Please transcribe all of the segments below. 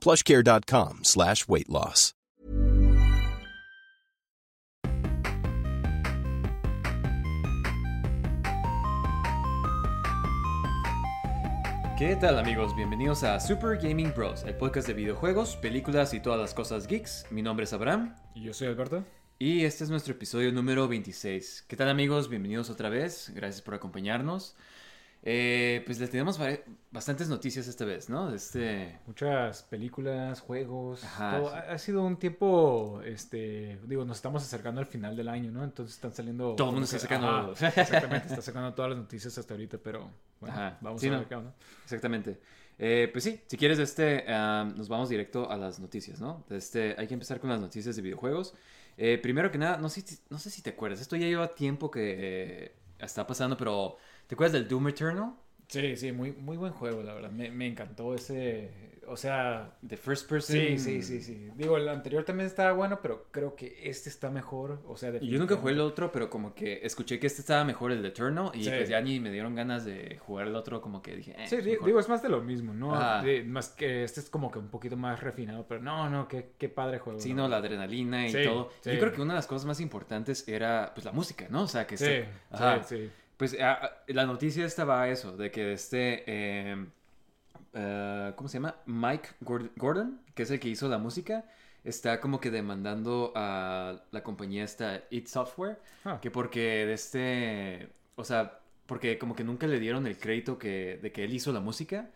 plushcare.com slash weight loss. ¿Qué tal amigos? Bienvenidos a Super Gaming Bros, el podcast de videojuegos, películas y todas las cosas geeks. Mi nombre es Abraham Y yo soy Alberto. y este es nuestro episodio número 26. ¿Qué tal amigos? Bienvenidos otra vez, gracias por acompañarnos. Eh, pues les tenemos bastantes noticias esta vez, ¿no? Este... Muchas películas, juegos. Ajá, todo. sí. Ha, ha sido un tiempo, este, digo, nos estamos acercando al final del año, ¿no? Entonces están saliendo. Todo el mundo está sacando- Ajá, exactamente, está sacando todas las noticias hasta ahorita, pero bueno, Ajá, vamos sí, a ver no. onda. Exactamente. Eh, pues sí, si quieres, este, nos vamos directo a las noticias, ¿no? Este, hay que empezar con las noticias de videojuegos. Eh, primero que nada, no sé, si- no sé si te acuerdas, esto ya lleva tiempo que eh, está pasando, pero ¿te acuerdas del Doom Eternal? Sí, sí, muy, muy buen juego, la verdad. Me, me encantó ese. O sea. The First Person. Sí, sí, sí, sí. Digo, el anterior también estaba bueno, pero creo que este está mejor. O sea, Y Yo nunca jugué el otro, pero como que escuché que este estaba mejor, el de Eternal, y Sí. pues ya ni me dieron ganas de jugar el otro, como que dije, eh, Sí, mejor. digo, es más de lo mismo, ¿no? Más que este es como que un poquito más refinado, pero no, no, qué, qué padre juego. Sí, no, la adrenalina y Sí, todo. Yo creo que una de las cosas más importantes era, pues, la música, ¿no? O sea, que Sí, este- Ajá. sí. Pues ah, ah, la noticia estaba a eso, de que este, eh, eh, ¿cómo se llama? Mike Gord- Gordon, que es el que hizo la música, está como que demandando a la compañía esta It Software, Ah. que porque de este, o sea, porque como que nunca le dieron el crédito que, de que él hizo la música.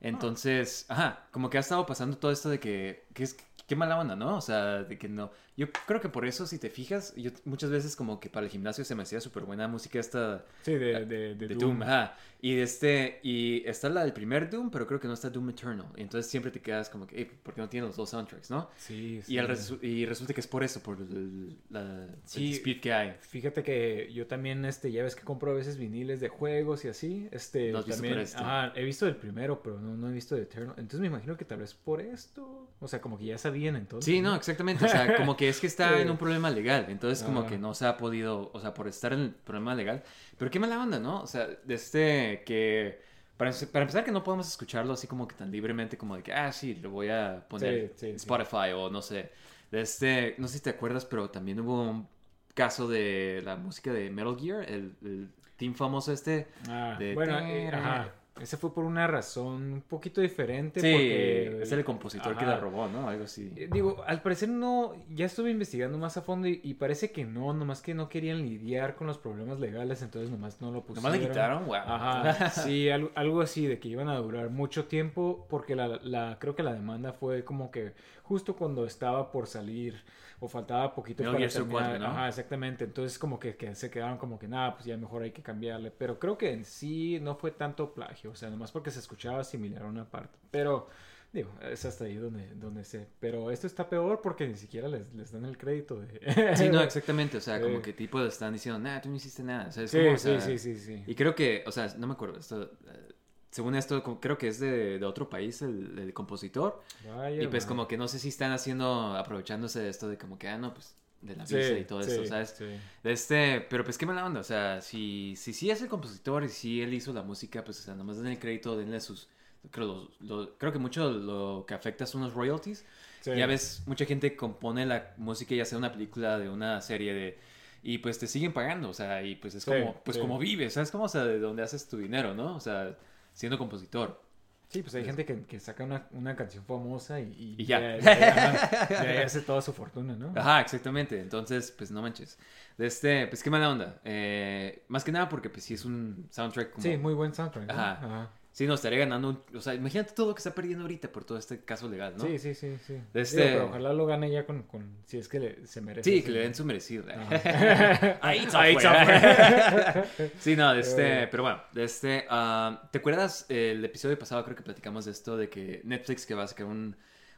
Entonces, ajá, como que ha estado pasando todo esto de que, que es, qué mala onda, ¿no? O sea, de que no. Yo creo que por eso, si te fijas, yo muchas veces como que para el gimnasio se me hacía súper buena música esta Sí, de, de, de de Doom. Doom. Ajá. Y este, y está la del primer Doom, pero creo que no está Doom Eternal. Y entonces siempre te quedas como que, "Ey, ¿por qué no tiene los dos soundtracks, no? Sí, sí. Y, resu- y resulta que es por eso, por el, la, el Sí. dispute que hay. Fíjate que yo también, este, ya ves que compro a veces viniles de juegos y así, este, ¿Lo has visto también, por este? ajá, he visto el primero, pero no, no he visto el Eternal, entonces me imagino que tal vez por esto, o sea, como que ya sabían entonces. Sí, no, exactamente. O sea, como que es que está en un problema legal. Entonces, como que no se ha podido, o sea, por estar en el problema legal. Pero qué mala onda, ¿no? O sea, de este que. Para, para empezar, que no podemos escucharlo así como que tan libremente, como de que, ah, sí, lo voy a poner Sí, sí, en sí. Spotify o no sé. De este, no sé si te acuerdas, pero también hubo un caso de la música de Metal Gear, el, el team famoso este. Ah, de- bueno, eh, ajá, ese fue por una razón un poquito diferente, Sí, porque... es el compositor que Ajá. la robó, ¿no? Algo así. Eh, Digo, al parecer no, ya estuve investigando más a fondo y, y parece que no, nomás que no querían lidiar con los problemas legales, entonces nomás no lo pusieron. Nomás le quitaron, wow. Ajá, sí, algo, algo así, de que iban a durar mucho tiempo, porque la, la, creo que la demanda fue como que justo cuando estaba por salir, o faltaba poquito Metal para Gear terminar. 4, ¿no? Ajá, exactamente, entonces como que, que se quedaron como que, nada, pues ya mejor hay que cambiarle, pero creo que en sí no fue tanto plagio, o sea, nomás porque se escuchaba similar a una parte, pero... Digo, es hasta ahí donde, donde sé. Pero esto está peor porque ni siquiera les, les dan el crédito de... Sí, no, exactamente. O sea, Sí. como que tipo están diciendo, nah, tú no hiciste nada. O sea, es Sí, como, o sí, sea, sí, sí, sí. Y creo que, o sea, no me acuerdo. Esto, eh, según esto, creo que es de, de otro país el, el compositor. Vaya, y pues man. como que no sé si están haciendo, aprovechándose de esto de como que, ah, no, pues de la Sí, visa y todo sí, esto, ¿sabes? sí. Este, pero pues qué mala onda, o sea, si, si sí es el compositor y si él hizo la música, pues o sea, nomás denle el crédito, denle sus, creo, los- lo- creo que mucho lo que afecta son los royalties. Sí. Ya ves, mucha gente compone la música ya sea una película, de una serie de... Y pues te siguen pagando, o sea, y pues es Sí, como, pues sí. como vives, ¿sabes? Como, o sea, de dónde haces tu dinero, ¿no? O sea, siendo compositor. Sí, pues hay gente que, que saca una, una canción famosa y, Y ya. ya, hace toda su fortuna, ¿no? Ajá, exactamente. Entonces, pues no manches. De este, pues qué mala onda. Eh, más que nada porque pues sí es un soundtrack como... Sí, muy buen soundtrack. ¿no? Ajá. Sí, nos estaría ganando un... O sea, imagínate todo lo que está perdiendo ahorita por todo este caso legal, ¿no? Sí, sí, sí, sí. Digo, este- pero ojalá lo gane ya con, con si es que le- se merece. Sí, que le den su merecido. Ajá. Ahí Ahí sí, no, de este, Eh. pero bueno, de este, ah, ¿te acuerdas el episodio pasado creo que platicamos de esto de que Netflix que va a sacar un,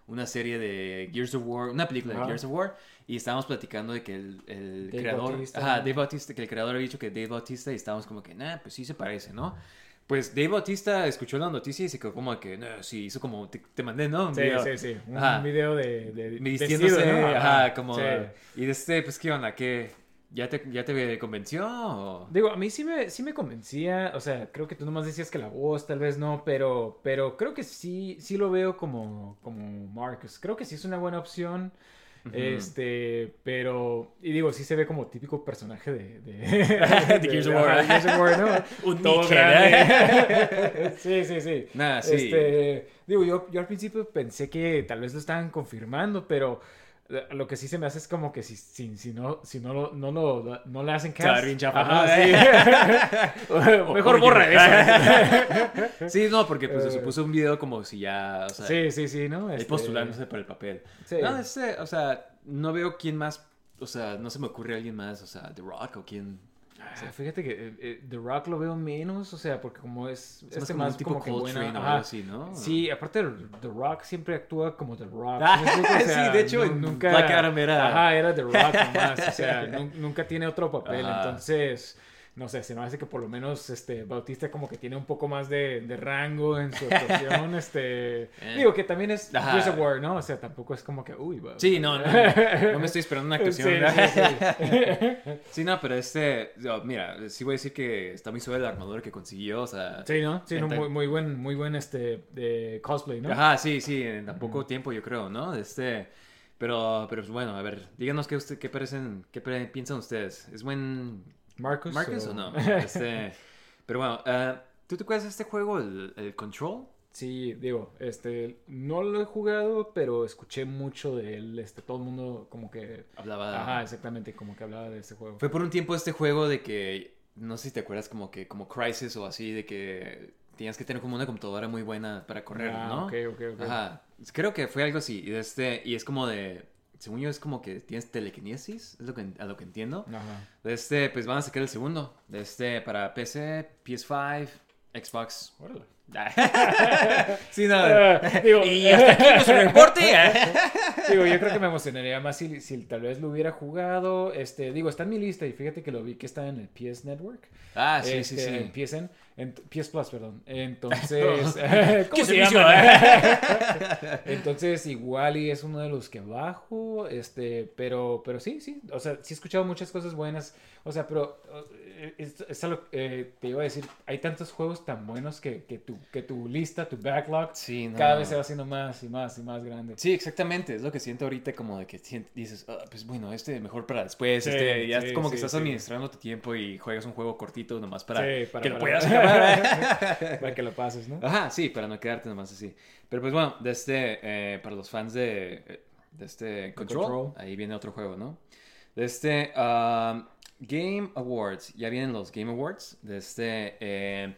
una serie de Gears of War, una película de. Gears of War y estábamos platicando de que el, el creador, Bautista. ajá, Dave Bautista, que el creador había dicho que Dave Bautista y estábamos como que, nah, pues sí se parece, ¿no? Pues Dave Bautista escuchó la noticia y se quedó como que, no, sí, hizo como, te, te mandé, ¿no? Un Sí, video. sí, sí. Un Ajá. video de, de Vistiéndose, vestido, ¿no? ajá, como... Sí. Y de este, pues, ¿qué onda? ¿Qué? ¿Ya te, ya te convenció? o? Digo, a mí sí me, sí me convencía, o sea, creo que tú nomás decías que la voz tal vez no, pero, pero creo que sí, sí lo veo como, como Marcus. Creo que sí es una buena opción. Este, pero, y digo, sí se ve como típico personaje de, de, De Gears of War. ajá, Gears of War, ¿no? Un Todo grande. sí, sí, sí. Nah, sí. Este, digo, yo, yo al principio pensé que tal vez lo estaban confirmando, pero lo que sí se me hace es como que si, si, si no, si no, lo, no, lo- no le hacen Está cast. bien chafa, Ajá, sí. Mejor borra eso. Sí, no, porque pues se Eh. puso un video como si ya, o sea, Sí, sí, sí, ¿no? Este, postulándose para el papel. Sí. No, este, o sea, no veo quién más, o sea, no se me ocurre alguien más, o sea, The Rock o quién. Ah, Fíjate que eh, eh, The Rock lo veo menos, o sea, porque como es, Es más este como más un tipo como que buena- o algo así, ¿no? Sí, aparte The Rock siempre actúa como The Rock. Ah, ¿sí me explico? O sí, sea, de hecho, nunca Black Adam era- Ajá, era The Rock nomás, o sea, nu- nunca tiene otro papel, Ajá. entonces no sé, se me hace que por lo menos este Bautista como que tiene un poco más de, de rango en su actuación, este, Eh. digo que también es Ajá. War, ¿no? O sea, tampoco es como que, uy, va- Sí, no, no, no me estoy esperando una actuación. sí, sí. Sí, no, pero este, mira, sí voy a decir que está muy suave la armadura que consiguió, o sea. Sí, ¿no? Sí, no, muy, muy buen, muy buen este cosplay, ¿no? Ajá, sí, sí, en tan poco tiempo yo creo, ¿no? Este, pero, pero pues, bueno, a ver, díganos qué, usted, qué, parecen, qué piensan ustedes. ¿Es buen Marcus. Marcus o no? Este, pero bueno, eh, ¿tú te acuerdas de este juego, el, el Control? Sí, digo, este, no lo he jugado, pero escuché mucho de él, este, todo el mundo como que, Hablaba... ajá, exactamente, como que hablaba de este juego. Fue por un tiempo este juego de que, no sé si te acuerdas, como que, como Crisis o así, de que tenías que tener como una computadora muy buena para correr, Ah, ¿no? ok, ok, ok. Ajá, creo que fue algo así, y, de este, y es como de, según yo es como que tienes telequinesis, es lo que, a lo que entiendo. Ajá. De este, pues van a sacar el segundo. De este, para PC, PS5, Xbox. Órale. sí, no. Digo, y hasta aquí nuestro reporte. digo, yo creo que me emocionaría más si, si tal vez lo hubiera jugado, este, digo, está en mi lista y fíjate que lo vi que está en el PS Network. ah, sí, sí, este, sí. En PSN, PS Plus, perdón. Entonces, ¿Qué ¿cómo se llama? Entonces, igual y es uno de los que bajo, este, pero, pero sí, sí, o sea, sí he escuchado muchas cosas buenas, o sea, pero eh, es, es algo, eh, te iba a decir, hay tantos juegos tan buenos que, que, tu, que tu lista, tu backlog, Sí, no. cada vez se va haciendo más y más y más grande. Sí, exactamente. Es lo que siento ahorita, como de que dices, "Ah, pues bueno, este mejor para después. Sí, este, ya sí, como que estás administrando tu tiempo y juegas un juego cortito nomás para, que lo puedas. Para que lo pases, ¿no? Ajá, sí, para no quedarte nomás así. Pero pues bueno, de este, eh, para los fans de, eh, de este Control, Control. ahí viene otro juego, ¿no? De este um, Game Awards, ya vienen los Game Awards, de este, eh,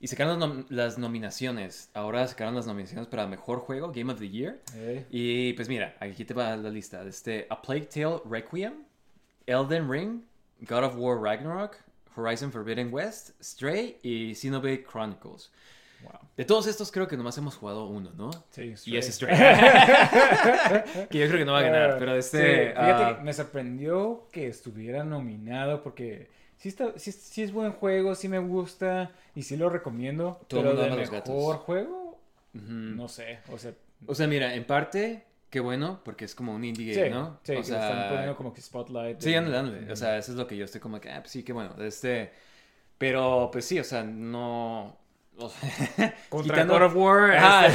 y sacaron las, nom- las nominaciones. Ahora sacaron las nominaciones para Mejor Juego, Game of the Year. Y pues mira, aquí te va la lista. De este, A Plague Tale Requiem, Elden Ring, God of War Ragnarok, Horizon Forbidden West, Stray y Xenoblade Chronicles. wow. De todos estos creo que nomás hemos jugado uno, ¿no? Sí, Y es Stray. Stray. que yo creo que no va a ganar, Ah, pero sí, este... fíjate ah, que me sorprendió que estuviera nominado porque sí, está, sí, sí es buen juego, sí me gusta y sí lo recomiendo. Todo pero de mejor gatos. juego, no sé. O sea, O sea, mira, en parte, qué bueno, porque es como un indie game, sí, ¿no? sí, o le están sea, poniendo como que spotlight. Sí, ándale, ándale. O sea, eso es lo que yo estoy como que, ah, pues sí, qué bueno. Este, pero, pues sí, o sea, no... o sea, Contra quitando- God of War. Ajá.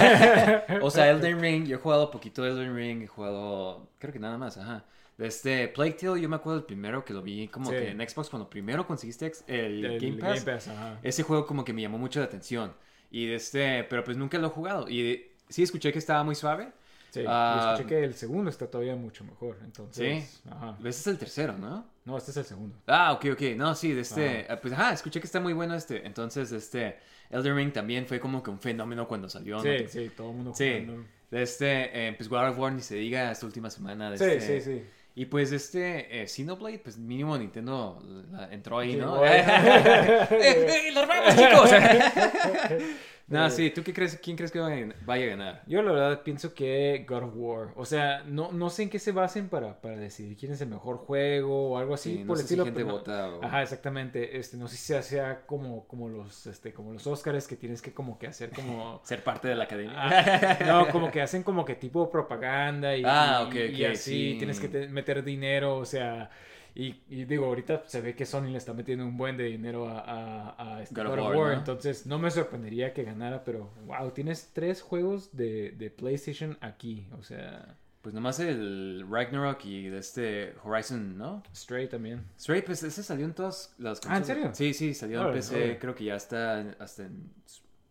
este- o sea, Elden Ring, yo he jugado poquito de Elden Ring, he jugado, creo que nada más, ajá. Este Plague Tale, yo me acuerdo el primero que lo vi como Sí. que en Xbox, cuando primero conseguiste el, el Game Pass. Game Pass, ajá. Ese juego como que me llamó mucho la atención. Y este, pero pues nunca lo he jugado. Y sí escuché que estaba muy suave. Sí, Ah, escuché que el segundo está todavía mucho mejor. Entonces, Sí. ajá. Este es el tercero, ¿no? No, este es el segundo. Ah, ok, ok. No, sí, de este. ah, Pues ajá, escuché que está muy bueno este. Entonces, este. Elden Ring también fue como que un fenómeno cuando salió. ¿no? Sí, sí, todo el mundo Sí. jugando. De este. eh, pues God of War ni se diga esta última semana. De Sí, este, sí, sí. Y pues este. eh, Xenoblade, pues mínimo Nintendo la- entró ahí, Sí, ¿no? bueno. ¡Eh, eh, ¡Las vamos, chicos! no, sí, ¿tú qué crees? ¿Quién crees que vaya a ganar? Yo la verdad pienso que God of War, o sea, no, no sé en qué se basen para, para decidir quién es el mejor juego o algo así Sí, no por sé el si estilo. gente pero no- vota o- Ajá, exactamente. Este, no sé si sea, como, como los este, como los Oscars que tienes que como que hacer como Ser parte de la academia. Ah, no, como que hacen como que tipo propaganda y, Ah, y- y así sí. tienes que te- meter dinero, o sea, y, y digo, ahorita se ve que Sony le está metiendo un buen de dinero a, a, a este God God of of War, War, ¿no? entonces no me sorprendería que ganara, pero wow, tienes tres juegos de, de PlayStation aquí, o sea, Pues nomás el Ragnarok y de este Horizon, ¿no? Stray también. Stray, pues ese salió en todas las Ah, ¿en consolas. serio? Sí, sí, salió en PC, creo que ya está en- hasta en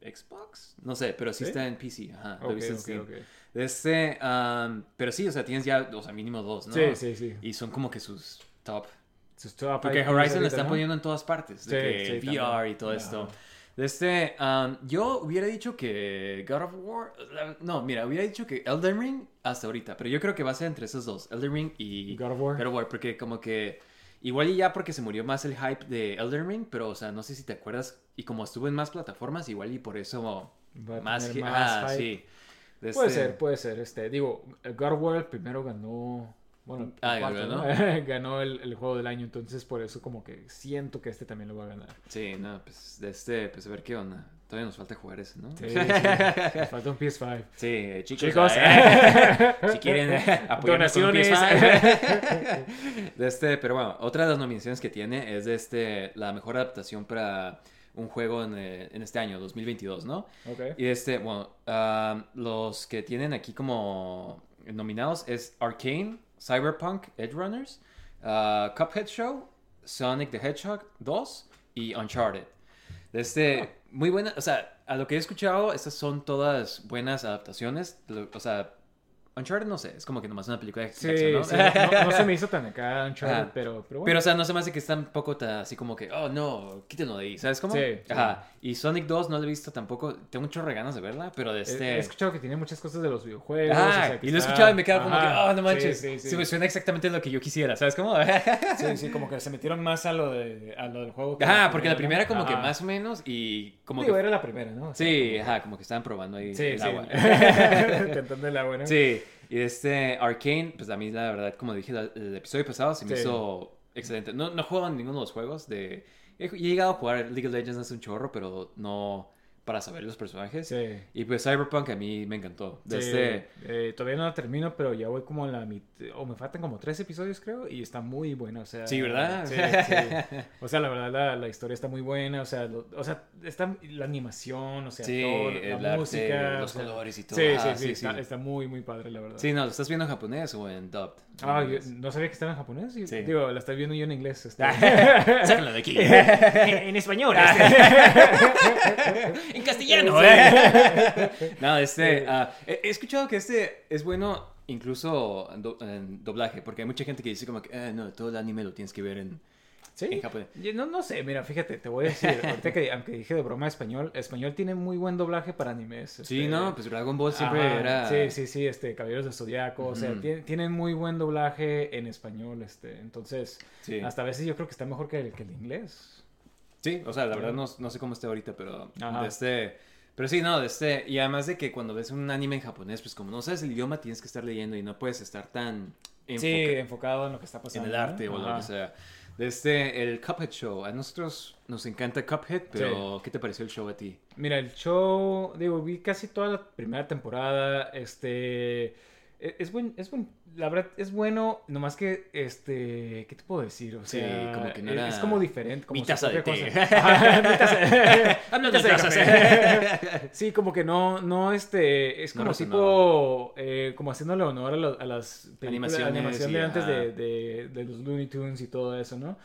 Xbox. No sé, pero sí, ¿Sí? está en PC. Ajá, lo he Ok, visto en ok, Steam. ok. Este, um, pero sí, o sea, tienes ya, o sea, mínimo dos, ¿no? Sí, sí, sí. Y son como que sus top. Sus top Porque Horizon lo están ¿no? poniendo en todas partes. De Sí, que sí, VR también. y todo esto. Ajá. De este, um, yo hubiera dicho que God of War. No, mira, hubiera dicho que Elden Ring hasta ahorita. Pero yo creo que va a ser entre esos dos: Elden Ring y God of War. God of War. Porque como que. Igual y ya porque se murió más el hype de Elden Ring. Pero, o sea, no sé si te acuerdas. Y como estuvo en más plataformas, igual y por eso. Más, más ah, hype. sí. De Puede este- ser, puede ser. Este, digo, God of War primero ganó. Bueno, Ah, cuarto, ganó. ¿no? ganó el, el juego del año, entonces por eso como que siento que este también lo va a ganar. Sí, no, pues de este, pues a ver qué onda. Todavía nos falta jugar ese, ¿no? Sí, sí. Falta un PS5. Sí, eh, chicos. Chicos, eh, si quieren eh, con Donaciones. PS5. de este, pero bueno, otra de las nominaciones que tiene es de este, la mejor adaptación para un juego en, en este año, 2022, ¿no? Ok. Y este, bueno, ah, los que tienen aquí como nominados es Arcane, Cyberpunk, Edge Runners, ah, Cuphead Show, Sonic the Hedgehog 2 y Uncharted. Este, muy buena, o sea, a lo que he escuchado, estas son todas buenas adaptaciones. O sea, Uncharted no sé, es como que nomás una película de Sí, acción, ¿no? sí, no, no se me hizo tan acá Uncharted, Ajá. pero, pero bueno. Pero, o sea, no se me hace que está un poco ta- así como que, oh, no, quítenlo de ahí, ¿sabes cómo? Sí, sí. Ajá. Y Sonic 2 no lo he visto tampoco, tengo muchas ganas de verla, pero de He- este... He escuchado que tiene muchas cosas de los videojuegos. Ah, o sea, que y lo he está- escuchado y me quedo como que, oh, no manches. Sí, sí, Se me sí. suena exactamente lo que yo quisiera, ¿sabes cómo? Sí, sí, como que se metieron más a lo, de, a lo del juego. que Ajá, porque la primera ¿no? como que Ajá. más o menos y como Digo, que... era la primera, ¿no? O sea, Sí, como- ajá, como que estaban probando ahí Sí, el sí. agua. Intentando el agua, ¿no? Sí, y este Arcane, pues a mí la verdad, como dije el episodio pasado, se me Sí. hizo excelente. No, no juego en ninguno de los juegos de... He, he llegado a jugar League of Legends hace un chorro, pero no para saber los personajes. Sí. Y pues Cyberpunk a mí me encantó. Sí, Desde... eh, todavía no la termino, pero ya voy como en la mitad, o me faltan como tres episodios creo, y está muy buena, o sea... Sí, ¿verdad? Sí, sí. O sea, la verdad, la, la historia está muy buena, o sea, lo- o sea, está la animación, o sea, Sí, todo, la arte, música... los sea, colores y todo. Sí, Ah, sí, sí, está, sí. está muy, muy padre, la verdad. Sí, no, ¿lo estás viendo en japonés o en dubbed? Ah, yo no sabía que estaba en japonés. Sí. Digo, la estoy viendo yo en inglés. este. Sácalo de aquí. en español. en castellano. no, este, ah, he, escuchado que este es bueno incluso en, do- en doblaje, porque hay mucha gente que dice como que, "Ah, no, todo el anime lo tienes que ver en... Sí. En japonés. No, no sé, mira, fíjate, te voy a decir, ahorita que aunque dije de broma español, español tiene muy buen doblaje para animes. Sí, este, no, pues Dragon Ball siempre ajá, era... Sí, sí, sí, este, Caballeros del Zodiaco, o sea, tienen muy buen doblaje en español, este, entonces, Sí. hasta a veces yo creo que está mejor que el, que el inglés. Sí, o sea, la verdad no, no sé cómo está ahorita, pero de este... Pero sí, no, de este... Y además de que cuando ves un anime en japonés, pues como no sabes el idioma, tienes que estar leyendo y no puedes estar tan... Sí, enfoca- enfocado en lo que está en pasando. el arte ¿no? o lo que sea. Desde el Cuphead Show. A nosotros nos encanta Cuphead, pero ¿qué te pareció el show a ti? Mira, el show, digo, vi casi toda la primera temporada, este, es buen, es buen, la verdad, es bueno, nomás que, este, ¿qué te puedo decir? O Sí, sea, como que no es, era es como diferente. Como mi taza de té. café. Sí, como que no, no, este, es No como resonaba. tipo, eh, como haciéndole honor a, lo- a las películas, Animaciones animación de antes de, de, de los Looney Tunes y todo eso, ¿no?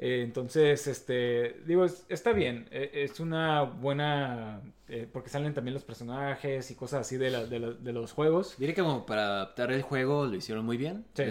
Eh, entonces, este, digo, es- está bien. Eh, es una buena, eh, porque salen también los personajes y cosas así de, la- de, la- de los juegos. Diré que como para adaptar el juego lo hicieron muy bien. Sí,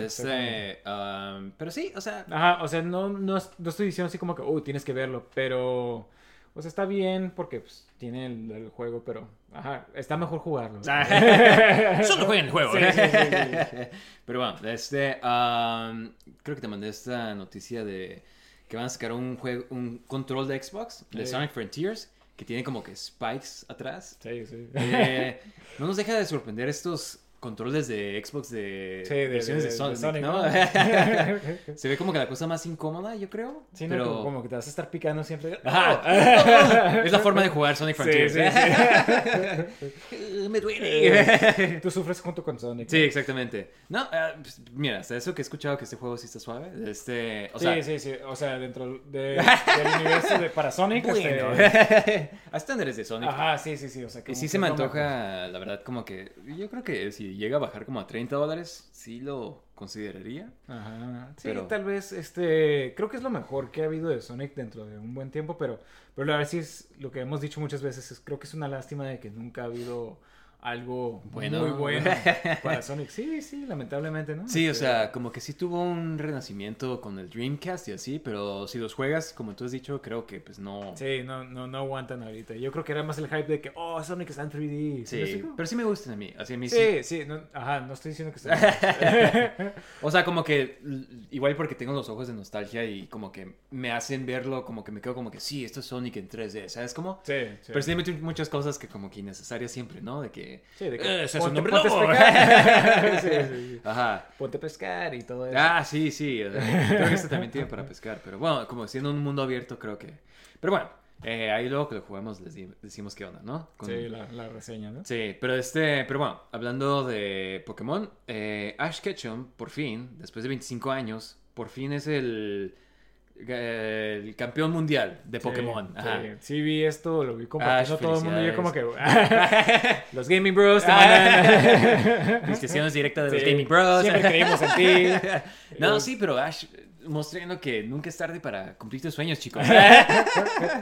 um, pero sí, o sea, Ajá, o sea, no, no, no estoy diciendo así como que, uy, tienes que verlo, pero, o sea, está bien porque pues, tiene el, el juego, pero, ajá, está mejor jugarlo. Solo jueguen el juego. Sí, Pero bueno, este, um, creo que te mandé esta noticia de que van a sacar un juego, un control de Xbox de Sí. Sonic Frontiers que tiene como que spikes atrás. Sí, sí. Eh, no nos deja de sorprender estos controles de Xbox de, Sí, de, versiones de, de- de Sonic, ¿no? ¿no? Se ve como que la cosa más incómoda, yo creo. Sí, no, pero... como, como que te vas a estar picando siempre. Ajá. es la forma de jugar Sonic Sí, Frontiers. sí, Me duele. Tú sufres junto con Sonic. Sí, exactamente. No, eh, pues, mira, hasta eso que he escuchado que este juego sí está suave. Este, o sea, sí, sí, sí. O sea, dentro de- del universo de para Sonic. bueno, este, a estándares de Sonic. Ajá, sí, sí, sí. O sea, Y sí se me antoja, la verdad, como que yo creo que si llega a bajar como a 30 dólares, sí lo consideraría. Ajá. Sí, Pero- tal vez, este, creo que es lo mejor que ha habido de Sonic dentro de un buen tiempo, pero, pero la verdad sí es lo que hemos dicho muchas veces, es, creo que es una lástima de que nunca ha habido algo Bueno. muy bueno para Sonic. Sí, sí, lamentablemente, ¿no? Sí, o Este, sea, como que sí tuvo un renacimiento con el Dreamcast y así, pero si los juegas, como tú has dicho, creo que pues no... Sí, no, no, no aguantan ahorita. Yo creo que era más el hype de que, oh, Sonic está en 3D. Sí, explico? pero sí me gustan a mí. Así a mí sí. Sí, sí, no, ajá, no estoy diciendo que está O sea, como que igual porque tengo los ojos de nostalgia y como que me hacen verlo, como que me quedo como que sí, esto es Sonic en 3D, ¿sabes cómo? Sí, sí. Pero sí hay much- muchas cosas que como que innecesarias siempre, ¿no? De que... Sí, de que "Eh, ese es un hombre ponte lobo". pescar. Sí, sí. Ajá. Ponte a pescar y todo eso. Ah, sí, sí. o sea, creo que este también tiene para pescar. Pero bueno, como siendo un mundo abierto, creo que... Pero bueno, eh, ahí luego que lo jugamos les decimos qué onda, ¿no? Con- Sí, la, la reseña, ¿no? Sí, pero este, pero bueno, hablando de Pokémon, eh, Ash Ketchum, por fin, después de 25 años, por fin es el, el campeón mundial de Pokémon. Sí, Ajá. sí, sí vi esto, lo vi compartiendo Ash, todo el mundo y yo como que... los Gaming Bros te mandan... Felicitaciones directas de los Gaming Bros. Siempre creímos en ti. no, sí, pero Ash mostrando que nunca es tarde para cumplir tus sueños, chicos.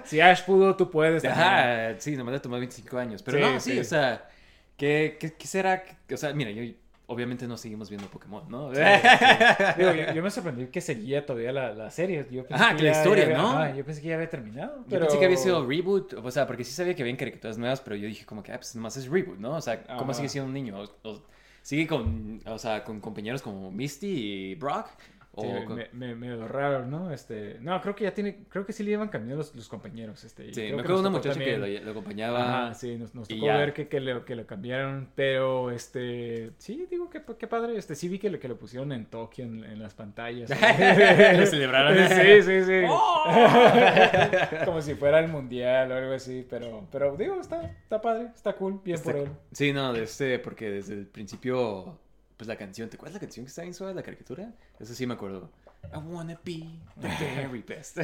Si Ash pudo, tú puedes. también. Ajá, sí, nomás le tomó 25 años. Pero no, sí, sí. o sea, ¿qué, qué, qué será? O sea, mira, yo obviamente no seguimos viendo Pokémon, ¿no? Digo, yo, yo me sorprendí que seguía todavía la, la serie. Yo pensé Ajá, que la historia, había- ¿no? yo pensé que ya había terminado. Yo Pero... pensé que había sido reboot, o sea, porque sí sabía que habían caricaturas nuevas, pero yo dije como que, ah, pues nomás es reboot, ¿no? O sea, ¿cómo Ajá. sigue siendo un niño? O, o sigue con, o sea, con compañeros como Misty y Brock, o Sí, con- me, me, medio raro, ¿no? Este, no, creo que ya tiene, creo que sí le iban cambiando los, los compañeros, este. y Sí, creo me que acuerdo de una muchacha que lo, lo acompañaba. Ajá, sí, nos, tocó ver que, que, le, que lo cambiaron, pero este, sí, digo que qué padre, este, sí vi que lo, que lo pusieron en Tokio en, en las pantallas. Lo celebraron. Sí, sí, sí. ¡Oh! Como si fuera el mundial o algo así, pero, pero digo, está, está padre, está cool, bien Está por él. Sí, no, este, porque desde el principio, pues la canción, ¿te acuerdas la canción que está en suave, la caricatura? Eso sí me acuerdo. I wanna be the very best.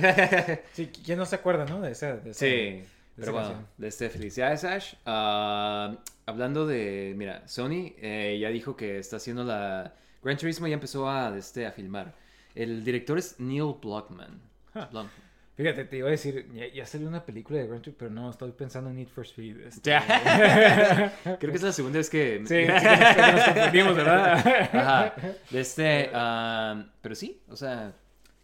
Sí, ¿quién no se acuerda, no? De esa, de esa- Sí, pero bueno, de este, felicidades Ash. Ah, hablando de, mira, Sony eh, ya dijo que está haciendo la... Gran Turismo ya empezó a, de este, a filmar. El director es Neil Blockman. Block- Fíjate, te iba a decir, ya, ya salió una película de Grand Theft, pero no, estoy pensando en Need for Speed. este. Creo que es la segunda vez que... Sí, sí, que nos, confundimos, ¿verdad? Ajá. De este, pero sí, o sea...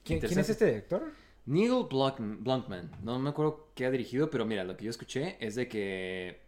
¿Quién, quién es este director? Neil Blomkamp, no me acuerdo qué ha dirigido, pero mira, lo que yo escuché es de que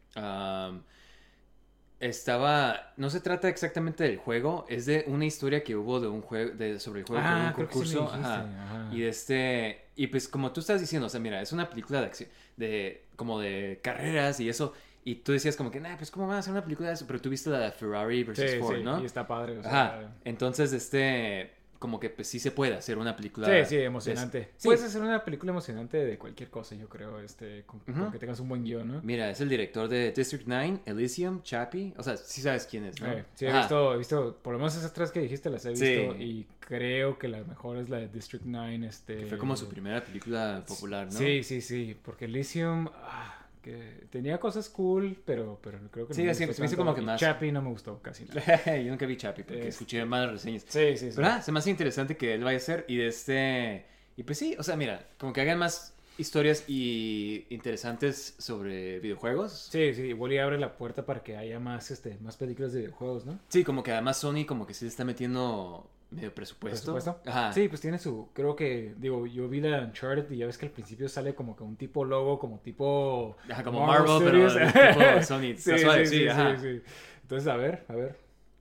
estaba, no se trata exactamente del juego, es de una historia que hubo de un juego, de, sobre el juego, un Ah, sí me concurso, dijiste, ajá, ajá. y de este, y pues como tú estás diciendo, o sea, mira, es una película de acción, de, como de carreras y eso, y tú decías como que, nah, pues cómo van a hacer una película de eso, pero tú viste la de Ferrari versus Sí, Ford, sí, ¿no? y está padre. O sea, Ajá, entonces, este, como que pues sí se puede hacer una película. Sí, sí, emocionante. Puedes hacer una película emocionante de cualquier cosa, yo creo, este, con, que tengas un buen guion, ¿no? Mira, es el director de District 9, Elysium, Chappie. O sea, sí sabes quién es, ¿no? Eh, sí, he visto, he visto, por lo menos esas tres que dijiste las he Sí. visto y creo que la mejor es la de District 9, este... Que fue como su primera película popular, ¿no? Sí, sí, sí, porque Elysium, ah, que tenía cosas cool, pero, pero creo que Sí, no me así, gustó se me hizo como que más- Chappie no me gustó casi nada. Yo nunca vi Chappie porque Es- escuché malas reseñas. Sí, sí, sí. Pero ah, se me hace interesante que él vaya a ser y de este... Y pues sí, o sea, mira, como que hagan más historias y interesantes sobre videojuegos. Sí, sí, igual y abre la puerta para que haya más, este, más películas de videojuegos, ¿no? Sí, como que además Sony como que sí le está metiendo medio presupuesto. ¿Presupuesto? Ajá. Sí, pues tiene su, creo que, digo, yo vi la Uncharted y ya ves que al principio sale como que un tipo logo, como tipo... Ajá, como Marvel, pero Studios. de tipo Sony. sí, sí, sí, sí, ajá. sí, sí. Entonces, a ver, a ver,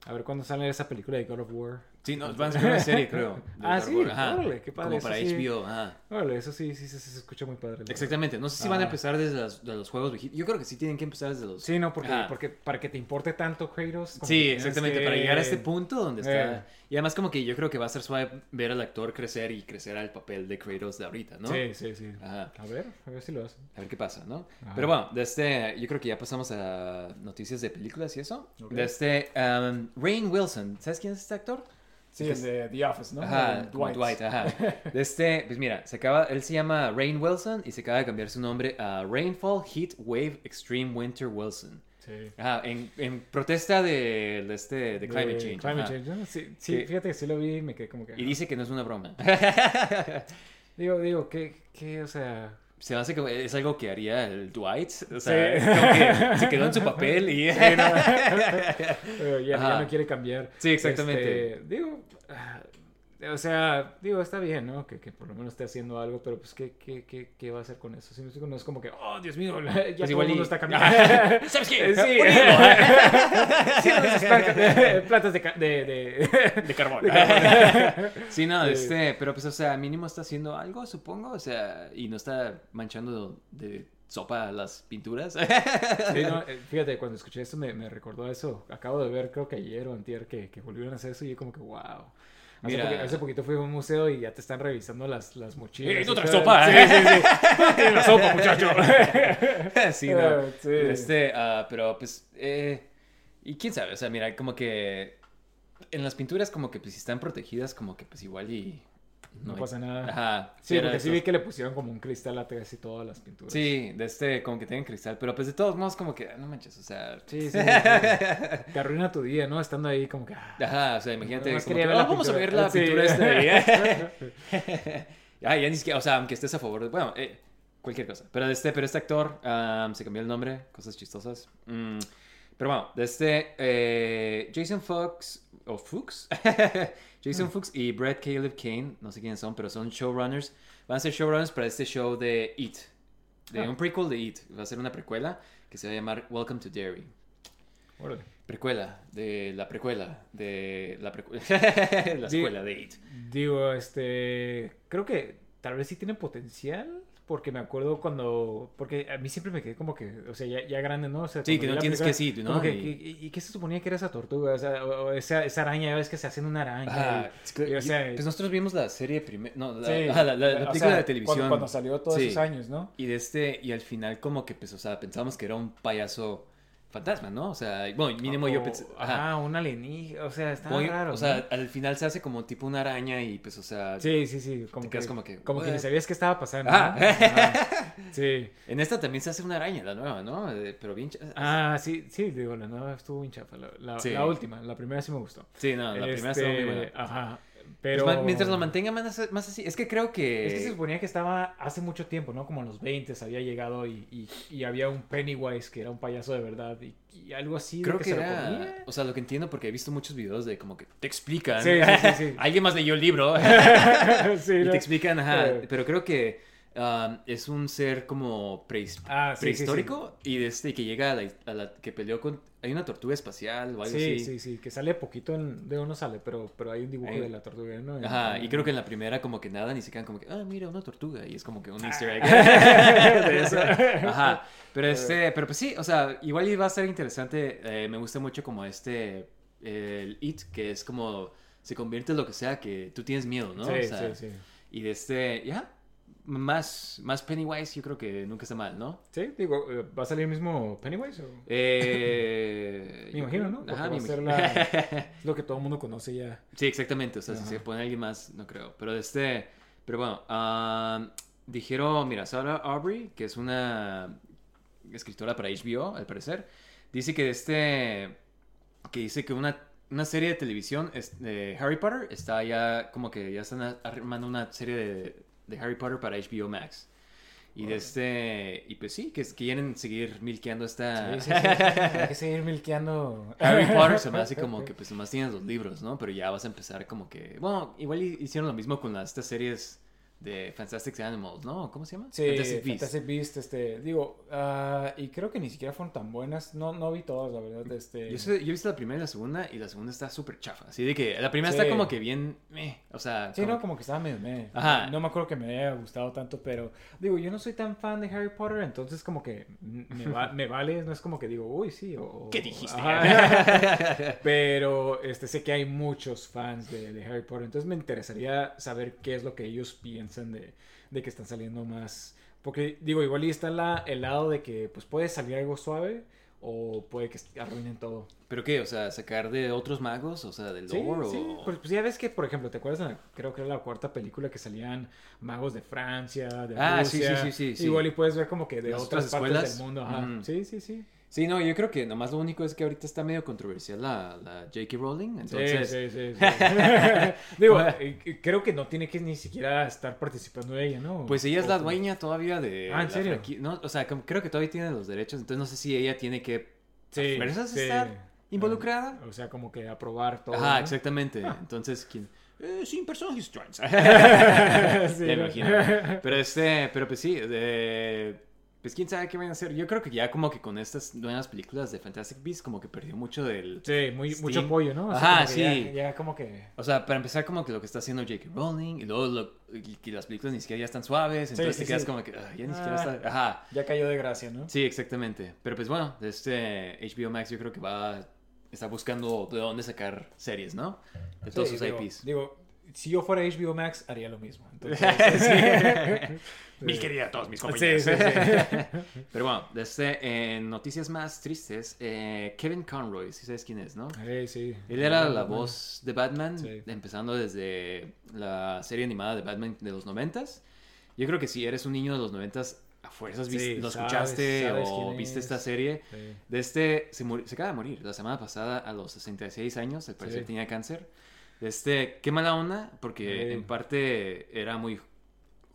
a ver cuándo sale esa película de God of War. Sí, no, van a sacar una serie, creo. Ah, sí, ajá. órale, qué padre, Como para sí. HBO, ajá. Órale, eso sí, sí, sí, se escucha muy padre. Exactamente. No sé si van a Ah. empezar desde los, de los juegos viejitos. Yo creo que sí tienen que empezar desde los... Sí, no, porque, Ajá. porque para que te importe tanto Kratos. Sí, exactamente, que- para llegar a este punto donde está... Eh. Y además como que yo creo que va a ser suave ver al actor crecer y crecer al papel de Kratos de ahorita, ¿no? Sí, sí, sí. Ajá. A ver, a ver si lo hacen. A ver qué pasa, ¿no? Ajá. Pero bueno, de este, yo creo que ya pasamos a noticias de películas y eso. Ok. De este, um, Rain Wilson, ¿sabes quién es este actor? Sí, el de The Office, ¿no? Ajá, como Dwight, ajá. De este, pues mira, se acaba, él se llama Rain Wilson y se acaba de cambiar su nombre a Rainfall Heat Wave Extreme Winter Wilson. Sí. Ajá, en, en protesta de, de este, de climate De change. Climate ajá. change, ¿no? Sí, sí Que- fíjate que sí lo vi y me quedé como que... Y dice que no es una broma. Digo, digo, ¿qué, qué, o sea... Se hace que es algo que haría el Dwight. O sea, Sí. como que se quedó en su papel y... eh, ya, ya no quiere cambiar. Sí, exactamente. Este, digo, ah, o sea, digo, está bien, ¿no? Que, que por lo menos esté haciendo algo, pero pues, ¿qué, qué, qué, qué va a hacer con eso? Si no es como que, oh, Dios mío, ya todo igual el mundo y- está cambiando. ¿Sabes qué? Sí, sí, plantas, de, de, de, De carbón. sí, no, este, pero pues, o sea, mínimo está haciendo algo, supongo, o sea, y no está manchando de sopa las pinturas. Sí, no, eh, fíjate, cuando escuché esto me, me recordó eso. Acabo de ver, creo que ayer o antier, que, que volvieron a hacer eso y yo como que, wow. Hace, Mira. poqui- hace poquito fui a un museo y ya te están revisando las, las mochilas. Eh, no traes sopa. Sí, sí, sí. Tienes la sopa, muchacho. sí, no. Ah, sí. Este, ah, pero pues, eh, y quién sabe, o sea, mira, como que en las pinturas como que pues si están protegidas, como que pues igual y... No hay- pasa nada. Ajá. Sí, porque sí vi que le pusieron como un cristal a casi todas las pinturas. Sí, de este, como que tienen cristal, pero pues de todos modos como que, no manches, o sea... Sí, sí, sí, sí. Te arruina tu día, ¿no? Estando ahí como que... ah, Ajá, o sea, imagínate, Nomás como que, "Ah, vamos a pintura". ver la Sí. pintura esta de ahí". Ah, ya ni siquiera, o sea, aunque estés a favor de, bueno, eh, cualquier cosa. Pero de este, pero este actor ah, se cambió el nombre, cosas chistosas. Mm, pero bueno, de este, eh, Jason Fox, o Fuchs, Jason Fuchs y Brett Caleb Kane, no sé quiénes son, pero son showrunners. Van a ser showrunners para este show de It, de Ah. un prequel de It. Va a ser una precuela que se va a llamar Welcome to órale. Precuela, de la precuela, de la precuela, la escuela de It. Digo, este... Creo que tal vez sí tiene potencial. Porque me acuerdo cuando... Porque a mí siempre me quedé como que... O sea, ya, ya grande, ¿no? O sea, Sí, que no tienes película, que decir, ¿no? que- Y- ¿Y qué se suponía que era esa tortuga? O sea, o, esa, esa araña, ya ves que se hacen una araña. Ajá, y- es que- y, o sea, pues nosotros vimos la serie primero, no, la, sí, la, la- película sea, de televisión. Cuando, cuando salió todos Sí. esos años, ¿no? Y de este, y al final como que pues, o sea, pensábamos que era un payaso fantasma, ¿no? O sea, bueno, mínimo yo pensé, Ajá, ajá. un alienígena. O sea, está Muy- raro. o sea, ¿no? al final se hace como tipo una araña y pues, o sea, Sí, sí, sí. Como te que, quedas como que, Como que ni sabías qué estaba pasando. Ah. ¿no? Ajá. Sí. en esta también se hace una araña, la nueva, ¿no? Eh, Pero bien... Ah, sí, sí, digo, la nueva estuvo bien chafa. La, la, Sí. la última, la primera sí me gustó. Sí, no, la primera estuvo muy Este, buena. Ajá. Pero. mientras lo mantenga más, más así, es que creo que... Es que se suponía que estaba hace mucho tiempo, ¿no? Como en los 20 había llegado y, y, y había un Pennywise que era un payaso de verdad y, y algo así. de Creo que, se lo era, comía. o sea, lo que entiendo porque he visto muchos videos de como que te explican. Sí, sí, sí. Alguien más leyó el libro sí, y te explican, ajá. Eh. Pero creo que um, es un ser como prehis- Ah, sí, sí, prehistórico y de este que llega a la, a la- que peleó con hay una tortuga espacial o algo Sí, así. sí, sí, que sale poquito, en, de uno sale, pero, pero hay un dibujo de la tortuga, ¿no? Ajá, En- y creo que en la primera como que nada ni se quedan como que, ah, mira, una tortuga y es como que un easter egg. De eso. Ajá, pero este, pero pues sí, o sea, igual iba a ser interesante, eh, me gusta mucho como este, el It, que es como, se convierte en lo que sea que tú tienes miedo, ¿no? Sí, O sea, sí, sí. Y de este, ya, más, más Pennywise yo creo que nunca está mal, ¿no? Sí, digo, eh, ¿va a salir el mismo Pennywise? O... Eh, Me imagino, ¿no? Porque Ajá, va me a ser imagino. la- Es lo que todo el mundo conoce ya. Sí, exactamente. O sea, si se pone alguien más, no creo. Pero de este. Pero bueno, ah, dijeron, mira, Sarah Aubrey, que es una escritora para HBO, al parecer, dice que de este. Que dice que una, una serie de televisión es- de Harry Potter está ya como que ya están armando una serie de de Harry Potter para HBO Max. Y de este, y pues sí, que quieren seguir milkeando esta... Sí, sí, sí, sí, Hay que seguir milkeando. Harry Potter se me hace como que pues nomás tienes los libros, ¿no? Pero ya vas a empezar como que... Bueno, igual hi- hicieron lo mismo con las, estas series de Fantastic Animals, ¿no? ¿Cómo se llama? Sí, Fantastic Beasts. Fantastic Beast, este, digo, ah, y creo que ni siquiera fueron tan buenas, no, no vi todas, la verdad, este... Yo, sé- yo he visto la primera y la segunda, y la segunda está súper chafa. Así de que la primera Sí. está como que bien... meh, o sea... Sí, como no, como que estaba medio meh. Ajá. No me acuerdo que me haya gustado tanto, pero digo, yo no soy tan fan de Harry Potter, entonces como que me, va- me vale, no es como que digo, uy, sí, o... o- ¿Qué dijiste? Ajá. pero este, sé que hay muchos fans de, de Harry Potter, entonces me interesaría saber qué es lo que ellos piensan de, de que están saliendo más... Porque digo, igual y está la, el lado de que pues puede salir algo suave o puede que arruinen todo. ¿Pero qué? O sea, sacar de otros magos, o sea, del Sí, lore sí. o... Pues, pues ya ves que, por ejemplo, ¿te acuerdas? de la- creo que era la cuarta película que salían magos de Francia, de Ah, sí, Rusia. sí, sí, sí, sí. Igual y puedes ver como que de Las otras, otras partes del mundo. Ajá. Mm. Sí, sí, sí. Sí, no, yo creo que nomás lo único es que ahorita está medio controversial la, la J.K. Rowling, entonces... Sí, sí, sí. sí. Digo, eh, eh, creo que no tiene que ni siquiera estar participando ella, ¿no? Pues ella es la dueña todavía de... Ah, ¿en serio? franqui- No, o sea, como- creo que todavía tiene los derechos, entonces no sé si ella tiene que... Sí, ¿A fuerzas sí. estar involucrada? O sea, como que aprobar todo. Ajá, ¿no? exactamente. Entonces, ¿quién? Eh, sin personajes trans. Sí, ¿no? imagino. Pero este, pero pues sí, de- pues quién sabe qué van a hacer. Yo creo que ya como que con estas nuevas películas de Fantastic Beasts como que perdió mucho del... Sí, muy, Steam. mucho apoyo, ¿no? O sea, Ajá, sí. Ya, ya como que... O sea, para empezar como que lo que está haciendo J.K. Rowling y luego lo- que las películas ni siquiera ya están suaves, entonces sí, te quedas sí. como que ah, ya ni Ah. siquiera está... Ajá. Ya cayó de gracia, ¿no? Sí, exactamente. Pero pues bueno, este HBO Max yo creo que va... Está buscando de dónde sacar series, ¿no? De todos sus digo, IPs. Digo, si yo fuera HBO Max, haría lo mismo. Entonces, Mil querida a todos mis Sí, compañeros. sí, sí. Pero bueno, desde, en noticias más tristes, eh, Kevin Conroy, si sabes quién es, ¿no? Eh, sí. Él era la voz de Batman, Sí. empezando desde la serie animada de Batman de los noventas. Yo creo que si eres un niño de los noventas, a fuerzas Sí, lo sabes- escuchaste sabes o quién viste es. esta serie. Sí. De este, se, se acaba de morir la semana pasada a los 66 años, al parecer Sí. tenía cáncer. De este, qué mala onda, porque Sí. en parte era muy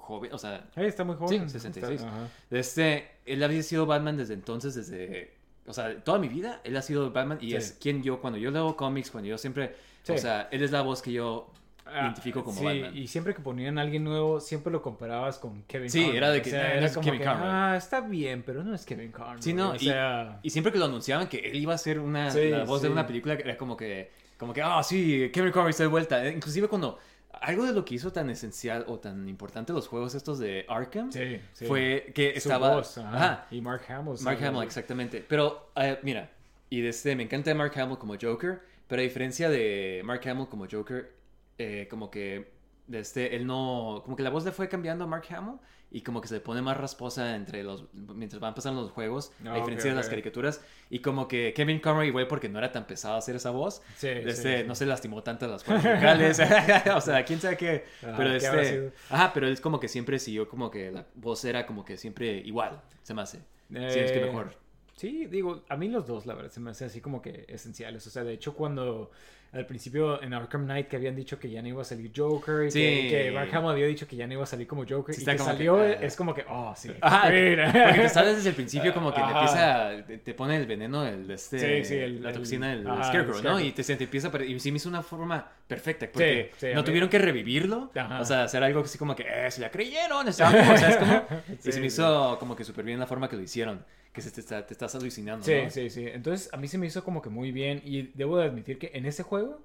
joven, o sea, Eh, está muy joven. Sí, 66. Está- ajá. de este, él había sido Batman desde entonces, desde, o sea, toda mi vida, él ha sido Batman y Sí. es quien yo, cuando yo leo cómics, cuando yo siempre, o sea, él es la voz que yo Ah, identifico como sí, Batman. y siempre que ponían a alguien nuevo, siempre lo comparabas con Kevin Sí, era de O que, sea, "Nah, no era como Kevin que, Conroy". ah, está bien, pero no es Kevin Conroy. Sí, no, o y, sea... y siempre que lo anunciaban que él iba a ser una, Sí, la voz de una película, era como que, como que, ah, sí, Kevin Conroy está de vuelta. Eh, Inclusive cuando, algo de lo que hizo tan esencial o tan importante los juegos estos de Arkham, Sí, sí. fue que Su estaba... voz, ajá. Ajá. Y Mark Hamill. Mark. Hamill, exactamente. Pero, eh, mira, y desde, me encanta Mark Hamill como Joker, pero a diferencia de Mark Hamill como Joker, eh, como que desde, él no, como que la voz le fue cambiando a Mark Hamill y como que se pone más rasposa entre los, mientras van pasando los juegos, Ah, a diferencia ok, de las ok. caricaturas, y como que Kevin Conroy, igual porque no era tan pesado hacer esa voz, Sí, este, sí, sí. no se lastimó tanto las cuerdas vocales, o sea, quién sabe qué, Ajá, pero ¿qué habrá este, ajá, pero es como que siempre siguió como que la voz era como que siempre igual, se me hace. Sí, es que Eh, mejor. Sí, digo, a mí los dos, la verdad, se me hace así como que esenciales. O sea, de hecho, cuando al principio en Arkham Knight que habían dicho que ya no iba a salir Joker y Sí. que, que había dicho que ya no iba a salir como Joker Sí, y que como que, salió, ah. es como que, oh, sí. Ajá, porque te sabes desde el principio como que te empieza, te, te pone el veneno, el, este, Sí, el- la toxina del Scarecrow, ¿no? Y te, te empieza a y sí me hizo una forma perfecta, porque no tuvieron que revivirlo, Ajá. o sea, hacer algo así como que, eh, se la creyeron, como, ¿sabes cómo? Sí, y se me hizo como que súper bien la forma que lo hicieron, que se te, está- te estás alucinando, Sí, ¿no? sí, sí. Entonces, a mí se me hizo como que muy bien. Y debo de admitir que en ese juego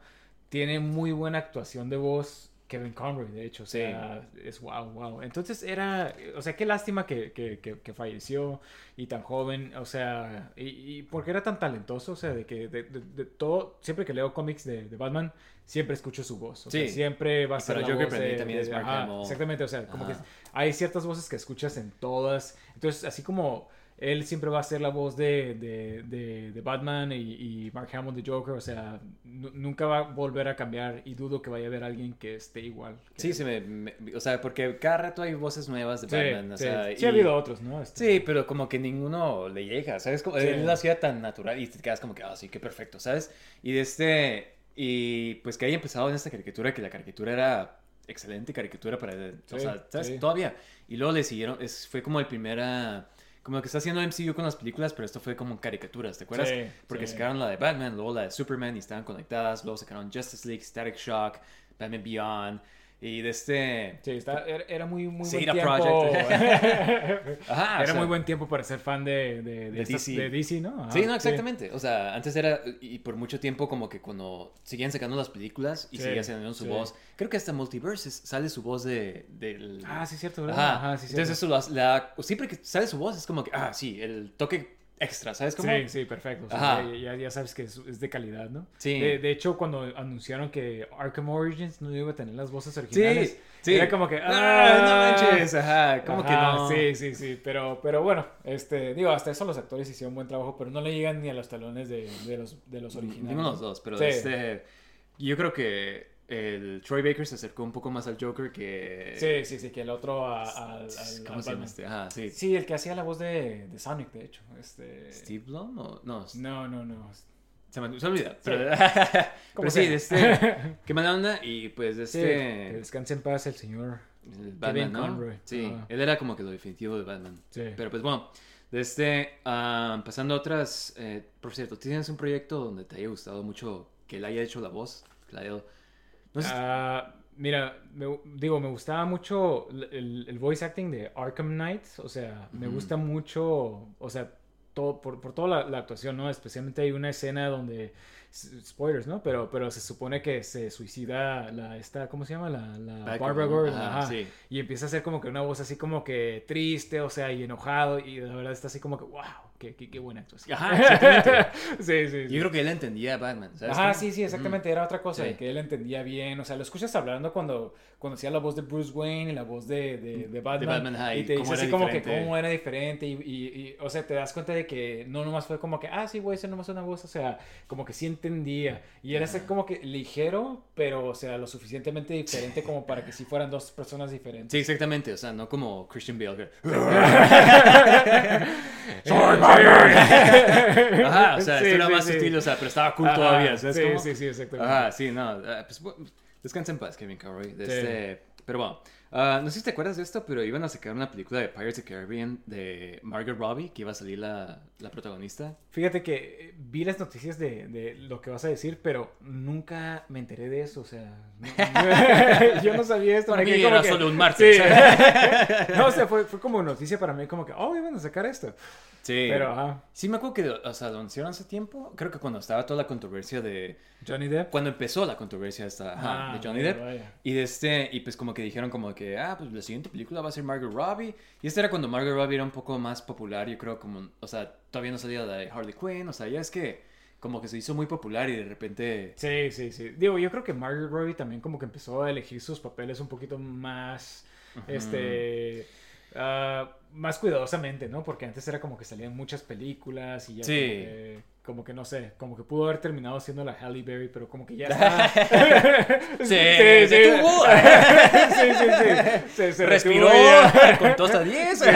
tiene muy buena actuación de voz Kevin Conroy, de hecho. O sea, es wow, wow. Entonces era. O sea, qué lástima que, que, que, que falleció y tan joven. O sea, y, y porque era tan talentoso. O sea, de que de, de- de todo. Siempre que leo cómics de, de Batman, siempre escucho su voz. O sea, Sí. siempre va a ser la Joker voz de- también es Mark ajá. Exactamente, o sea, como que hay ciertas voces que escuchas en todas. Entonces, así como él siempre va a ser la voz de, de, de, de Batman y, y Mark Hamill de Joker, o sea, nu- nunca va a volver a cambiar y dudo que vaya a haber alguien que esté igual. que Sí, él. se me, me- o sea, porque cada rato hay voces nuevas de Sí, Batman, o sí, sea, sí ha habido otros, ¿no? Este- Sí, pero como que ninguno le llega, ¿sabes? Como, Sí. Él lo hacía tan natural y te quedas como que, ah, sí, qué perfecto, ¿sabes? Y de este, y pues que haya empezado en esta caricatura, que la caricatura era excelente caricatura para... o Sí, sea, ¿sabes? sí. Todavía. Y luego le siguieron, es, fue como el primera... Como lo que está haciendo MCU con las películas, pero esto fue como en caricaturas, ¿te acuerdas? Sí, Porque sí. sacaron la de Batman, luego la de Superman y estaban conectadas, luego sacaron Justice League, Static Shock, Batman Beyond, y de este... Sí, está, era, era muy, muy buen tiempo. Project. Ajá, o era sea, muy buen tiempo para ser fan de, de, de, De estas- DC. de DC, ¿no? Ajá, Sí, no, exactamente. O sea, antes era, y por mucho tiempo como que cuando seguían sacando las películas y Sí, seguían sacando su voz, creo que hasta Multiverses sale su voz de, del... Ah, sí, cierto, ¿verdad? Ajá. Ajá, sí, Entonces cierto. eso lo hace- le da- siempre que sale su voz es como que, ah, sí, el toque extra, ¿sabes cómo? Sí, sí, perfecto. O sea, Ajá. ya, ya sabes que es, es de calidad, ¿no? Sí. De, de hecho, cuando anunciaron que Arkham Origins no iba a tener las voces originales, Sí, sí. era como que... ¡ah! no manches, ajá, como que no. Sí, sí, sí, pero, pero bueno, este, digo, hasta eso los actores hicieron buen trabajo, pero no le llegan ni a los talones de, de los, de los originales. De los dos, pero Sí. este... Yo creo que el Troy Baker se acercó un poco más al Joker que... Sí, sí, sí, que el otro a- al, al- ¿Cómo al se llama Batman. este? Ajá, sí. Sí, el que hacía la voz de, de Sonic, de hecho. Este... ¿Steve Blum o...? No, No, no, no. Se me, se me olvida. Pero, sí, de este. Qué mala onda. Y pues de Sí, que este. descanse en paz el señor. el Batman, ¿no? Conroy. Sí, él era como que lo definitivo de Batman. Sí. Pero pues bueno, de este. ah, pasando a otras. eh, por cierto, ¿tienes un proyecto donde te haya gustado mucho que él haya hecho la voz? Claudio? No sé. Ah, mira, me- digo, me gustaba mucho el, voice acting de Arkham Knight. O sea, me gusta mucho, o sea, todo, por, por toda la, la actuación, ¿no? Especialmente hay una escena donde, spoilers, ¿no? Pero, pero se supone que se suicida la, esta, ¿cómo se llama? La, la Barbara. Gordon. Ajá, ajá. sí. Y empieza a ser como que una voz así como que triste, o sea, y enojado. Y la verdad está así como que, wow, qué, qué, qué buena actuación. Ajá, sí, sí, sí. Yo creo que él entendía Batman. ¿sabes Ajá, cómo? sí, sí, exactamente, era otra cosa, Sí. de que él entendía bien, o sea, lo escuchas hablando cuando, cuando hacía la voz de Bruce Wayne y la voz de, de, de Batman, Batman, ajá, y te dice así como que diferente. cómo era diferente, y, y, y, o sea, te das cuenta de que no nomás fue como que, ah, sí, güey, esa nomás es una voz, o sea, como que sí entendía, y era así como que ligero, pero, o sea, lo suficientemente diferente como para que sí fueran dos personas diferentes. Sí, exactamente. O sea, no como Christian Bale. ¡Soy Ajá, o sea, Sí, esto era sí, más sí. sutil, o sea, pero estaba cool Ajá, todavía. ¿sabes sí, cómo? sí, sí, exactamente. Ajá, sí, no. ah, pues, descansa en paz, Kevin Conroy. este- pero bueno, ah, no sé si te acuerdas de esto, pero iban a sacar una película de Pirates of the Caribbean de Margaret Robbie, que iba a salir la, la protagonista. Fíjate que eh, vi las noticias de, de lo que vas a decir, pero nunca me enteré de eso, o sea, no- yo no sabía esto. Para mí quedé como era que- solo un martes. Sí. no, o sea, fue, fue como noticia para mí, como que, oh, iban a sacar esto. Sí. Pero, ajá, Sí, me acuerdo que, o sea, lo anunciaron hace tiempo. Creo que cuando estaba toda la controversia de. Johnny Depp. Cuando empezó la controversia esta, ajá, Ah, de Johnny Depp. vaya. Y de este, y pues como que dijeron como que, ah, pues la siguiente película va a ser Margot Robbie. Y este era cuando Margot Robbie era un poco más popular, yo creo, como, o sea, todavía no salía de Harley Quinn, o sea, ya es que como que se hizo muy popular y de repente... Sí, sí, sí. Digo, yo creo que Margaret Robbie también como que empezó a elegir sus papeles un poquito más, este, ah, más cuidadosamente, ¿no? Porque antes era como que salían muchas películas y ya Sí. como, que, como que no sé, como que pudo haber terminado siendo la Halle Berry, pero como que ya está. Se detuvo. sí, sí, sí. Se, se Respiró, contó hasta 10. Sí, sí,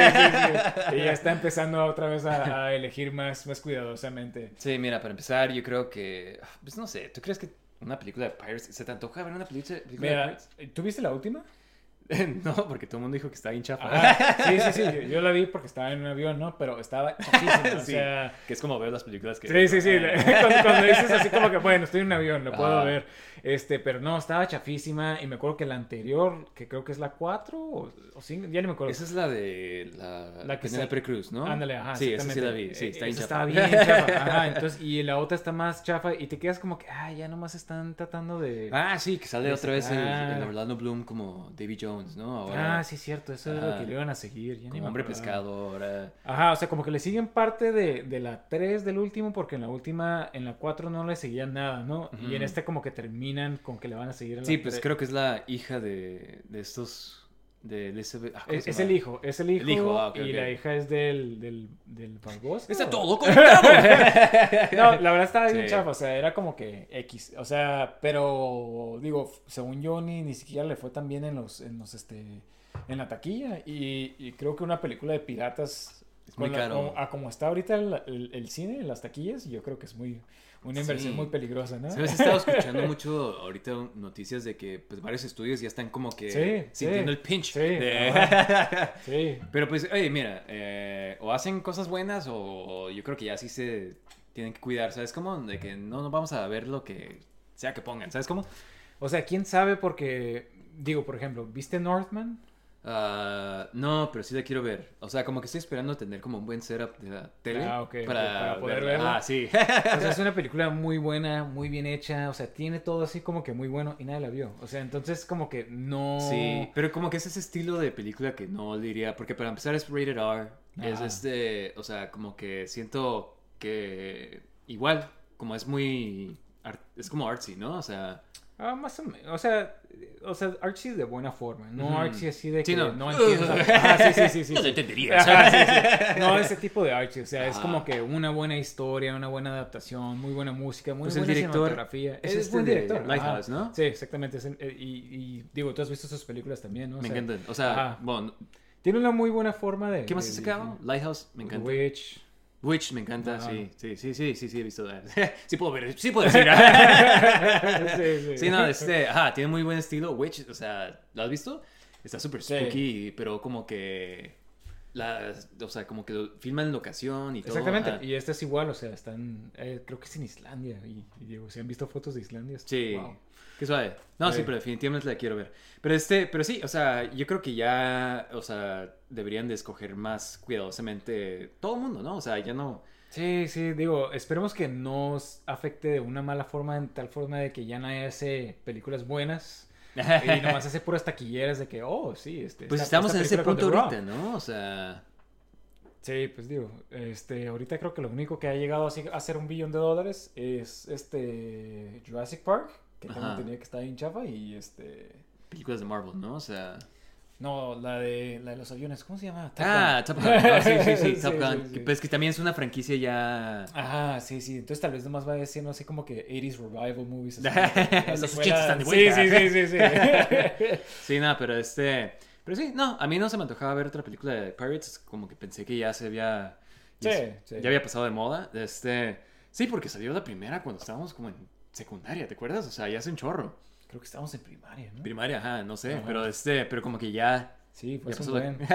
sí. Y ya está empezando otra vez a, a elegir más, más cuidadosamente. Sí, mira, para empezar, yo creo que, pues no sé, ¿tú crees que una película de Pirates, se te antoja ver una película, película de Mira, Pirates? ¿tú viste la última? no, porque todo el mundo dijo que está bien chafa. Ajá. Sí, sí, sí. Yo, la vi porque estaba en un avión, ¿no? Pero estaba chafísima. O Sí, sea. que es como ver las películas que... Sí, sí, sí. Cuando, cuando dices así como que, bueno, estoy en un avión, lo puedo ver. Este, pero no, estaba chafísima. Y me acuerdo que la anterior, que creo que es la 4 o, o 5, ya no me acuerdo. Esa es la de la, La que Penélope sa- Cruz, ¿no? Ándale, ajá. Sí, esa sí la vi. Sí, está Eh, bien chafa. Está bien chafa. Ajá, entonces, y la otra está más chafa y te quedas como que, ah, ya nomás están tratando de... Ah, sí, que sale de otra vez el, el Orlando Bloom como Davy Jones, ¿no? Ahora, Ah, sí, cierto. Eso es lo Ajá. que le iban a seguir. ya como hombre pescado, ahora... Ajá, o sea, como que le siguen parte de, de la 3 del último, porque en la última, en la 4 no le seguían nada, ¿no? Y en este como que terminan con que le van a seguir en la Sí, pues creo que es la hija de, de estos... De Elizabeth... ah, ¿cómo Es, el hijo, es el hijo, hijo, ah, y la hija es del, del, del Barbosa. Está todo conectado. No, la verdad estaba bien Sí. chafa, o sea, era como que X, o sea, pero digo, según yo ni, ni siquiera le fue tan bien en los, en los, este, en la taquilla y, y creo que una película de piratas Es muy Con la- caro. como- a como está ahorita el, el- el cine, las taquillas, yo creo que es muy una inversión Sí. muy peligrosa, ¿no? ¿Sabes? He estado escuchando mucho ahorita noticias de que pues varios estudios ya están como que Sí, sintiendo sí. el pinch. Sí, de- Sí. Pero pues, oye, mira, eh, o hacen cosas buenas o yo creo que ya sí se tienen que cuidar, ¿sabes cómo? De que no, no vamos a ver lo que sea que pongan, ¿sabes cómo? O sea, quién sabe porque, digo, por ejemplo, ¿viste Northman? Ah, no, pero sí la quiero ver. O sea, como que estoy esperando tener como un buen setup de la tele Ah, ok, ok, para, para poder verla. verla. Ah, sí. O sea, es una película muy buena, muy bien hecha, o sea, tiene todo así como que muy bueno y nadie la vio. O sea, entonces como que no... Sí, pero como que es ese estilo de película que no diría, porque para empezar es rated R, es este, o sea, como que siento que igual, como es muy, es como artsy, ¿no? O sea, Ah, más o menos. O sea, o sea, Archie de buena forma. No. Archie así de Sí, que no. no, entiendes. Ah, sí, sí, sí, sí. No lo sí. Ajá. No, ese tipo de Archie. O sea, es como que una buena historia, una buena adaptación, muy buena música, muy Pues el buena director cinematografía. es Es, este buen director. Lighthouse, ajá. ¿no? Sí, exactamente. el- eh, y, y digo, tú has visto sus películas también, ¿no? O me sea, encantan. O sea, bueno, Tiene una muy buena forma de. ¿qué más has sacado? Lighthouse, me encanta. Witch. Witch, me encanta, Ajá. sí, sí, sí, sí, sí, sí, he visto. sí puedo ver, sí puedo decir. sí, sí. Sí, no, este, ajá, tiene muy buen estilo. Witch, o sea, ¿lo has visto? Está súper Sí. spooky, pero como que. La, o sea, como que lo filman en locación y todo. Exactamente, ajá. y este es igual, o sea, están, eh, creo que es en Islandia, y, y han visto fotos de Islandia, Sí, wow. Qué suave. No, sí. Sí. pero definitivamente la quiero ver. Pero este, pero sí, o sea, yo creo que ya, o sea, deberían de escoger más cuidadosamente todo el mundo, ¿no? O sea, ya no. Sí, sí, digo, esperemos que no afecte de una mala forma, en tal forma de que ya nadie hace películas buenas y nomás hace puras taquilleras de que, oh, sí, este. Pues esta- estamos esta en ese punto ahorita. ¿no? O sea. Sí, pues digo, este, ahorita creo que lo único que ha llegado a ser un billón de dólares es este Jurassic Park, que también tenía que estar en chafa, y este. Películas de Marvel, ¿no? O sea. No, la de, la de los aviones, ¿cómo se llama? Top Ah, Gun. Top Gun. No, sí, sí, sí, Sí, Top sí, Gun. sí. Pues que también es una franquicia ya. Ajá, sí, sí. Entonces tal vez nomás va siendo así como que 80s revival movies. Los 80s están de Sí, vuelta. sí, sí, sí, sí. Sí, nada, pero este. Pero sí, no, a mí no se me antojaba ver otra película de Pirates. Como que pensé que ya se había. Sí, ya, sí. ya había pasado de moda. Este. Sí, porque salió la primera cuando estábamos como en secundaria, ¿te acuerdas? O sea, ya hace un chorro. Creo que estábamos en primaria, ¿no? Primaria, ajá, no sé. Ajá. Pero este, pero como que ya. Sí, fue Ya un pasó la- buen. Sí. ya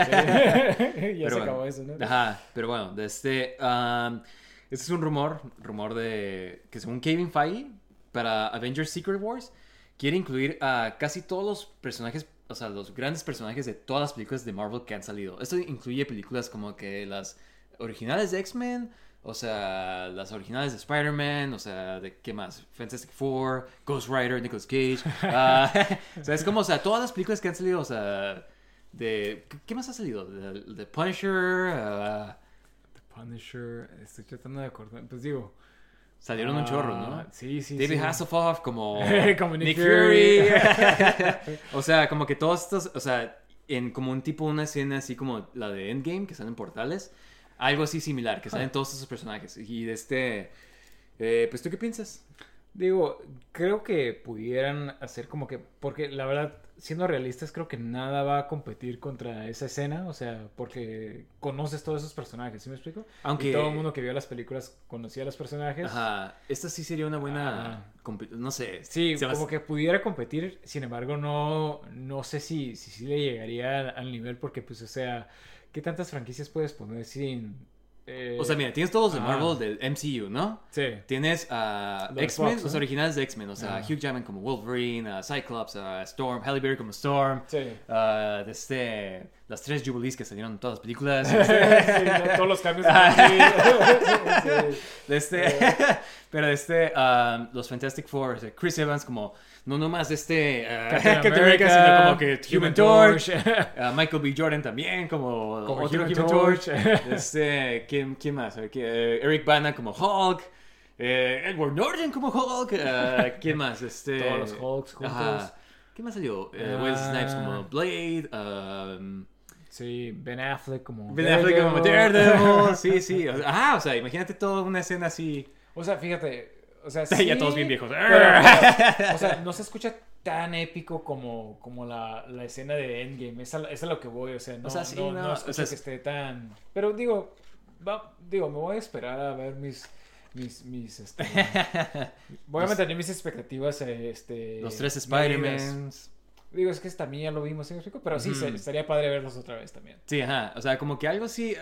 Pero se bueno. acabó eso, ¿no? Ajá, pero bueno, de este. um, este es un rumor, rumor de. que según Kevin Feige, para Avengers Secret Wars, quiere incluir a casi todos los personajes, o sea, los grandes personajes de todas las películas de Marvel que han salido. Esto incluye películas como que las originales de X-Men, o sea, las originales de Spider-Man, o sea, de qué más, Fantastic Four, Ghost Rider, Nicolas Cage. ah, o sea, es como, o sea, todas las películas que han salido, o sea, de. ¿Qué, más ha salido? De, de Punisher, ah, The Punisher, estoy tratando de acordar. Pues digo. salieron un chorro, ah, ¿no? Sí, sí. David sí. Hasselhoff como, Como Nick Nick, Fury. Fury. o sea, como que todos estos, o sea, en como un tipo, una escena así como la de Endgame, que salen portales, algo así similar, que salen todos esos personajes. Y de este, eh, pues, ¿tú qué piensas? Digo, creo que pudieran hacer como que, porque la verdad, siendo realistas, creo que nada va a competir contra esa escena, o sea, porque conoces todos esos personajes, ¿sí me explico? Aunque- Y todo el mundo que vio las películas conocía a los personajes. Ajá, esta sí sería una buena, compi- no sé. Sí, va como que pudiera competir, sin embargo, no, no sé si, si, le llegaría al, al nivel, porque pues, o sea, ¿qué tantas franquicias puedes poner sin... eh, O sea, mira, tienes todos de ajá. Marvel del MCU, ¿no? Sí. Tienes a de X-Men, los originales de X-Men, o sea, Ajá. Hugh Jackman como Wolverine, a Cyclops, a Storm, Halle Berry como Storm, Sí. ah, de este, las tres Jubilees que salieron en todas las películas, Sí, no, todos los cambios. de sí. este, pero de este, ah, los Fantastic Four, Chris Evans como, no nomás este Captain Captain America, sino como que Human Torch, ah, Michael B. Jordan también como, Como otro Human Human Torch. Torch, este, ¿quién, quién más? Eh, Eric Bana como Hulk, eh, Edward Norton como Hulk, ah, ¿quién más? Este, Todos los Hulks juntos. Ajá. ¿Qué más salió? Eh, Wesley Ah. Snipes como Blade, um, Sí, Ben Affleck como. Ben Affleck como Daredevil, sí, sí. o sea, Ajá, o sea, imagínate toda una escena así. O sea, fíjate. O sea, Ya sí, todos bien viejos. pero, pero, o sea, no se escucha tan épico como, como la, la escena de Endgame. Es a, es a lo que voy, o sea, no, O sea, sí, no, no, no o escucho sea, que es- esté tan... Pero digo, va, digo, me voy a esperar a ver mis... Mis, mis, este, voy a mantener mis expectativas, eh, este... Los tres medidas. Digo, es que también ya lo vimos, ¿sí me explico? Pero sí, estaría padre verlos otra vez también. Sí, ajá. O sea, como que algo sí. eh,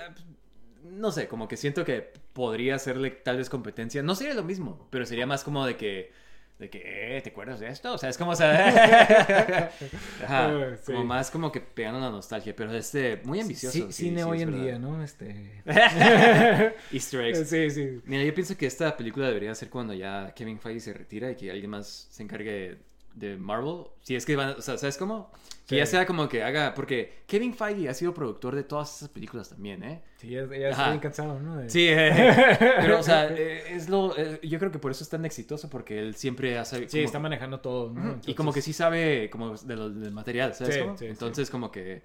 No sé, como que siento que podría hacerle tal vez competencia. No sería lo mismo, pero sería más como de que. De que, eh, ¿te acuerdas de esto? O sea, es como, o sea, ajá, sí. como más como que pegando la nostalgia, pero este, muy ambicioso. Sí, sí, cine sí, hoy en verdad. día, ¿no? Este... Easter eggs. sí, sí. Mira, yo pienso que esta película debería ser cuando ya Kevin Feige se retira y que alguien más se encargue de Marvel. Si es que van, o sea, ¿sabes cómo? Que Sí. ya sea como que haga, porque Kevin Feige ha sido productor de todas esas películas también, ¿eh? Sí, ya, estoy bien cansado, ¿no? De- Sí, eh, pero o sea, eh, es lo, eh, yo creo que por eso es tan exitoso porque él siempre hace... Sí, está manejando todo, ¿no? y como que sí sabe como de lo- del material, ¿sabes? Sí, cómo? sí, sí. Entonces como que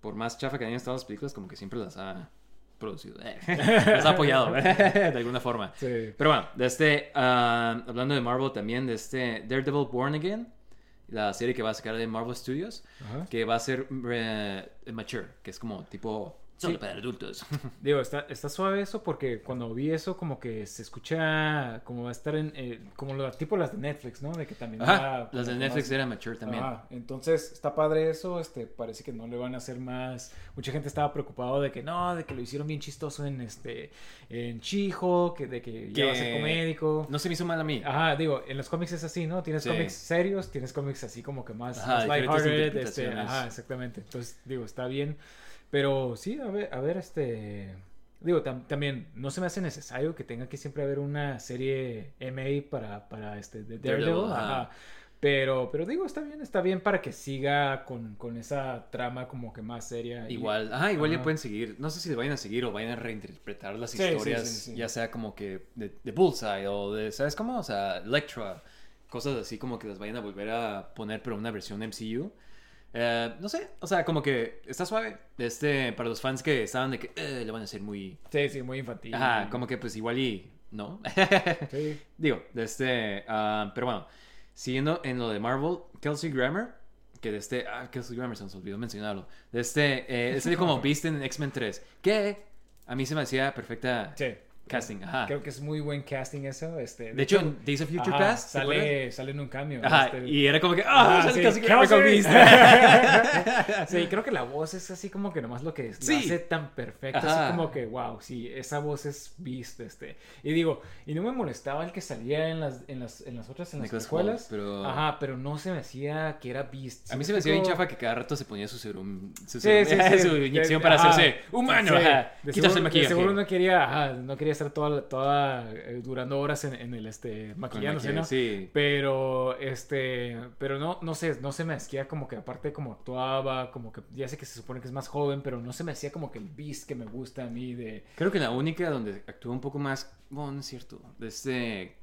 por más chafa que hayan estado las películas, como que siempre las ha producido, eh, apoyado de alguna forma. Sí. Pero bueno, de este, ah, hablando de Marvel también, de este Daredevil Born Again, la serie que va a sacar de Marvel Studios, Ajá. que va a ser eh, mature, que es como tipo solo Sí. para adultos. Digo, está, está suave eso porque cuando vi eso como que se escucha como va a estar en... eh, como lo, tipo las de Netflix, ¿no? De que también... Ajá, las de Netflix eran mature también. Ajá, entonces está padre eso, este, parece que no le van a hacer más, mucha gente estaba preocupado de que no, de que lo hicieron bien chistoso en este, en Chijo, que de que ya va a ser comédico. No se me hizo mal a mí. Ajá, digo, en los cómics es así, ¿no? Tienes Sí. cómics serios, tienes cómics así como que más, Ajá, más lighthearted, este, ajá, exactamente. Entonces, digo, está bien. Pero sí, a ver, a ver, este. Digo, tam- también no se me hace necesario que tenga que siempre haber una serie MA para, para este de Daredevil. Ajá. Pero, pero digo, está bien, está bien para que siga con, con esa trama como que más seria. y- Igual, ajá, igual ya pueden seguir. No sé si vayan a seguir o vayan a reinterpretar las sí, historias, sí, sí. ya sea como que de, de Bullseye o de, ¿sabes cómo? O sea, Electra, cosas así como que las vayan a volver a poner, pero una versión MCU. Eh, no sé, o sea, como que está suave. Este, para los fans que estaban de que eh, le van a hacer muy. Sí, sí, muy infantil. Ajá, como que pues igual y. ¿No? Sí. Digo, de este. ah, pero bueno, siguiendo en lo de Marvel, Kelsey Grammer, que de este. Ah, Kelsey Grammer se nos olvidó mencionarlo. De este. Eh, es el como Beast en X-Men 3. Que a mí se me hacía perfecta Sí. Casting. Ajá. Creo que es muy buen casting eso. Este, De hecho, en Days of Future ajá, Past. sale, sale en un cambio. Ajá, este- y era como que. ¡Ah! Sale sí. Beast. sí, creo que la voz es así como que nomás lo que Sí. lo hace tan perfecta, Ajá. así como que, wow, sí, esa voz es Beast, este. Y digo, y no me molestaba el que salía en las, en las, en las otras, en las escuelas. Pero- Ajá, pero no se me hacía que era Beast. A mí ¿Sí se me hacía bien chafa que cada rato se ponía su serum. Su, serum- su inyección De- para hacerse humano. Ajá. de Quitarse el seguro- de maquillaje. seguro no quería, ajá, no quería estar toda, toda eh, durando horas en, en el este maquillándose, maquillaje, ¿no? Sí. Pero, este, pero no, no sé, no se me hacía como que aparte como actuaba, como que, ya sé que se supone que es más joven, pero no se me hacía como que el beast que me gusta a mí de... Creo que la única donde actuó un poco más. Bueno, no es cierto. De este.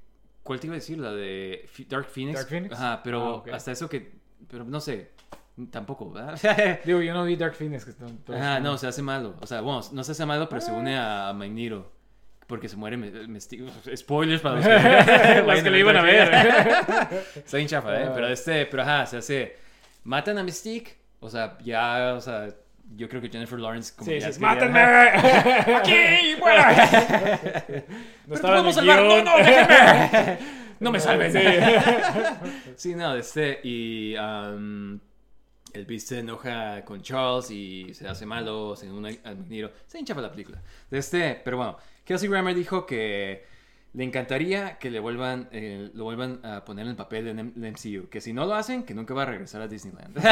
¿Cuál te iba a decir? La de Dark Phoenix. Dark Phoenix? Ajá, pero Ah, hasta eso que. Pero no sé. Tampoco, ¿verdad? Digo, yo no vi Dark Phoenix. Que están Ajá, no, se hace malo. O sea, bueno, no se hace malo, pero se une a Magneto. Porque se muere Me- Mystique. Spoilers para los que, Los que lo iban a ver. Está bien chafa, ¿eh? Ah. Pero este, pero ajá, se hace. Matan a Mystique. O sea, ya, o sea, yo creo que Jennifer Lawrence como Sí, ya sí, ¡Mátenme! ¡Aquí! ¡Fuera! No ¡Pero estaba en salvar! ¡No, no, déjenme! ¡No me salven! Sí. Sí, no, este, y um, el Beast se enoja con Charles y se hace malo, se une al Magneto. Se hincha para la película. De este, pero bueno, Kelsey Grammer dijo que le encantaría que le vuelvan, eh, lo vuelvan a poner en el papel en el MCU. Que si no lo hacen, que nunca va a regresar a Disneyland.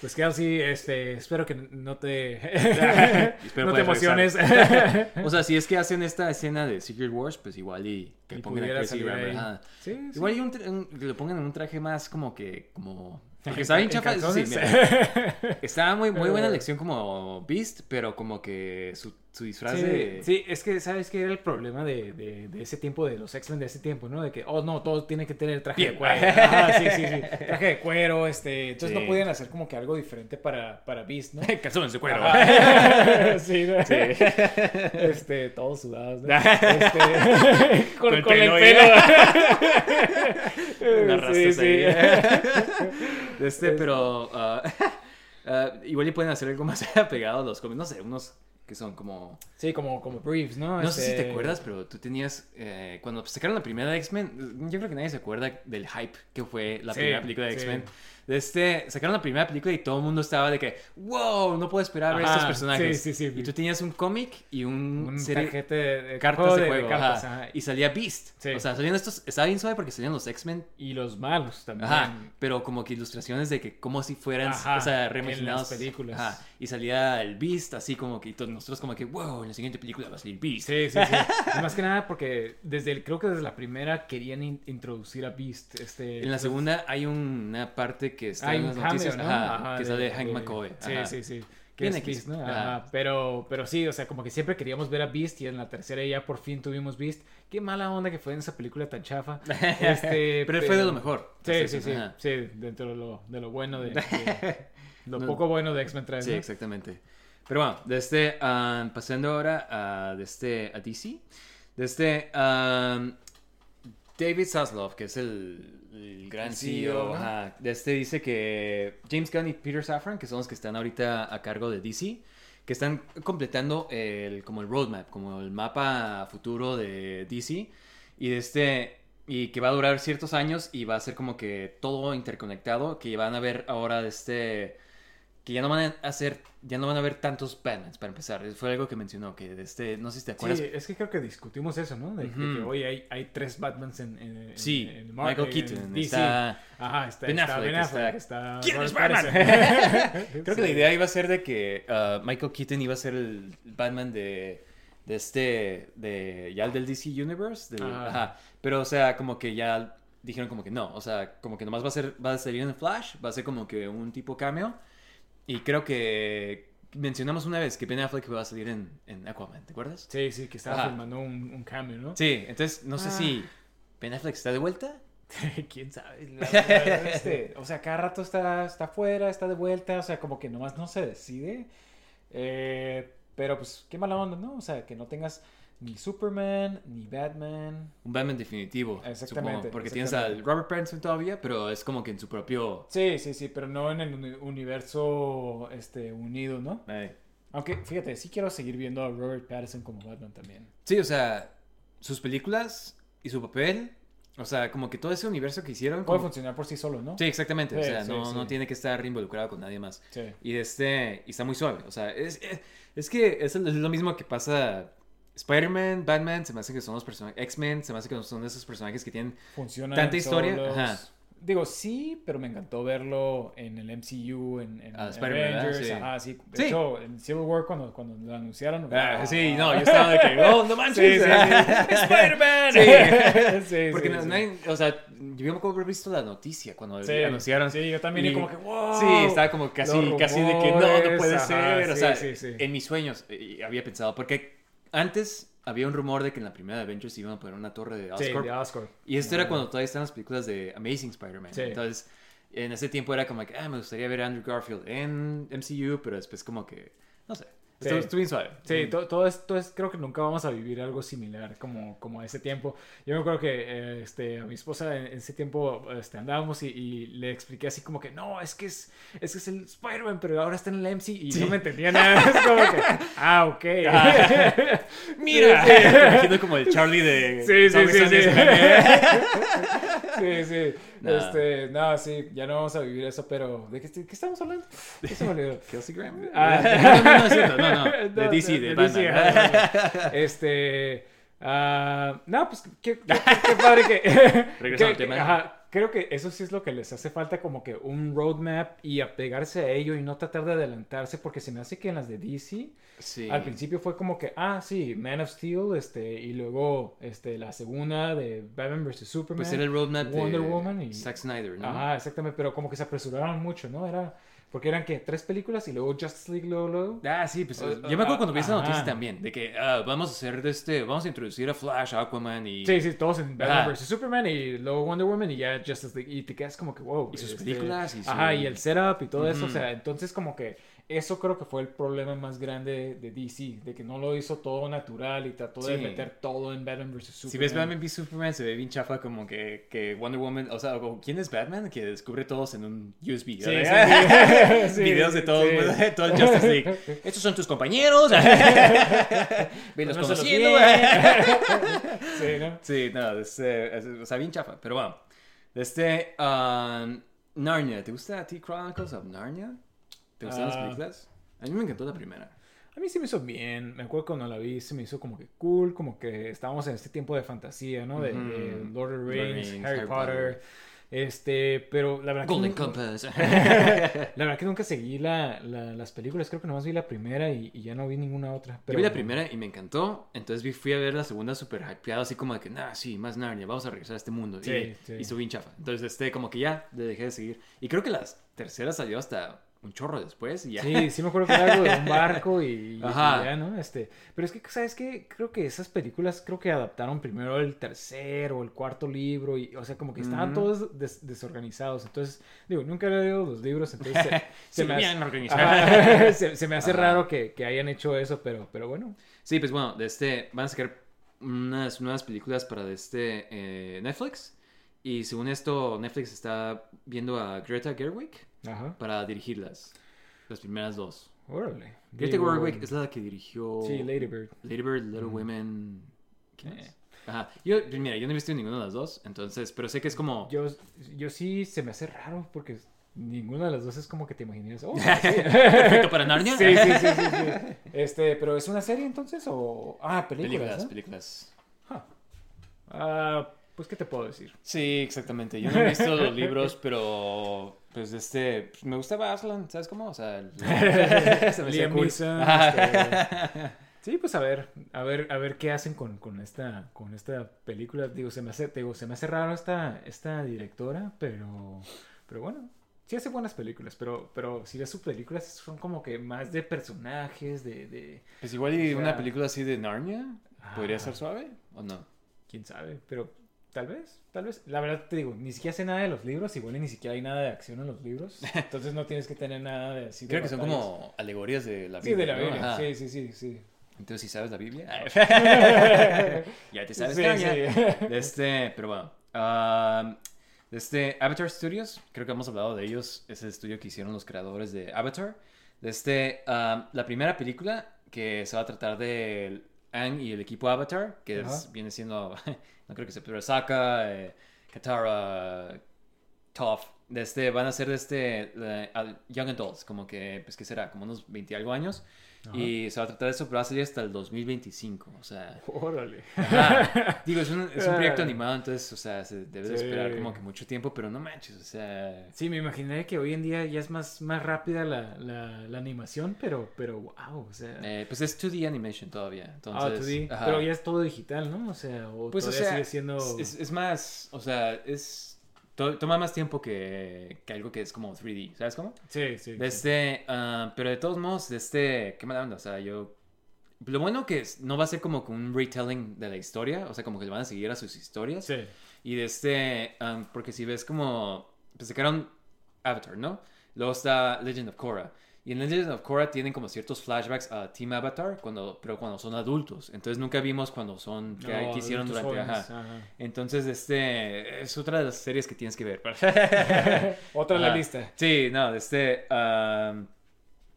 Pues así, este, espero que no te, no te emociones. o sea, si es que hacen esta escena de Secret Wars, pues igual y que Y pongan a Kelsey Grammer. ajá. Sí, sí. Igual y un tra- un- que lo pongan en un traje más como que, como... Porque está bien ¿En chafa, sí. Estaba muy, muy buena Eh. lección como Beast, pero como que su, su disfraz Sí, de... sí, es que sabes que era el problema de, de, de ese tiempo, de los X-Men de ese tiempo, ¿no? De que, oh no, todo tiene que tener traje de Bien. cuero. Ajá, sí, sí, sí. Traje de cuero, este. Entonces Sí. no podían hacer como que algo diferente para, para Beast, ¿no? Calzones de cuero. Sí, ¿no? Sí. Este, todos sudados, ¿no? Este, con, Con el con el pelo, pelo. Una rastas ahí. este, pero ah, ah, igual y pueden hacer algo más apegado a los cómics. No sé, unos que son como... Sí, como, como briefs, ¿no? No sé si Este, te acuerdas, pero tú tenías... eh, cuando sacaron la primera de X-Men, yo creo que nadie se acuerda del hype que fue la Sí, primera película de sí. X-Men. De este, sacaron la primera película y todo el mundo estaba de que, wow, no puedo esperar a ver estos personajes. sí, sí, sí. Y tú tenías un cómic y un, Un serie- tarjete de, de- cartas de de- juego. cartas, ajá. ajá. Y salía Beast. Sí. O sea, salían estos. Estaba bien suave porque salían los X-Men. Y los malos también. Ajá. Pero como que ilustraciones de que como si fueran. Ajá, o sea, en reimaginados. las películas. Ajá. Y salía el Beast, así como que. Y todos nosotros, como que, wow, en la siguiente película va a salir Beast. Sí, sí, sí. Y más que nada porque desde el, creo que desde la primera querían in- introducir a Beast. Este, En la segunda hay una parte que está hay en las cameo, noticias. ¿no? ajá, Ajá, que de- sale Hank de- McCoy. Sí, ajá. sí, sí. Que Bien es. Beast, ¿no? Ajá. Pero, pero sí, o sea, como que siempre queríamos ver a Beast y en la tercera ya por fin tuvimos Beast. Qué mala onda que fue en esa película tan chafa. Este, pero, fue de lo mejor. Sí, sí, sí. ajá. Sí, dentro de lo, de lo bueno de... de- lo No. poco bueno de X-Men 3, Sí, exactamente. Pero bueno, desde, ah, pasando ahora a, desde, a DC. Desde ah, David Zaslav, que es el, el gran CEO, CEO, ¿no? ajá, de este dice que James Gunn y Peter Safran, que son los que están ahorita a cargo de DC, que están completando el, como el roadmap, como el mapa futuro de DC, y de este y que va a durar ciertos años y va a ser como que todo interconectado, que van a ver ahora de este que ya no van a hacer, ya no van a haber tantos Batmans para empezar. Fue algo que mencionó, que este, no sé si te acuerdas. Sí, es que creo que discutimos eso, ¿no? De, de que hoy hay, hay tres Batmans en, en, Sí, en Michael Keaton, está Ajá, está Ben Affleck, Ben Affleck, está- está ¿Quién es Batman? Creo que la idea iba a ser de que uh, Michael Keaton iba a ser el Batman de, de este, de ya el del DC Universe. del- ajá. Pero, o sea, como que ya dijeron como que no, o sea, como que nomás va a ser, va a salir en Flash, va a ser como que un tipo cameo. Y creo que mencionamos una vez que Ben Affleck va a salir en, en Aquaman, ¿te acuerdas? Sí, sí, que estaba Ajá. filmando un, un cambio, ¿no? Sí, entonces no sé Ah. si Ben Affleck está de vuelta. ¿Quién sabe? La este, o sea, cada rato está, está fuera, está de vuelta, o sea, como que nomás no se decide. Eh, pero pues, qué mala onda, ¿no? O sea, que no tengas ni Superman, ni Batman. Un Batman definitivo. Exactamente, supongo, porque exactamente. tienes al Robert Pattinson todavía, pero es como que en su propio... Sí, sí, sí, pero no en el uni- universo este, unido, ¿no? Aunque, fíjate, sí quiero seguir viendo a Robert Pattinson como Batman también. Sí, o sea, sus películas y su papel, o sea, como que todo ese universo que hicieron... Puede como- funcionar por sí solo, ¿no? Sí, exactamente, o Sí, sea, sí, no, sí. no tiene que estar involucrado con nadie más. Sí. Y este, y está muy suave, o sea, es, es, es que es lo mismo que pasa... Spider-Man, Batman, se me hace que son los personajes... X-Men, se me hace que son esos personajes que tienen... Tanta historia, ajá. Digo, sí, pero me encantó verlo en el MCU, en, en Ah. Avengers. Sí. Ajá, sí. De Sí. hecho, en Civil War, cuando, cuando lo anunciaron. Ah, sí, no, yo estaba de que, oh, no manches, Sí. Spider-Man. Sí, Porque no, no hay- o sea, yo me acuerdo haber visto la noticia cuando anunciaron. Sí, yo también, y, Y- como que, wow. Sí, estaba como casi, casi de que no, no puede ajá, ser. o sí, sea, sí, sí. en mis sueños eh, había pensado, porque antes había un rumor de que en la primera de Avengers iban a poner una torre de Sí, Oscorp. de Oscorp. Y esto era Ah. cuando todavía estaban las películas de Amazing Spider-Man. Sí. Entonces, en ese tiempo era como que, ah, me gustaría ver a Andrew Garfield en MCU, pero después como que, no sé. Sí. Estuvo, bien suave. Sí, Mm. to- todo esto es, creo que nunca vamos a vivir algo similar como, como a ese tiempo. Yo me acuerdo que eh, este, a mi esposa en, en ese tiempo este, andábamos y, y le expliqué así como que no, es que es, es que es el Spider-Man, pero ahora está en el MC y no me entendía nada. Es como que, ah, ok. Mira, Sí, sí. me imagino como el Charlie de Sí, sí, Always sí, sí. Sí, sí. Nah. Este, no, sí, ya no vamos a vivir eso, pero ¿de qué, qué estamos hablando? ¿Qué se me olvidó? Kelsey Grammer. Ah, no, no, no, es cierto, no, no. De No, DC, de, DC, Batman. ajá, Este. ah, no, pues qué, qué- qué- padre que. Regresando que- al tema. ajá, creo que eso sí es lo que les hace falta, como que un roadmap y apegarse a ello y no tratar de adelantarse, porque se me hace que en las de DC. Sí. Al principio fue como que, ah, sí, Man of Steel, este, y luego este, la segunda de Batman vs. Superman. Pues era el roadmap Wonder de Woman y- Zack Snyder, ¿no? Ajá, exactamente, pero como que se apresuraron mucho, ¿no? Era, porque eran que tres películas y luego Justice League, luego, luego. Ah, sí, pues O- yo me acuerdo cuando vi esa noticia también, de que ah, vamos a hacer de este, vamos a introducir a Flash, Aquaman y... Sí, sí, todos en Batman vs. Superman y luego Wonder Woman y ya Justice League. Y te quedas como que, wow. Y sus películas y su- Ajá, y el setup y todo eso. O sea, entonces como que eso creo que fue el problema más grande de DC, de que no lo hizo todo natural y trató de Sí. meter todo en Batman vs. Superman. Si ves Batman v Superman, se ve bien chafa como que, que Wonder Woman, o sea, ¿quién es Batman? Que descubre todos en un USB. Sí, sí, sí. Videos de todos, todo el Justice League. Estos son tus compañeros. Ven los Conócelos conociendo. sí, ¿no? Sí, no, es, eh, es- o sea, bien chafa. Pero bueno, este, um, Narnia, ¿te gusta a ti Chronicles of Narnia? ¿Te las Ah. películas? A mí me encantó la primera. A mí sí me hizo bien. Me acuerdo cuando la vi, se me hizo como que cool, como que estábamos en este tiempo de fantasía, ¿no? De. Lord of the Lord of the Rings, Rings, Harry, Harry Potter. Potter. Este, pero la verdad que Golden nu- Compass. La verdad que nunca seguí la, la- las películas, creo que nomás vi la primera y, y ya no vi ninguna otra. Yo vi la primera y me encantó, entonces vi- fui a ver la segunda súper hypeado, así como de que, nah, sí, más Narnia, vamos a regresar a este mundo. Sí, y, sí. y estuvo bien chafa. Entonces, este, como que ya, le dejé de seguir. Y creo que la tercera salió hasta un chorro después y ya. Sí, sí me acuerdo que era algo de un barco y, y Ajá. ya, ¿no? Este, pero es que, ¿sabes qué? Creo que esas películas creo que adaptaron primero el tercer o el cuarto libro y, o sea, como que estaban todos des- desorganizados. Entonces, digo, nunca he leído los libros, entonces se, se me hace. Ajá, se, se me hace Ajá. raro que, que hayan hecho eso, pero, pero bueno. Sí, pues bueno, de este, van a sacar unas nuevas películas para de este eh, Netflix. Y según esto, Netflix está viendo a Greta Gerwig Ajá. para dirigirlas. Las primeras dos. Órale. Greta Gerwig es la que dirigió Sí, Lady Bird. Lady Bird, Little Ujú. Women. ¿Quién Eh. es? Ajá. Yo, mira, yo no he visto ninguna de las dos, entonces, pero sé que es como. Yo, yo sí se me hace raro porque ninguna de las dos es como que te imaginas. Oh, sí. Perfecto para Narnia. Sí, sí, sí, sí, sí. Este, pero ¿es una serie entonces o ah, películas? Películas, películas. Ah. Ah, pues qué te puedo decir. Sí, exactamente. Yo no he visto los libros, pero pues este pues, me gustaba Aslan, ¿sabes cómo? O sea, el- se me Liam cool. Neeson, Ajá. Sí, pues a ver, a ver, a ver qué hacen con, con esta, con esta película. Digo, se me hace, digo, se me hace raro esta, esta directora, pero, pero bueno, sí hace buenas películas, pero, pero si ves sus películas son como que más de personajes, de, de, Pues igual y O una película así de Narnia podría Ah. ser suave o no. quién sabe, pero tal vez, tal vez. La verdad te digo, ni siquiera sé nada de los libros, igual ni siquiera hay nada de acción en los libros, entonces no tienes que tener nada de así de Creo que son como alegorías de la Sí, Biblia. de la. Biblia, sí, sí, sí, sí. Entonces, si sabes la Biblia, ya te sabes Sí, sí. De este, pero bueno. de este Avatar Studios, creo que hemos hablado de ellos. Es el estudio que hicieron los creadores de Avatar. De este, ah, la primera película que se va a tratar de Aang y el equipo Avatar, que es- viene siendo, no creo que sea, pero Sokka, eh, Katara, Toph. De este, van a ser de este al- Young Adults, como que, pues, ¿qué será? Como unos 20 y algo años. Y se va a tratar de eso, pero va a salir hasta el 2025. O sea, Órale. Ajá. Digo, es un, es un proyecto animado, entonces, o sea, se debe de Sí. esperar como que mucho tiempo, pero no manches, o sea... Sí, me imaginé que hoy en día ya es más, más rápida la, la, la animación, pero, pero wow, o sea. eh, pues es 2D animation todavía, ah, entonces... 2D, ajá. pero ya es todo digital, ¿no? O sea, o Pues, o todavía sea, sigue siendo. es, es más, o sea, es... to- toma más tiempo que, que algo que es como 3D, ¿sabes cómo? Sí, sí. De sí. este, ah, pero de todos modos, de este, qué mala onda, o sea, yo... Lo bueno que es- no va a ser como un retelling de la historia, o sea, como que le van a seguir a sus historias. Sí. Y de este, um, porque si ves como, pues sacaron Avatar, ¿no? Luego está Legend of Korra. Y en Legend of Korra tienen como ciertos flashbacks a Team Avatar, cuando, pero cuando son adultos. Entonces nunca vimos cuando son, No, qué hicieron durante, jóvenes, ajá. ajá. Entonces, este, es otra de las series que tienes que ver. Otra en la lista. Sí, no, este, um,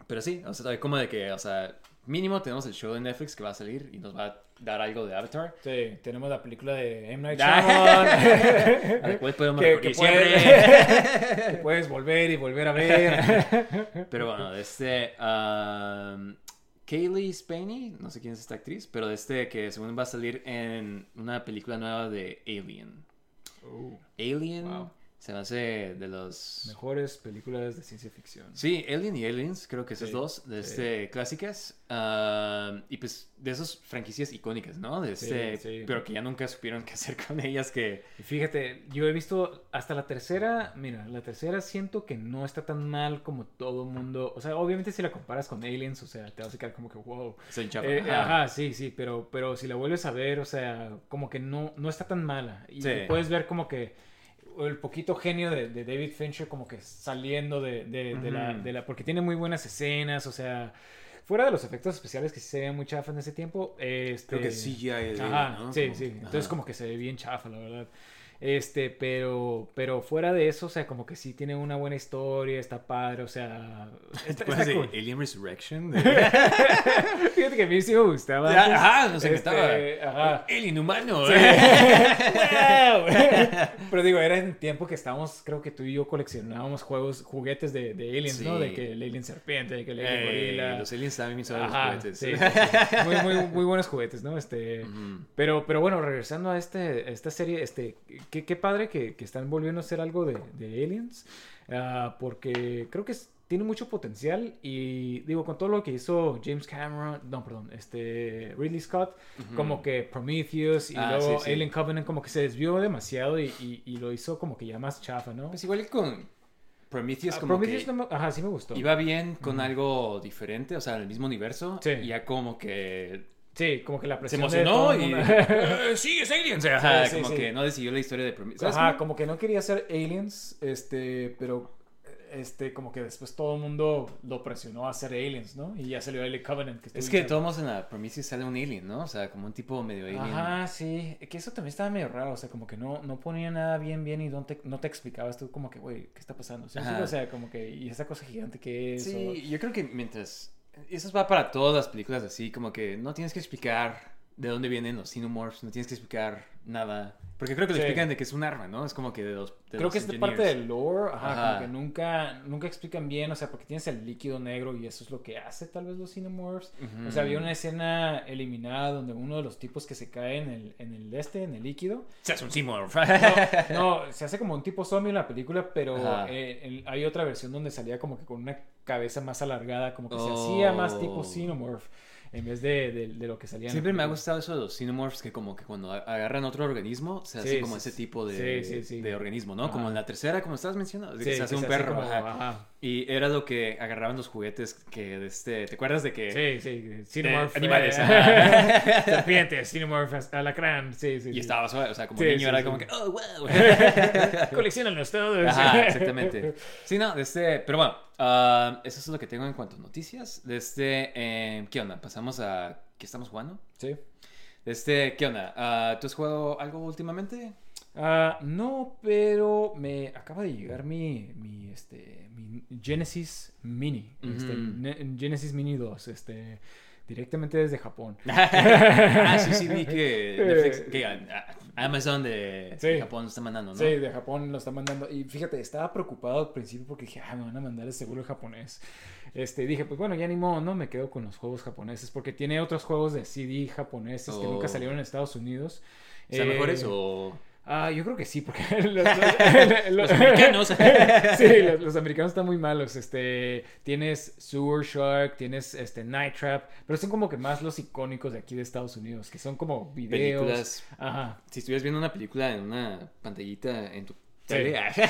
pero sí, o sea, como de que, o sea, mínimo tenemos el show de Netflix que va a salir y nos va a dar algo de Avatar. Sí, tenemos la película de M. Night. Shyamalan. Al cual podemos que, que puedes, que puedes volver y volver a ver. Pero bueno, de este. um, Kaylee Spaney, no sé quién es esta actriz, pero de este que según va a salir en una película nueva de Alien. Uh, Alien Wow. Se me hace de los. mejores películas de ciencia ficción. Sí, Alien y Aliens, creo que esas Sí, dos, de sí. este, clásicas. um, y pues de esas franquicias icónicas, ¿no? De este, sí. Pero que ya nunca supieron qué hacer con ellas, que. Y fíjate, yo he visto hasta la tercera, mira, la tercera siento que no está tan mal como todo mundo, o sea, obviamente si la comparas con Aliens, o sea, te vas a quedar como que wow. Chafa. Eh, Ajá. ajá, sí, sí, pero, pero si la vuelves a ver, o sea, como que no, no está tan mala. Y puedes ver como que el poquito genio de, de David Fincher como que saliendo de, de, de la, de la... Porque tiene muy buenas escenas, o sea... Fuera de los efectos especiales que sí se veían muy chafa en ese tiempo, este... Creo que CGI es de Ajá, él, ¿no? sí, sí. Entonces ajá. como que se ve bien chafa, la verdad. Este, pero, pero fuera de eso, o sea, como que sí tiene una buena historia, está padre, o sea... ¿Te Está, acuerdas está de cool. Alien Resurrection? Fíjate que a mí sí me gustaba. antes. Ajá, nos Este, encantaba. Ajá. Alien humano. ¡Wow! Pero digo, era en tiempo que estábamos, creo que tú y yo coleccionábamos juegos, juguetes de, de aliens, ¿no? De que el alien serpiente, de que el alien Eh, gorila. los aliens también son los juguetes. sí. Muy, muy, muy buenos juguetes, ¿no? Este, pero, pero bueno, regresando a este, a esta serie, este, qué, qué padre que, que están volviendo a hacer algo de, de Aliens, ah, porque creo que es- tiene mucho potencial y digo, con todo lo que hizo James Cameron, no, perdón, este, Ridley Scott, como que Prometheus y Ah, luego sí, sí. Alien Covenant como que se desvió demasiado y, y- y lo hizo como que ya más chafa, ¿no? Pues igual con Prometheus Ah, como Prometheus que no me- ajá, sí me gustó. iba bien con algo diferente, o sea, en el mismo universo. Sí. Y ya como que Sí, como que la se presión de emocionó todo el y... "Eh, sí, es Alien. O sea, ajá, Sí, como sí. que no decidió la historia de Prometheus. ¿Sabes Ajá, cómo? como que no quería ser aliens, este, pero este, como que después todo el mundo lo presionó a ser aliens, ¿no? Y ya salió Alien Covenant. Que Es que todos en la Prometheus sale un alien, ¿no? O sea, como un tipo medio alien. Ajá, sí, que eso también estaba medio raro, o sea, como que no, no ponía nada bien, bien y no te, no te explicabas tú como que, güey, ¿qué está pasando? O sea, como que, ¿y esa cosa gigante que es? Sí, yo creo que mientras... Eso va para todas las películas así, como que no tienes que explicar de dónde vienen los xenomorphs, no tienes que explicar nada. Porque creo que lo Sí. explican de que es un arma, ¿no? Es como que de los de Creo los que es de parte del lore, ajá, Ajá. como que nunca, nunca explican bien, o sea, porque tienes el líquido negro y eso es lo que hace tal vez los Xenomorphs. Ujú. O sea, había una escena eliminada donde uno de los tipos que se cae en el, en el este, en el líquido, Se hace un xenomorph. No, se hace como un tipo zombie en la película, pero eh, el- hay otra versión donde salía como que con una cabeza más alargada, como que se hacía más tipo Oh. En vez de, de- de lo que salía Siempre me ha gustado eso de los xenomorphs que como que cuando agarran otro organismo se hace Sí, como ese tipo de, sí, de organismo, ¿no? Ajá. Como en la tercera, como estabas mencionando, que se hace que un se hace perro. como- ajá. ajá. Y era lo que agarraban los juguetes que este, ¿te acuerdas de que Sí, sí, Xenomorph. animales, eh, serpientes, Xenomorph, alacrán, sí, sí. y estaba suave, o sea, como niño era como que, oh, wow. Colecciónalos todos. Ajá, exactamente. Sí, no, de este, pero bueno, ah, eso es lo que tengo en cuanto a noticias. De este, eh, ¿qué onda? Pasamos a, ¿qué estamos jugando? Sí. De este, ¿qué onda? Ah, ¿Tú has jugado algo últimamente? Ah, no, pero me acaba de llegar mi, mi, este, mi Genesis Mini, este, Genesis Mini 2, este, directamente desde Japón. ah, sí, sí, vi que Netflix, que Amazon de, Sí. de Japón lo está mandando, ¿no? Sí, de Japón lo están mandando. Y fíjate, estaba preocupado al principio porque dije, ah, me van a mandar el seguro japonés. Este, dije, pues bueno, ya ni modo, no me quedo con los juegos japoneses porque tiene otros juegos de CD japoneses que Oh. nunca salieron en Estados Unidos. ¿Está Eh, mejor eso? Ah, yo creo que sí, porque los, los- Los americanos. sí, los, americanos están muy malos. Este, tienes Sewer Shark, tienes este Night Trap, pero son como que más los icónicos de aquí de Estados Unidos, que son como videos. Películas. Ajá. Si estuvieras viendo una película en una pantallita en tu Sí, sí.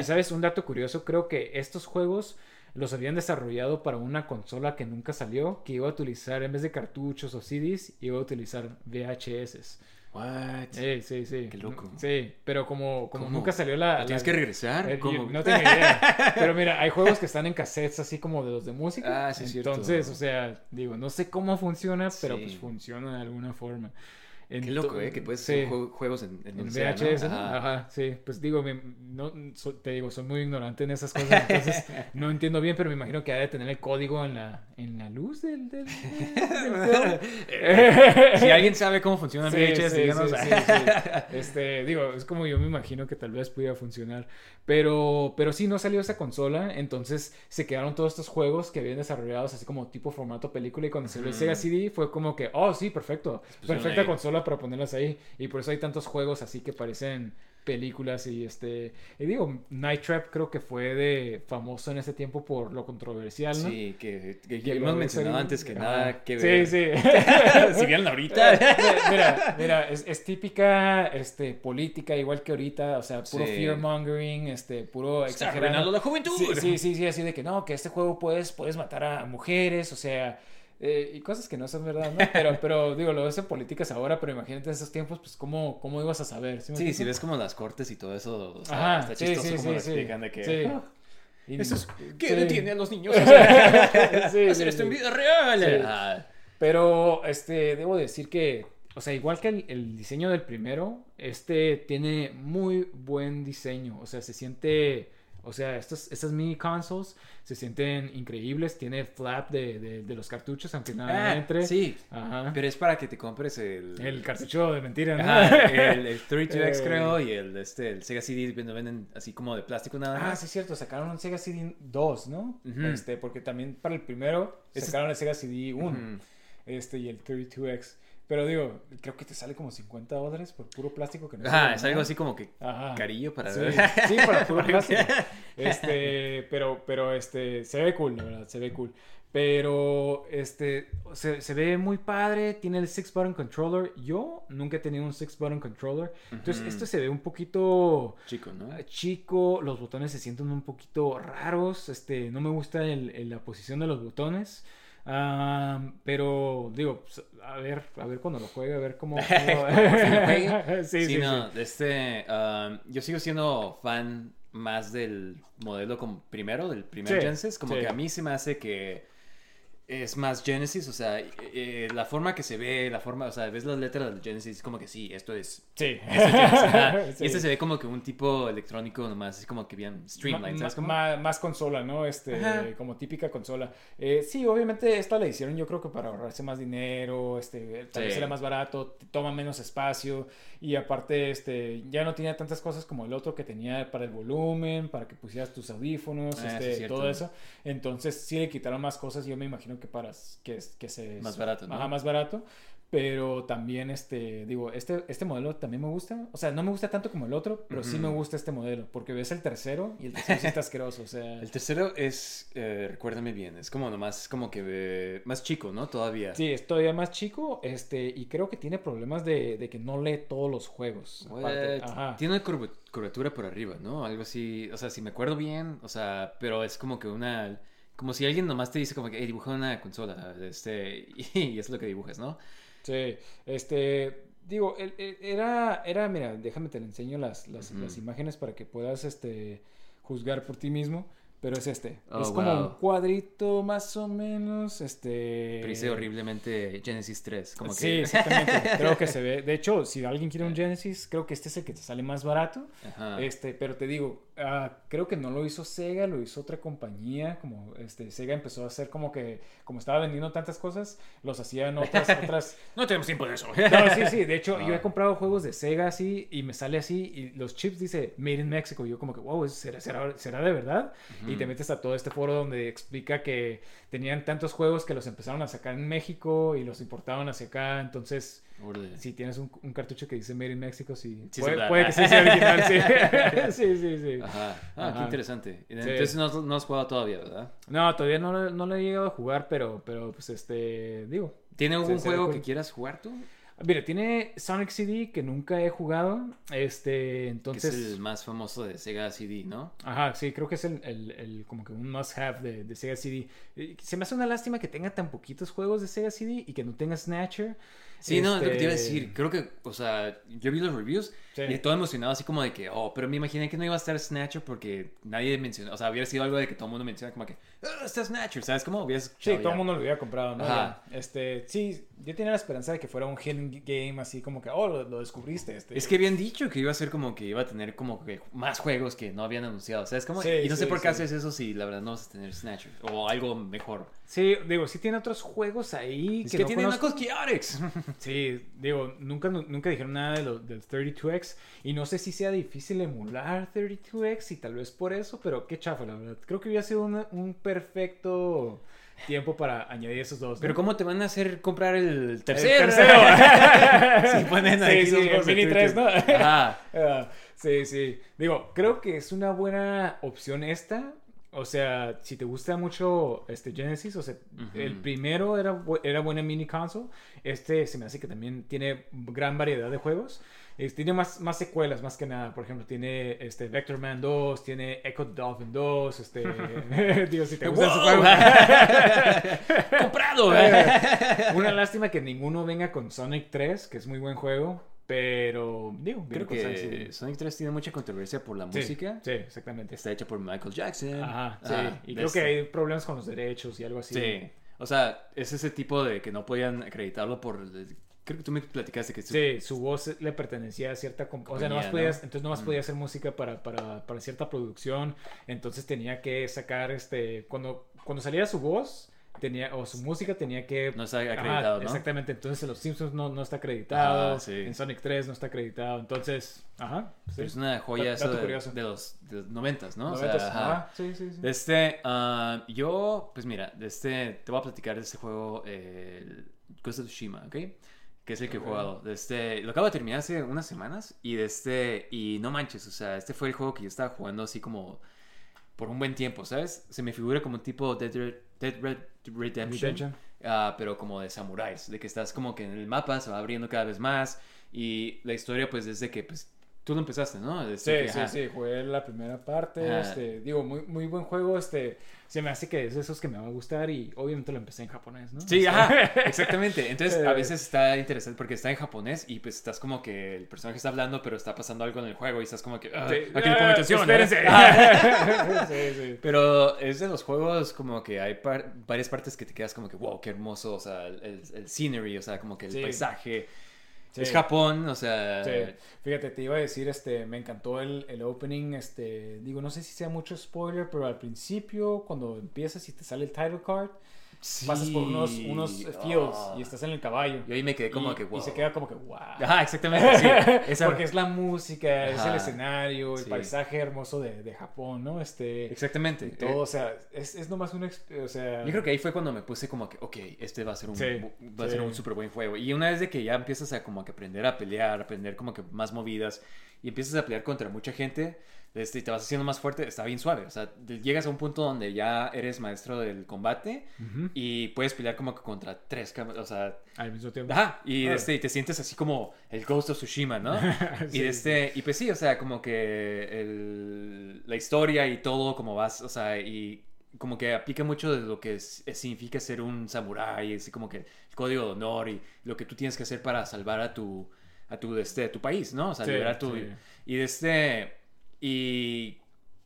Y sabes, un dato curioso, creo que estos juegos los habían desarrollado para una consola que nunca salió, que iba a utilizar, en vez de cartuchos o CDs, iba a utilizar VHS. What? Sí, sí, sí. Qué loco. Sí, pero como, como ¿Cómo? nunca salió la... ¿Lo tienes que regresar? Eh, ¿Cómo? No tengo idea. Pero mira, hay juegos que están en cassettes así como de los de música. Ah, sí, es cierto. Entonces, o sea, digo, no sé cómo funciona, pero Sí. pues funciona de alguna forma. Qué loco, ¿eh? Que puedes Sí. hacer jue- juegos en, en En. VHS, ¿no? Ajá. Ajá, sí. Pues digo, me- no, so- te digo, soy muy ignorante en esas cosas, entonces no entiendo bien, pero me imagino que ha de tener el código en la, en la luz del, del, del film. Si alguien sabe cómo funciona Sí, VHS, sí, díganos. sí. Este, digo, es como yo me imagino que tal vez pudiera funcionar. Pero, pero sí, no salió esa consola. Entonces se quedaron todos estos juegos que habían desarrollados así como tipo formato película. Y cuando salió el Sega CD fue como que, oh, sí, perfecto. Perfecta ahí. Para ponerlas ahí. Y por eso hay tantos juegos así que parecen películas y este y digo Night Trap creo que fue de famoso en ese tiempo por lo controversial ¿no? Sí, que, que, Que hemos mencionado antes que nada que sí ver. sí si vieron ahorita. mira, mira, es, es típica este, política, igual que ahorita, o sea, puro Sí. fear mongering, este, puro exagerando. la juventud. Sí, sí, sí, sí, así de que no, que este juego puedes, puedes matar a mujeres, o sea, Eh, y cosas que no son verdad, ¿no? Pero, pero digo, lo ves en políticas ahora, pero imagínate en esos tiempos, pues, ¿cómo, cómo ibas a saber? Sí, me si ves como las cortes y todo eso, o sea, Ajá, está sí, chistoso sí, como sí, lo sí. explican de que... Sí. "Ah, Y- eso es- ¿Qué sí. detiene a los niños? Sí, hacer sí, esto en sí. vida real. Sí. Ah, Pero, este, debo decir que, o sea, igual que el, el diseño del primero, este tiene muy buen diseño. O sea, se siente, o sea, estos, estas mini consoles se sienten increíbles. Tiene flap de, de, de los cartuchos, aunque nada ah, entre. sí, Ajá. pero es para que te compres el... El cartucho de mentira, ¿no? Ajá, el, el 32X Eh. creo y el, este, el Sega CD lo venden así como de plástico nada Ah, sí, es cierto, sacaron un Sega CD 2, ¿no? Este, porque también para el primero sacaron el Sega CD 1, Ujú. este, y el 32X. Pero digo, creo que te sale como 50 dólares por puro plástico que no Ajá, es algo así como que Ajá. carillo para Sí, ver. sí, para puro plástico. Este, pero, pero este, se ve cool, la verdad, se ve cool. Pero, este, se, se ve muy padre, tiene el six button controller. Yo nunca he tenido un six button controller. Entonces, Ujú. esto se ve un poquito Chico, ¿no? eh, chico, los botones se sienten un poquito raros, este, no me gusta el- el- la posición de los botones. Ah, pero digo, pues, a ver, a ver cuando lo juegue, a ver cómo. juegue. sí, sí, Sí, no, este, um, yo sigo siendo fan más del modelo como primero, del primer Genesis, como que a mí se me hace que es más Genesis, o sea, eh, eh, la forma que se ve, la forma, o sea, ves las letras del Genesis, como que sí, esto es... Sí. es Genesis, ajá. Sí. Y este se ve como que un tipo electrónico nomás, así como que bien streamlined, Ma- ¿sabes cómo? ma- más consola, ¿no? Este, Ajá. como típica consola. Eh, sí, obviamente esta la hicieron yo creo que para ahorrarse más dinero, este, tal vez Sí. era más barato, toma menos espacio y aparte, este, ya no tenía tantas cosas como el otro que tenía para el volumen, para que pusieras tus audífonos, Ah, este, es todo eso. Entonces sí le quitaron más cosas, yo me imagino que para que, que se... Más barato, ¿no? Ajá, más barato. Pero también, este, digo, este, este modelo también me gusta. O sea, no me gusta tanto como el otro, pero sí me gusta este modelo. Porque ves el tercero y el tercero sí está asqueroso. O sea, El tercero es, eh, recuérdame bien, es como nomás, como que eh, más chico, ¿no? Todavía. sí, es todavía más chico. Este, y creo que tiene problemas de, de que no lee todos los juegos. Ajá. Tiene una curva- curvatura por arriba, ¿no? Algo así, o sea, si me acuerdo bien, o sea, pero es como que una, como si alguien nomás te dice como que, hey, dibuja una consola, este, y es lo que dibujas, ¿no? Sí, este, digo, el- el- era, era, mira, déjame te enseño las, las, imágenes para que puedas, este, juzgar por ti mismo. Pero es este. Oh, es como un cuadrito más o menos, este... Pero dice horriblemente Genesis 3, como que... Sí, exactamente. creo que se ve. De hecho, si alguien quiere un Genesis, creo que este es el que te sale más barato. Ajá. Este, pero te digo, ah, creo que no lo hizo Sega, lo hizo otra compañía. Como este, Sega empezó a hacer como que, como estaba vendiendo tantas cosas, los hacían otras, otras. No tenemos tiempo de eso. No, sí, sí. De hecho, yo he comprado juegos de Sega así y me sale así y los chips dice Made in Mexico. Y yo como que, wow, ¿será, será, será de verdad? Y te metes a todo este foro donde explica que tenían tantos juegos que los empezaron a sacar en México y los importaban hacia acá. Entonces, Urde. si tienes un, un cartucho que dice Made in Mexico, sí. Sí, puede, que sí sea original, sí. sí, sí, sí. Ajá. Ah, Ajá. qué interesante. Entonces no, no has jugado todavía, ¿verdad? No, todavía no, lo- no lo he llegado a jugar, pero, pero pues este, digo. ¿Tiene algún juego que quieras jugar tú? Mira, tiene Sonic CD que nunca he jugado. Este, Que entonces. es el más famoso de Sega CD, ¿no? Ajá, sí, creo que es el, el- el- como que un must have de, de Sega CD. Se me hace una lástima que tenga tan poquitos juegos de Sega CD y que no tenga Snatcher. Sí, no, es lo que te iba a Este, decir. Creo que, o sea, yo vi los reviews Sí. y todo emocionado, así como de que, oh, pero me imaginé que no iba a estar Snatcher porque nadie mencionó, o sea, hubiera sido algo de que todo el mundo menciona, como que, ah, está Snatcher, ¿sabes? Como hubieras Sí, todo el mundo lo hubiera comprado, ¿no? Ajá. Este, sí, yo tenía la esperanza de que fuera un hidden game así como que, oh, lo, lo descubriste. Este. Es que habían dicho que iba a ser como que iba a tener como que más juegos que no habían anunciado, ¿sabes? Como, Sí, y no sé por qué haces eso si la verdad no vas a tener Snatcher o algo mejor. Sí, digo, sí tiene otros juegos ahí Es que, que, no tiene conozco. Sí, digo, nunca, nunca dijeron nada de lo, del 32X y no sé si sea difícil emular 32X y tal vez por eso, pero qué chafa, la verdad. Creo que hubiera sido una- un perfecto tiempo para añadir esos dos. ¿no? Pero ¿cómo te van a hacer comprar el El tercero? tercero. Si ponen Sí, ahí sí, Mini 3, ¿no? 32. Ajá. Ah, sí, sí. Digo, creo que es una buena opción esta. o sea, si te gusta mucho este Genesis, o sea, el primero era, era buena mini console. Este se me hace que también tiene gran variedad de juegos. Eh, tiene más, más secuelas, más que nada. Por ejemplo, tiene este Vector Man 2, tiene Echo Dolphin 2, este... digo, si te gusta ese juego. ¡Comprado! Una lástima que ninguno venga con Sonic 3, que es muy buen juego. Pero, digo, Creo Sonic, que sí. Sonic 3 tiene mucha controversia por la Sí, música. Sí, exactamente. Está hecha por Michael Jackson. Ajá, sí. Y creo que hay problemas con los derechos y algo así. Sí. O sea, es ese tipo de que no podían acreditarlo por... Creo que tú me platicaste que... Sí, su voz le pertenecía a cierta... comp- O sea, Compañía, nomás ¿no? podías, entonces nomás podía hacer música para, para, para cierta producción. Entonces tenía que sacar, este... Cuando, cuando saliera su voz, tenía... O su música tenía que... No está acreditado, ¿no? Exactamente. Entonces en Los Simpsons no, no está acreditado. Ah, sí. En Sonic 3 no está acreditado. Entonces... Ajá. sí. Es una joya eso de, de los, de los 90, ¿no? O sea, Noventas, ajá. Sí, sí, sí. Este, ah, yo, pues mira, este, te voy a platicar de este juego, eh, Ghost of Tsushima, ¿ok? Que es el que he jugado. De este, lo acabo de terminar hace unas semanas y de este, y no manches, o sea, este fue el juego que yo estaba jugando así como por un buen tiempo, ¿sabes? Se me figura como un tipo Dead Red, Dead Red Redemption, Redemption. ah, pero como de samuráis, de que estás como que en el mapa se va abriendo cada vez más y la historia pues desde que pues tú lo empezaste, ¿no? Desde Sí, que, sí, sí, jugué la primera parte, este, digo, muy, muy buen juego, este, se me hace que es de esos que me va a gustar y obviamente lo empecé en japonés, ¿no? Sí, Este, ajá, exactamente. Entonces, a veces está interesante porque está en japonés y pues estás como que el personaje está hablando, pero está pasando algo en el juego y estás como que, ah, Sí. aquí le pongo Ah, atención. espérense. Ah. sí, sí. Pero es de los juegos como que hay par- varias partes que te quedas como que, wow, qué hermoso, o sea, el, el- el scenery, o sea, como que el paisaje. Sí. Es Japón, o sea... Sí. Fíjate, te iba a decir, este, me encantó el, el opening, este, digo, no sé si sea mucho spoiler, pero al principio, cuando empiezas y te sale el title card, sí. pasas por unos, unos fields Ah. y estás en el caballo. Y ahí me quedé como y, que, wow. y se queda como que, wow. Ajá, exactamente, sí. Esa- Porque es la música, es el Ajá. escenario, el Sí. paisaje hermoso de, de Japón, ¿no? Este, Exactamente. todo, Eh, o sea, es, es nomás un, exp- o sea... Yo creo que ahí fue cuando me puse como que, ok, este va a ser un, va a ser un súper buen juego. Y una vez de que ya empiezas a como que aprender a pelear, aprender como que más movidas y empiezas a pelear contra mucha gente este, y te vas haciendo más fuerte, está bien suave. O sea, llegas a un punto donde ya eres maestro del combate Ujú. Y puedes pelear como que contra tres cámaras, o sea... Al mismo tiempo. Ajá, y, Ah. este, y te sientes así como el Ghost of Tsushima, ¿no? Sí, y, este, y pues sí, o sea, como que el- la historia y todo, como vas, o sea, y como que aplica mucho de lo que es- significa ser un samurái, así como que el código de honor y lo que tú tienes que hacer para salvar a tu, a tu, este, tu país, ¿no? O sea, Sí, liberar tu... Y de este... Y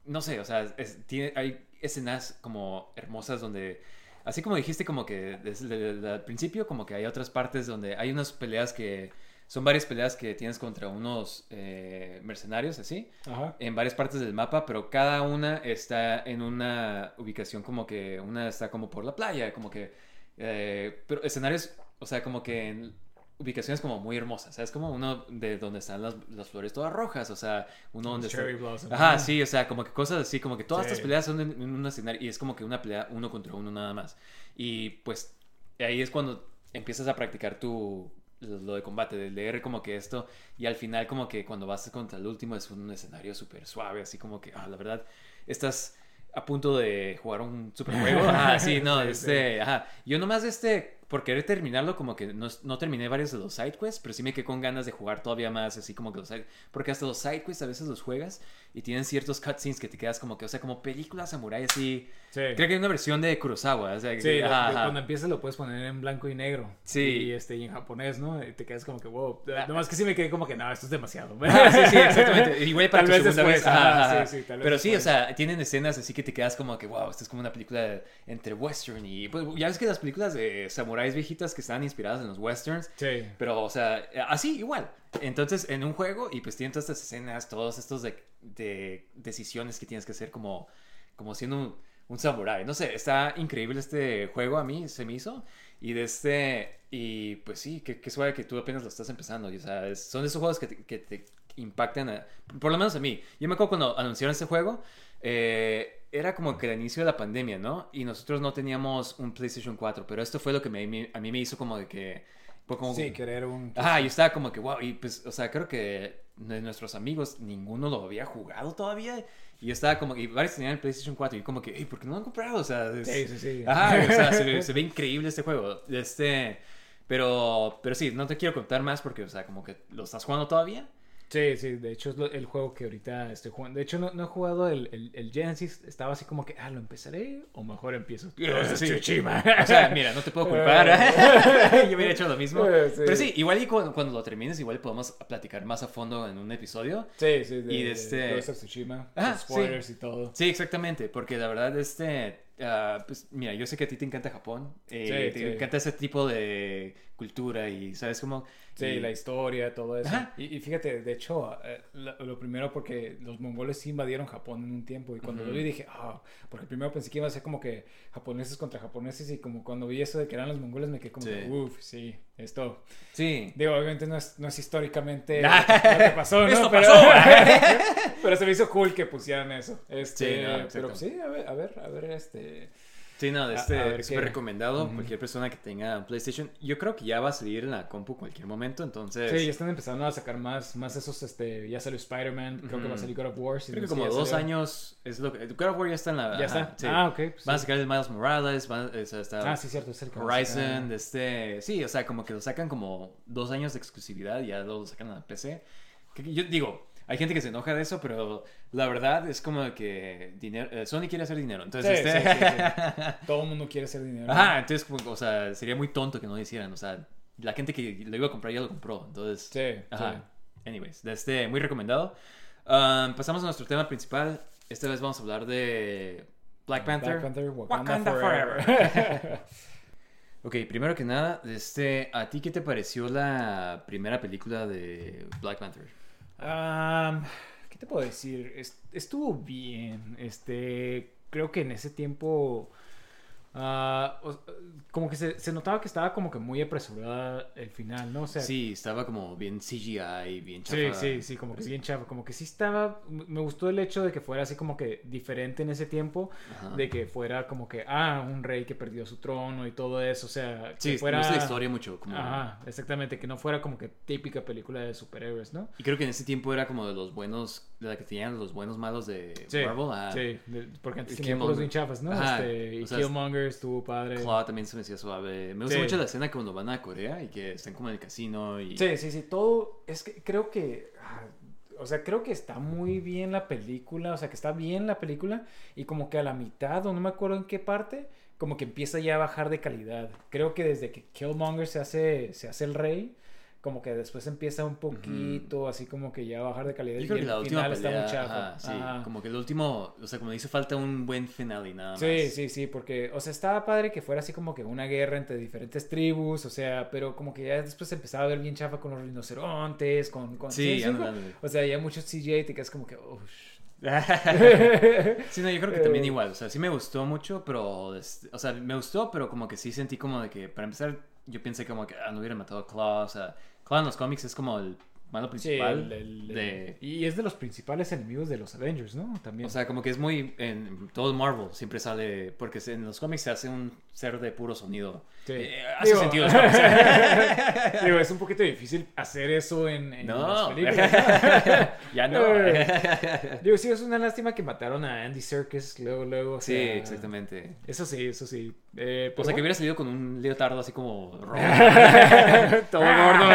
no sé, o sea, es- tiene, hay escenas como hermosas donde, así como dijiste, como que desde el al principio, como que hay otras partes donde hay unas peleas que, son varias peleas que tienes contra unos eh, mercenarios, así, Ajá. en varias partes del mapa, pero cada una está en una ubicación como que, una está como por la playa, como que, eh, pero escenarios, o sea, como que en ubicaciones como muy hermosas, ¿sabes? Como uno de donde están las, las flores todas rojas, o sea, uno donde está... Cherry Blossom. Ajá, sí, o sea, como que cosas así, como que todas Sí. estas peleas son en, en un escenario y es como que una pelea uno contra uno nada más. Y pues ahí es cuando empiezas a practicar tu lo de combate, de leer como que esto y al final como que cuando vas contra el último es un escenario súper suave, así como que, ah, la verdad, estás a punto de jugar un superjuego. Ah, sí, no, Sí, este, ajá. Yo nomás este, por querer terminarlo, como que no, no terminé varios de los side quests, pero sí me quedé con ganas de jugar todavía más, así como que los side, porque hasta los side quests a veces los juegas y tienen ciertos cutscenes que te quedas como que, o sea, como películas samurai así. Sí. Creo que hay una versión de Kurosawa, o sea, que- Sí, ajá, cuando empiezas lo puedes poner en blanco y negro. Sí. Y, este, y en japonés, ¿no? Y te quedas como que, wow. Nomás que sí me quedé como que, no, esto es demasiado. Ah, sí, sí, exactamente. Igual para Tal tu vez segunda después, vez. Ajá, sí, sí, tal vez Pero sí, o sea, tienen escenas así que te quedas como que, wow, esto es como una película entre western y... Pues, ya ves que las películas de samuráis viejitas que estaban inspiradas en los westerns, Sí. pero, o sea, así, igual. Entonces, en un juego, y pues tienen todas estas escenas, todos estos de, de decisiones que tienes que hacer como, como siendo un, un samurái. No sé, está increíble este juego a mí, se me hizo. Y de este, y pues sí, qué, qué suave que tú apenas lo estás empezando. Y, o sea, es- son de esos juegos que te, que te impactan, a- por lo menos a mí. Yo me acuerdo cuando anunciaron este juego, eh, era como que el inicio de la pandemia, ¿no? Y nosotros no teníamos un PlayStation 4, pero esto fue lo que me- me- a mí me hizo como de que... fue como, Sí, querer un... Ajá, yo estaba como que, wow, y pues, o sea, creo que de nuestros amigos ninguno lo había jugado todavía. Y yo estaba como que, y varios tenían el PlayStation 4 y como que, "Ey, ¿por qué no lo han comprado? O sea, es- Sí, sí, sí. Ajá, o sea, se, ve- se ve increíble este juego. Este, pero, pero sí, no te quiero contar más porque, o sea, como que lo estás jugando todavía. Sí, sí, de hecho es lo- el juego que ahorita estoy jugando. De hecho, no, no he jugado el, el, el Genesis. Estaba así como que, ah, ¿lo empezaré? O mejor empiezo. Sí. O sea, mira, no te puedo culpar. Yo hubiera hecho lo mismo. Eh, sí. Pero sí, igual y cu- cuando, lo termines, igual podemos platicar más a fondo en un episodio. Sí, sí, de, Y de este- Ghost of Tsushima. Ah, spoilers y todo. Sí, exactamente, porque la verdad, este, ah, pues mira, yo sé que a ti te encanta Japón, eh, Sí, te sí. encanta ese tipo de cultura y, ¿sabes cómo? Sí, Y- la historia, todo eso. Y, y fíjate, de hecho, eh, la- lo primero porque los mongoles sí invadieron Japón en un tiempo. Y cuando Ujú. lo vi dije, ah, porque primero pensé que iba a ser como que japoneses contra japoneses. Y como cuando vi eso de que eran los mongoles, me quedé como, Sí. uff, sí, esto. Sí. Digo, obviamente no es, no es históricamente lo que pasó, ¿no? Esto pero, pasó. pero se me hizo cool que pusieran eso. Este, Sí, no, pero sí, a ver, a ver, a ver, este. Sí, no, A- este, a súper recomendado, Ujú. cualquier persona que tenga PlayStation, yo creo que ya va a salir en la compu cualquier momento, entonces... Sí, ya están empezando a sacar más, más esos, este, ya salió Spider-Man, creo que va a salir God of War. si Creo no que como dos salió. años es lo que... God of War ya está en la... Ya ajá, está. sí. Ah, ok. pues Van a sacar el Miles Morales, van, o sea, está Ah, sí, cierto, es el a Horizon, sacar. este... Sí, o sea, como que lo sacan como dos años de exclusividad y ya lo sacan a la PC. Yo digo, hay gente que se enoja de eso, pero la verdad es como que dinero, eh, Sony quiere hacer dinero, entonces... Sí, este... sí, sí, Todo el mundo quiere hacer dinero. Ajá, entonces, como, o sea, sería muy tonto que no lo hicieran. O sea, la gente que lo iba a comprar ya lo compró. Entonces, Sí, ajá. Anyways, de este, muy recomendado. Um, pasamos a nuestro tema principal. Esta vez vamos a hablar de Black Panther. Black Panther, Wakanda, Wakanda forever. Ok, primero que nada, este, ¿a ti qué te pareció la primera película de Black Panther? Am, ¿Qué te puedo decir? Es- estuvo bien. Este, creo que en ese tiempo, o- como que se, se notaba que estaba como que muy apresurada el final, ¿no? O sea, Sí, estaba como bien CGI, bien Sí, chafa. sí, sí, como que bien chafa, como que sí estaba, me gustó el hecho de que fuera así como que diferente en ese tiempo, Ajá. de que fuera como que, ah, un rey que perdió su trono y todo eso, o sea, que Sí, fuera... no es la historia mucho. Como... Ajá, exactamente, que no fuera como que típica película de superhéroes, ¿no? Y creo que en ese tiempo era como de los buenos, de la que tenían los buenos malos de Sí, Marvel. Ah, sí, de- porque antes el tenía puros bien chafas, ¿no? Ajá, Este, y o sea, Killmonger estuvo padre. Claw también se me hacía suave. Me gusta Sí. mucho la escena cuando van a Corea y que están como en el casino y... Sí, sí, sí, todo, es que creo que, ah, o sea, creo que está muy bien la película, o sea, que está bien la película y como que a la mitad, o no me acuerdo en qué parte, como que empieza ya a bajar de calidad. Creo que desde que Killmonger se hace, se hace el rey, como que después empieza un poquito, así como que ya a bajar de calidad Yo y creo que el la última final pelea, está muy chafa. ajá, sí, Ajá. como que el último, o sea, como hizo falta un buen final y nada más. Sí, sí, sí, porque, o sea, estaba padre que fuera así como que una guerra entre diferentes tribus, o sea, pero como que ya después empezaba a ver bien chafa con los rinocerontes, con... con Sí, sí. O sea, ya muchos CGI te quedas como que, oh, Sí, no, yo creo que también Eh. igual, o sea, sí me gustó mucho, pero, este, o sea, me gustó, pero como que sí sentí como de que, para empezar, yo pensé como que, ah, no hubiera matado a Claw, o sea, En los cómics es como el malo Sí, principal el- el- de... Y es de los principales enemigos de los Avengers, ¿no? También. O sea, como que es muy. En todo Marvel siempre sale. Porque en los cómics se hace un ser de puro sonido. Sí. Eh, hace Digo- sentido. Digo, es un poquito difícil hacer eso en, en No. las películas. ya no. Digo, sí, es una lástima que mataron a Andy Serkis luego, luego. o sí, exactamente. Eso sí, eso sí. Eh, O sea, que hubiera salido con un leotardo así como. Todo gordo.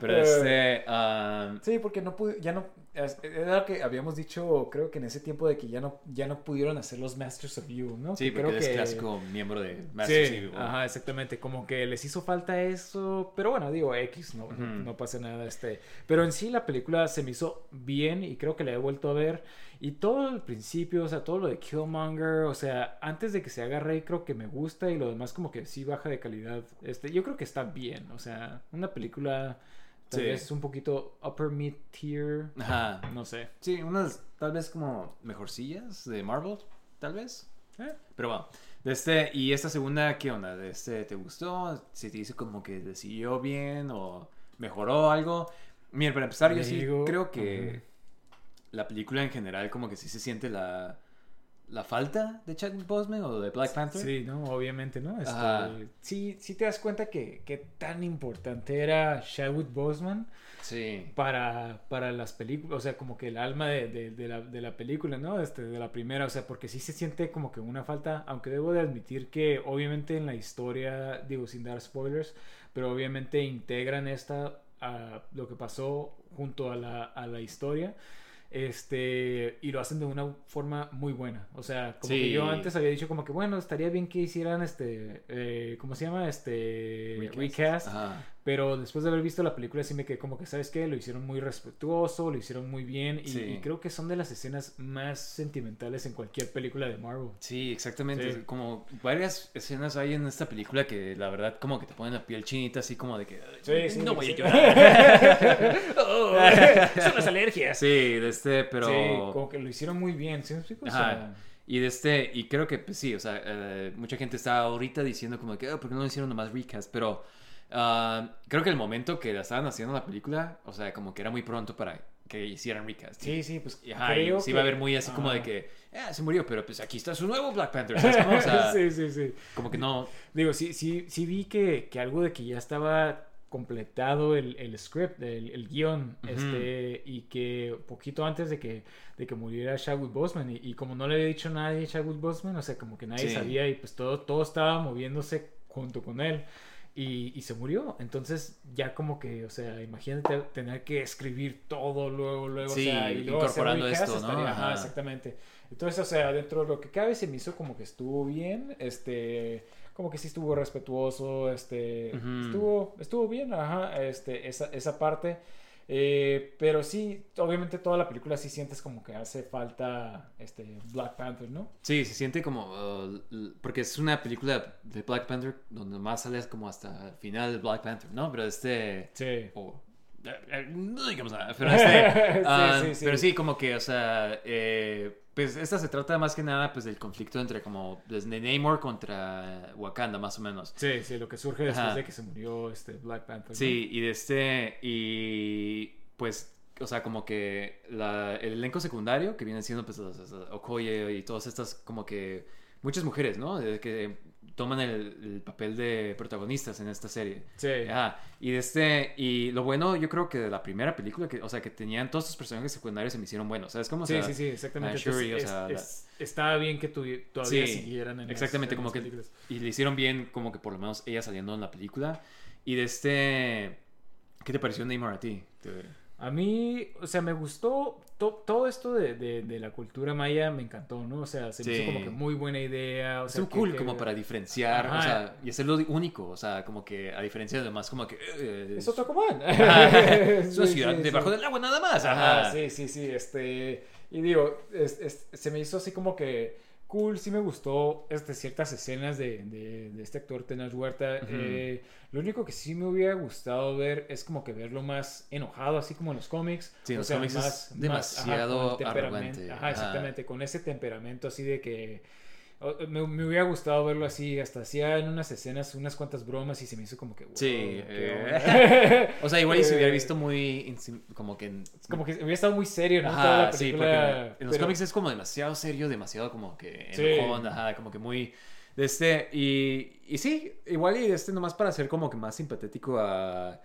Pero este. Sí, porque no pude, ya no, es- era lo que habíamos dicho, creo que en ese tiempo de que ya no, ya no pudieron hacer los Masters of You, ¿no? sí, Que porque creo es que- clásico miembro de Master Sí, Chief, ¿no? ajá, exactamente, como que les hizo falta eso, pero bueno, digo, X, no, no pasa nada, este, pero en sí la película se me hizo bien y creo que la he vuelto a ver, y todo el principio, o sea, todo lo de Killmonger, o sea, antes de que se haga rey creo que me gusta y lo demás como que sí baja de calidad, este, yo creo que está bien, o sea, una película tal Sí. vez un poquito upper mid tier, Ajá. no sé. Sí, unas tal vez como mejorcillas de Marvel, tal vez. Eh, Pero bueno, de este, y esta segunda, ¿qué onda? ¿De este, ¿Te gustó? ¿Si te dice como que le siguió bien o mejoró algo? Mira, para empezar, yo sí Digo, creo que la película en general como que sí se siente la... la falta de Chadwick Boseman o de Black Panther. Sí, ¿no? Obviamente, ¿no? Este, sí, sí te das cuenta que, que tan importante era Chadwick Boseman Sí. para, para las películas, o sea, como que el alma de, de- de la, de la película, ¿no? Este, de la primera, o sea, porque sí se siente como que una falta, aunque debo de admitir que obviamente en la historia, digo, sin dar spoilers, pero obviamente integran esta, a lo que pasó junto a la, a la historia. Este, y lo hacen de una forma muy buena. O sea, como que yo antes había dicho como que bueno, estaría bien que hicieran este, eh, ¿cómo se llama? Este, recast. Ajá. Pero después de haber visto la película sí me quedé como que, ¿sabes qué? Lo hicieron muy respetuoso, lo hicieron muy bien y, Sí. y creo que son de las escenas más sentimentales en cualquier película de Marvel. Sí, exactamente. Sí. Como varias escenas hay en esta película que la verdad como que te ponen la piel chinita así como de que Sí, no voy a llorar. Oh, son las alergias. sí, de este, pero Sí, como que lo hicieron muy bien, ¿sí? O sea, Y de este, y creo que pues, sí, o sea, eh, mucha gente está ahorita diciendo como que, "Ah, ¿por qué no hicieron nomás recast? Pero ah, creo que el momento que la estaban haciendo la película, o sea, como que era muy pronto para que hicieran recast. sí, sí, pues ajá, creo se iba a ver muy así como de que, ah, se murió, pero pues aquí está su nuevo Black Panther. ¿sabes cómo? O sea, sí, sí, sí. como que no, Digo, sí, sí, sí vi que, que algo de que ya estaba completado el, el script, el, el guion, este, y que poquito antes de que, de que muriera Chadwick Boseman, y, y como no le había dicho nadie a Chadwick Boseman, o sea, como que nadie Sí. sabía, y pues todo, todo estaba moviéndose junto con él. Y, y se murió. Entonces, ya como que, o sea, imagínate tener que escribir todo luego, luego, Sí, o sea, y luego hacer incorporando recast, esto, ¿no? estaría- ajá, exactamente. Entonces, o sea, dentro de lo que cabe, se me hizo como que estuvo bien, este, como que sí estuvo respetuoso, este, estuvo, estuvo bien, ajá, este, esa, esa parte. Eh, pero sí, obviamente toda la película sí sientes como que hace falta, este, Black Panther, ¿no? sí, se siente como, uh, porque es una película de Black Panther donde más sales como hasta el final de Black Panther, ¿no? Pero este, Sí. o- eh, no digamos nada, pero este, Sí, ah, sí, sí. pero sí, como que, o sea, eh, pues esta se trata más que nada pues del conflicto entre como desde Namor contra Wakanda, más o menos. Sí, sí, lo que surge después Ajá. de que se murió este Black Panther. ¿no? Sí, y de este, y pues, o sea, como que la, el elenco secundario, que vienen siendo pues Okoye y todas estas, como que muchas mujeres, ¿no? Que toman el, el papel de protagonistas en esta serie. Sí. Ajá, y de este, y lo bueno, yo creo que de la primera película, que, o sea, que tenían todos estos personajes secundarios se me hicieron buenos, ¿sabes cómo? O Sí, sea, sí, sí, exactamente. Shuri, o sea, es- la- es- estaba bien que todavía Sí, siguieran en las- exactamente, en como las que películas. y le hicieron bien como que por lo menos ella saliendo en la película. Y de este ¿qué te pareció Neymar a ti? A mí, o sea, me gustó to- todo esto de, de- de la cultura maya, me encantó, ¿no? O sea, se me Sí. hizo como que muy buena idea. O sea, que- cool que- como para diferenciar, o Ajá. sea, y hacerlo único, o sea, como que a diferencia de demás como que eh, Es otro comán. es una Sí, ciudad sí, debajo del agua nada más. Ajá, Ajá. sí, sí, sí, este, y digo, es- es- se me hizo así como que cool, sí me gustó este, ciertas escenas de, de, de este actor Tenaz Huerta, eh, lo único que sí me hubiera gustado ver es como que verlo más enojado, así como en los cómics. Sí, en o los sea, cómics más- más, demasiado arrogante, Ajá, ajá. exactamente, con ese temperamento así de que... o- Me, me hubiera gustado verlo así, hasta hacía en unas escenas unas cuantas bromas y se me hizo como que... wow, Sí, eh. O sea, igual y se hubiera Eh, visto muy como que Como que hubiera estado muy serio, ¿no? Ajá, Toda la sí, película, porque en los cómics es como demasiado serio, demasiado como que Sí. ajá, como que muy este y, y sí, igual y este nomás para hacer como que más simpatético a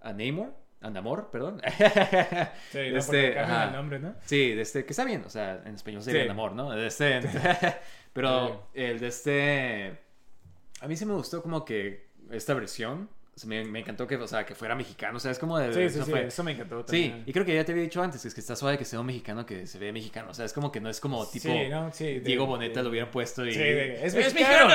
a Namor, a Namor, perdón. Sí, De no, este, ajá. el nombre, ¿no? Sí, de este que está bien, o sea, en español sería Sí. Namor, ¿no? De este pero el de este a mí sí me gustó como que esta versión me, me encantó que, o sea, que fuera mexicano, o sea, es como de... Sí, sí, no sí, fue- eso me encantó Sí, también. y creo que ya te había dicho antes, es que está suave que sea un mexicano que se ve mexicano. O sea, es como que no es como tipo Sí, ¿no? Sí, de- Diego Boneta de- lo hubieran puesto y. Sí, de- es ¡Es mexicano!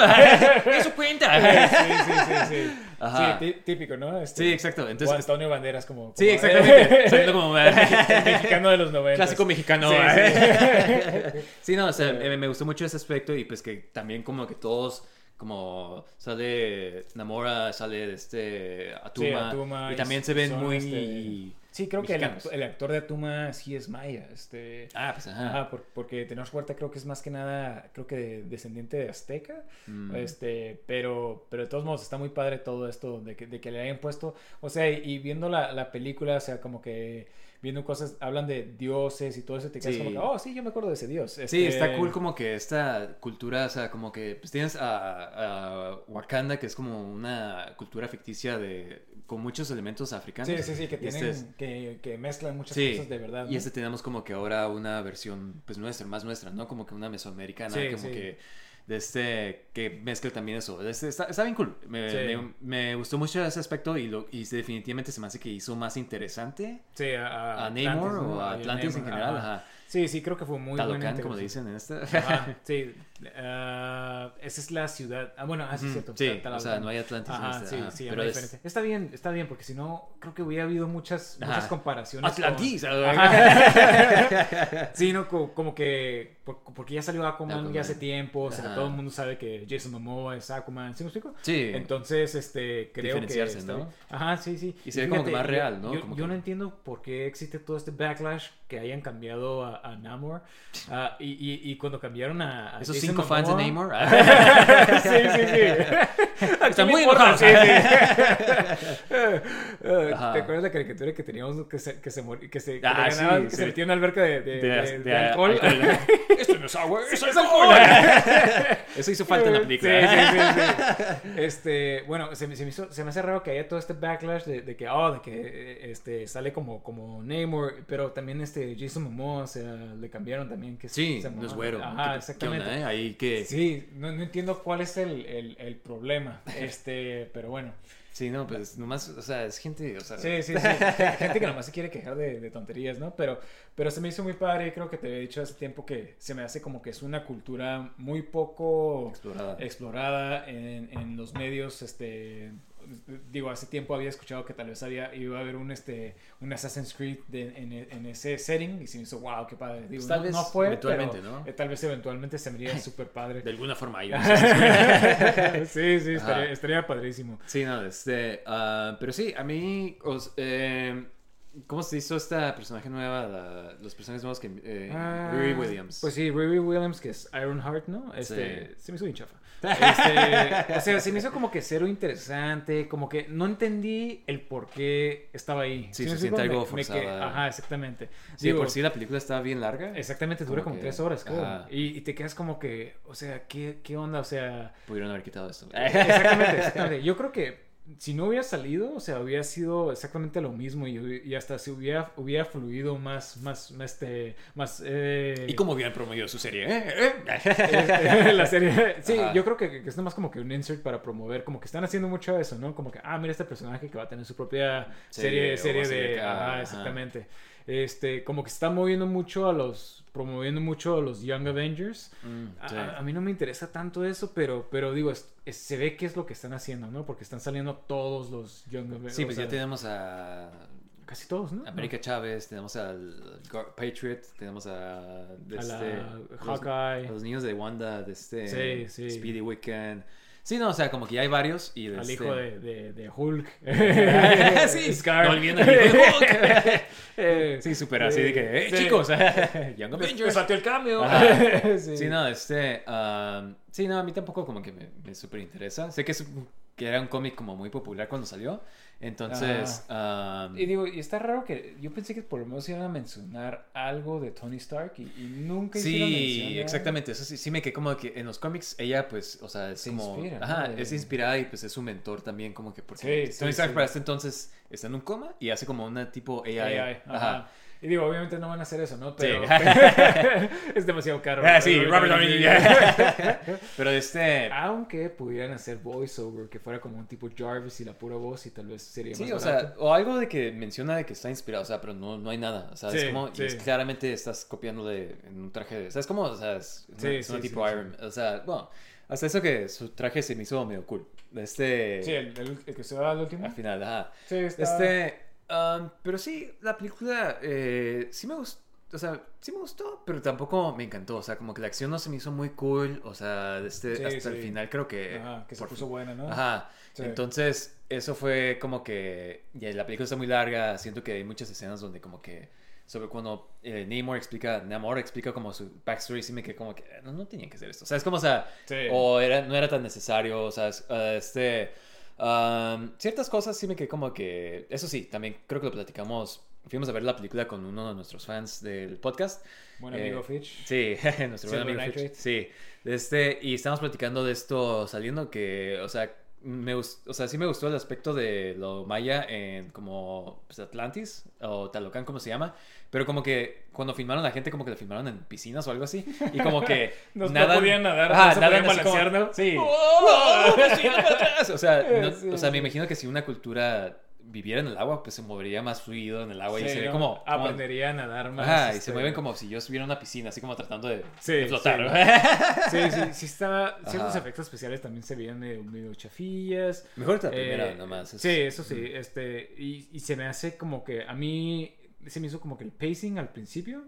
¡Eso cuenta! Sí, sí, sí, sí. Ajá. Sí, tí- típico, ¿no? Este, Sí, exacto. o Entonces, Antonio Banderas como... sí, exactamente. Saliendo como. El mexicano de los 90. Clásico mexicano. Sí, Sí, sí. no, o sea, Sí. me, me gustó mucho ese aspecto y pues que también como que todos, como sale Namora, sale este Atuma, Sí, Atuma, y y también se ven muy... este, Sí, creo que el, actor de Atuma sí es maya. Este... Ah, pues ajá. Ajá, por- porque Tenoch Huerta creo que es más que nada, creo que de- descendiente de Azteca, Mm. este, pero, pero de todos modos está muy padre todo esto de que, de que le hayan puesto, o sea, y, y viendo la, la película, o sea, como que viendo cosas, hablan de dioses y todo eso, te quedas Sí. como que, oh, sí, yo me acuerdo de ese dios. Sí, Este, está cool como que esta cultura, o sea, como que pues tienes a, a Wakanda, que es como una cultura ficticia de con muchos elementos africanos. Sí, sí, sí, que este tienen, es- que, que mezclan muchas Sí, cosas de verdad. y este tenemos como que ahora una versión, pues nuestra, más nuestra, ¿no? Como que una mesoamericana, Sí, como que de este, que mezcla también eso. De Este, está, está bien cool. Me, Sí. me- me gustó mucho ese aspecto y, lo, y definitivamente se me hace que hizo más interesante Sí, a, a Namor Atlantis, ¿no? o a Atlantis en Namor, general. ajá. Ajá. Sí, sí, creo que fue muy Talocan, como le dicen en esta. Ajá, sí. Ah, esa es la ciudad. Ah, bueno, así es Ujú, cierto. sí, o sea, no hay Atlantis en Ajá, esta, sí, ajá, sí, pero es-. Está bien, está bien, porque si no, creo que hubiera habido muchas, muchas comparaciones. con- Atlantis. Ajá. sí, no, co- como que por- porque ya salió Aquaman, Aquaman. ya hace tiempo, o sea, todo el mundo sabe que Jason Momoa es Aquaman, ¿sí me explico? Sí. Entonces, este, creo que... Está ¿no? Ajá, sí, sí. Y se ve como que más real, ¿no? Yo, Como yo que- no entiendo por qué existe todo este backlash que hayan cambiado a, a Namor. Ah, y, y, y cuando cambiaron a, a Esos Jason cinco fans de Namor. sí, sí, sí. Están muy enojados. Sí, sí. Ajá. ¿Te acuerdas la caricatura que teníamos que se, que se, que se, que Ah, sí, que sí. se metía en una alberca de, de, De- de- de alcohol? Esto no es agua, Sí, es alcohol. alcohol. Eso hizo falta en la película. Sí, sí, sí. Este, bueno, se me, se me hizo- se me hace raro que haya todo este backlash de, que, oh, de que eh, este, sale como, como Namor, pero también este Jason Momoa, o sea, le cambiaron también que Sí, no es güero. Ajá, ¿Qué- ¿Qué exactamente. onda, eh? Ahí que... Sí. Sí, no, no entiendo cuál es el, el, el problema, este, pero bueno. no, pues nomás, o sea, es gente, o sea... Sí, sí, sí. Gente que nomás se quiere quejar de, de tonterías, ¿no? Pero, pero se me hizo muy padre y creo que te había dicho hace tiempo que se me hace como que es una cultura muy poco Explorada. explorada en, en los medios, este... Digo, hace tiempo había escuchado que tal vez había, iba a haber un, este, un Assassin's Creed de- en, en ese setting y se me hizo, wow, qué padre. Digo, Pues tal no, vez no fue, eventualmente, pero, ¿no? eh, tal vez eventualmente se me haría súper padre. De alguna forma hay sí, sí, estaría, estaría padrísimo. Sí, no, este... ah, pero sí, a mí... os- eh, ¿Cómo se hizo esta personaje nueva? la- los personajes nuevos que... Eh, Ah, Riri Williams. Pues sí, Riri Williams, que es Ironheart, ¿no? Este, Sí. Se me hizo bien chafa. Este, o sea, se me hizo como que cero interesante, como que no entendí el por qué estaba ahí. Sí, se explico? siente algo Me- me que- forzada. ajá, exactamente. Sí, Digo, por sí la película estaba bien larga. Exactamente, dura como como que- tres horas. Y, y te quedas como que, o sea, ¿qué, qué onda? O sea, Pudieron haber quitado esto. exactamente, exactamente. Yo creo que si no hubiera salido, o sea, hubiera sido exactamente lo mismo y, y hasta si hubiera, hubiera fluido más, más, más, este, más... eh, ¿Y cómo hubieran promovido su serie? ¿eh? Eh, la serie. Sí, Ajá. yo creo que, que es nomás como que un insert para promover, como que están haciendo mucho eso, ¿no? Como que, ah, mira este personaje que va a tener su propia serie, Serie, serie, de... acá, Ajá, ajá. Este, como que se está moviendo mucho a los, promoviendo mucho a los Young Avengers. Mm, A- sí. A, a mí no me interesa tanto eso, pero, pero digo, es- es- se ve qué es lo que están haciendo, ¿no? Porque están saliendo todos los Young Avengers. Sí, pues ya tenemos a Casi todos, ¿no? América Chávez, tenemos al Patriot, tenemos a, de A este, los- Hawkeye. a los niños de Wanda, de este Sí, sí. Speedy Weekend. Sí, no, o sea, como que ya hay varios y de Al este- hijo de, de, de Hulk. sí, Scar. olviden al hijo de Hulk. Sí, súper así de que, eh, sí. chicos, Young Avengers. me saltó el cambio. Sí. Sí, no, este. um, sí, no, a mí tampoco como que me, me súper interesa. Sé que, es, que era un cómic como muy popular cuando salió. Entonces. um, Y digo, y está raro que yo pensé que por lo menos iban a mencionar algo de Tony Stark y, y nunca hicieron Sí, mención de- exactamente. Eso sí, sí me quedé como que en los cómics ella, pues, o sea, es Se como. inspira. Ajá, es inspirada y pues es su mentor también, como que porque Sí, sí, Tony Stark sí. para este entonces está en un coma y hace como una tipo AI. AI, Ajá. ajá. Y digo, obviamente no van a hacer eso, ¿no? Sí. Pero es demasiado caro. Ah, sí, Robert Downey. Pero este. Aunque pudieran hacer voiceover, que fuera como un tipo Jarvis y la pura voz y tal vez sería Sí, más o sea, o algo de que menciona de que está inspirado, o sea, pero no, no hay nada, o sea, es Sí, como, y sí. es claramente estás copiándole en un traje, de, o sea, es como, o sea, es una, Sí, es una sí, tipo sí, Iron, o sea, bueno, hasta eso que su traje se me hizo medio cool, este, Sí, el, el- el que se va al último. al final, ajá, Sí, está... este, um, pero sí, la película, eh, sí me gustó, o sea, sí me gustó, pero tampoco me encantó, o sea, como que la acción no se me hizo muy cool, o sea, este, Sí, hasta el final creo que, Ajá, que se por puso buena, ¿no? Ajá. Sí. Entonces, eso fue como que. Ya, la película está muy larga. Siento que hay muchas escenas donde, como que. Sobre cuando eh, Namor explica. Namor explica como su backstory. Sí me quedé como que. No, no tenían que hacer esto. O sea, es como, o sea. O era, no era tan necesario. O sea, es- eh, este. Um, ciertas cosas sí me quedé como que. Eso sí, también creo que lo platicamos fuimos a ver la película con uno de nuestros fans del podcast. Buen Eh, amigo Fitch. Sí, nuestro buen amigo Fitch. Nitrate. Sí, este, y estábamos platicando de esto saliendo que, o sea, me o sea, sí me gustó el aspecto de lo maya en como pues, Atlantis o Talocán, como se llama, pero como que cuando filmaron la gente como que la filmaron en piscinas o algo así y como que No- no nadan- podían nadar, Ajá, no se nadan podían así como- balancear, ¿no? Sí. ¡Oh! me para atrás! O sea, no- Sí, o sea, me sí. imagino que si una cultura viviera en el agua, pues se movería más fluido en el agua y Sí, se ve ¿no? como, como- Aprendería a nadar más. Ajá, y se este, mueven como si yo estuviera en una piscina, así como tratando de, Sí, de flotar. sí. Sí, sí, sí. Ciertos efectos especiales también se veían medio, medio chafillas. Mejor la Eh, primera nomás. es- Sí, eso sí, este, y, y se me hace como que a mí se me hizo como que el pacing al principio